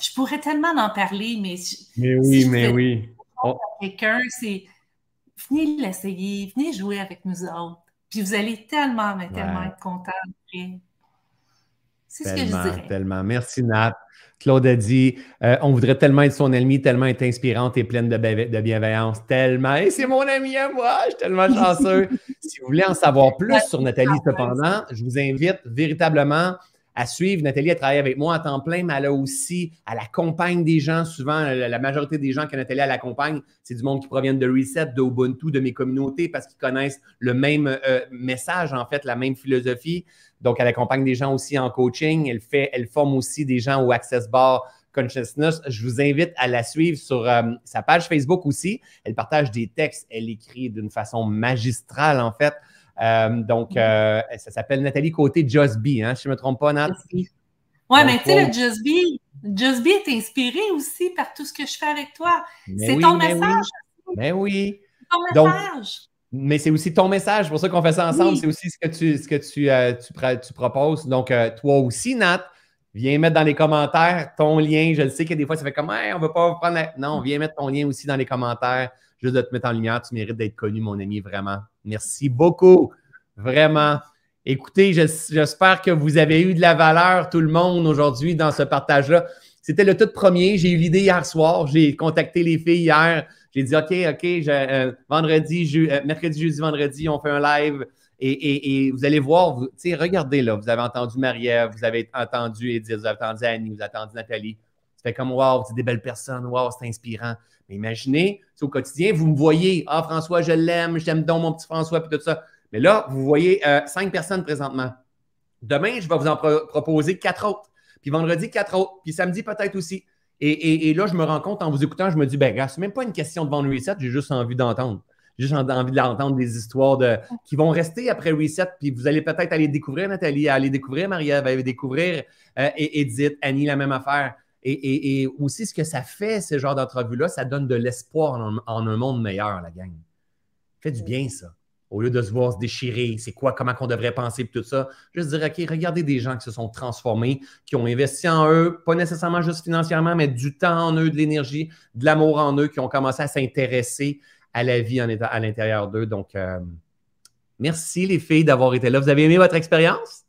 je pourrais tellement en parler, mais. Mais oui, mais oui. Oh. Quelqu'un, c'est venez l'essayer, venez jouer avec nous autres. Puis vous allez tellement, mais tellement être content C'est ce que je dirais. Tellement. Merci, Nat. Claude a dit euh, on voudrait tellement être son ennemi, tellement être inspirante et pleine de, de bienveillance, tellement. Et c'est mon ami à moi, je suis tellement chanceux. [LAUGHS] si vous voulez en savoir plus sur Nathalie, cependant, je vous invite véritablement à suivre. Nathalie a travaillé avec moi à temps plein, mais elle a aussi, elle accompagne des gens. Souvent, la majorité des gens que Nathalie elle accompagne, c'est du monde qui provient de Reset, de Ubuntu, de mes communautés, parce qu'ils connaissent le même euh, message, en fait, la même philosophie. Donc, elle accompagne des gens aussi en coaching. Elle fait, elle forme aussi des gens au Access Bar Consciousness. Je vous invite à la suivre sur euh, sa page Facebook aussi. Elle partage des textes. Elle écrit d'une façon magistrale, en fait. Euh, donc, euh, ça s'appelle Nathalie Côté Just Be, hein, si je ne me trompe pas, Nat? Oui, mais tu sais, le Just Be, Just Be est inspiré aussi par tout ce que je fais avec toi. C'est ton message. Mais oui. Ton message. Mais c'est aussi ton message, c'est pour ça qu'on fait ça ensemble. C'est aussi ce que tu, ce que tu, euh, tu, proposes. Donc, toi aussi, Nat, viens mettre dans les commentaires ton lien. Je le sais que des fois, ça fait comme, on ne veut pas prendre Non, viens mettre ton lien aussi dans les commentaires juste de te mettre en lumière. Tu mérites d'être connu, mon ami, vraiment. Merci beaucoup. Vraiment. Écoutez, j'espère que vous avez eu de la valeur, tout le monde, aujourd'hui, dans ce partage-là. C'était le tout premier. J'ai eu l'idée hier soir. J'ai contacté les filles hier. J'ai dit, OK, OK, euh, vendredi, euh, mercredi, jeudi, vendredi, on fait un live. Et, vous allez voir, vous, regardez là, vous avez entendu Marie-Ève, vous avez entendu Edith, vous avez entendu Annie, vous avez entendu Nathalie. C'est comme, wow, c'est des belles personnes, wow, c'est inspirant. Mais imaginez, au quotidien, vous me voyez, ah, François, je l'aime, je t'aime donc, mon petit François, puis tout ça. Mais là, vous voyez euh, cinq personnes présentement. Demain, je vais vous en proposer quatre autres. Puis vendredi, quatre autres. Puis samedi, peut-être aussi. Et, là, je me rends compte en vous écoutant, je me dis, ben, gars, c'est même pas une question de vendre reset, j'ai juste envie d'entendre. J'ai juste envie d'entendre des histoires de, qui vont rester après reset. Puis vous allez peut-être aller découvrir Nathalie, aller découvrir Maria, aller découvrir euh, Edith, Annie, la même affaire. Et, aussi, ce que ça fait, ce genre d'entrevue-là, ça donne de l'espoir en, un monde meilleur, la gang. Fait du bien, ça. Au lieu de se voir se déchirer, c'est quoi, comment qu'on devrait penser, tout ça. Juste dire, OK, regardez des gens qui se sont transformés, qui ont investi en eux, pas nécessairement juste financièrement, mais du temps en eux, de l'énergie, de l'amour en eux, qui ont commencé à s'intéresser à la vie en à l'intérieur d'eux. Donc, euh, merci les filles d'avoir été là. Vous avez aimé votre expérience?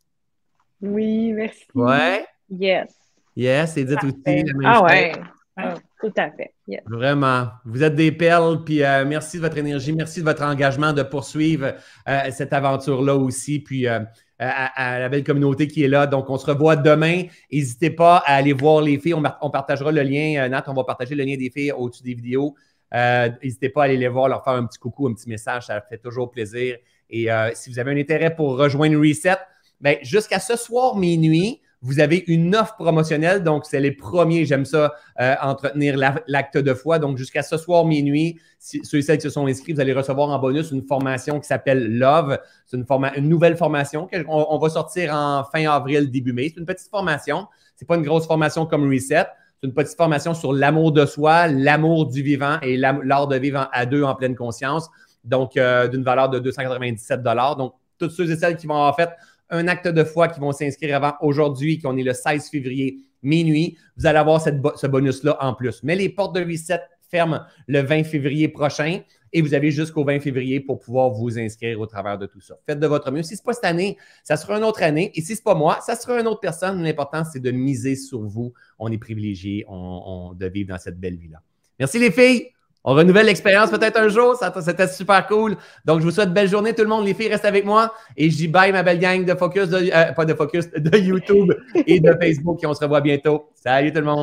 Oui, merci. Ouais. Yes. Yes, Edith aussi, la même Ah ouais. Ah, tout à fait. Vraiment. Vous êtes des perles, puis euh, merci de votre énergie, merci de votre engagement de poursuivre euh, cette aventure-là aussi, puis euh, à, la belle communauté qui est là. Donc, on se revoit demain. N'hésitez pas à aller voir les filles. On, partagera le lien, Nat, on va partager le lien des filles au-dessus des vidéos. N'hésitez pas à aller les voir, leur faire un petit coucou, un petit message, ça fait toujours plaisir. Et si vous avez un intérêt pour rejoindre Reset, ben, jusqu'à ce soir minuit, vous avez une offre promotionnelle, donc c'est les premiers, j'aime ça, euh, entretenir l'acte de foi. Donc jusqu'à ce soir minuit, ceux et celles qui se sont inscrits, vous allez recevoir en bonus une formation qui s'appelle Love. C'est une, une, nouvelle formation qu'on on va sortir en fin avril, début mai. C'est une petite formation. Ce n'est pas une grosse formation comme Reset. C'est une petite formation sur l'amour de soi, l'amour du vivant et l'art de vivre à deux en pleine conscience. Donc, euh, d'une valeur de 297 Donc, toutes ceux et celles qui vont en fait un acte de foi qui vont s'inscrire avant aujourd'hui, qu'on est le 16 février minuit. Vous allez avoir ce bonus-là en plus. Mais les portes de reset ferme le 20 février prochain et vous avez jusqu'au 20 février pour pouvoir vous inscrire au travers de tout ça. Faites de votre mieux. Si ce n'est pas cette année, ça sera une autre année. Et si ce n'est pas moi, ça sera une autre personne. L'important, c'est de miser sur vous. On est privilégiés on, de vivre dans cette belle vie-là. Merci les filles. On renouvelle l'expérience peut-être un jour. C'était super cool. Donc, je vous souhaite belle journée, tout le monde. Les filles, restent avec moi. Et je dis bye, ma belle gang de Focus, de, euh, pas de Focus, de [LAUGHS] YouTube et de Facebook. Et on se revoit bientôt. Salut tout le monde.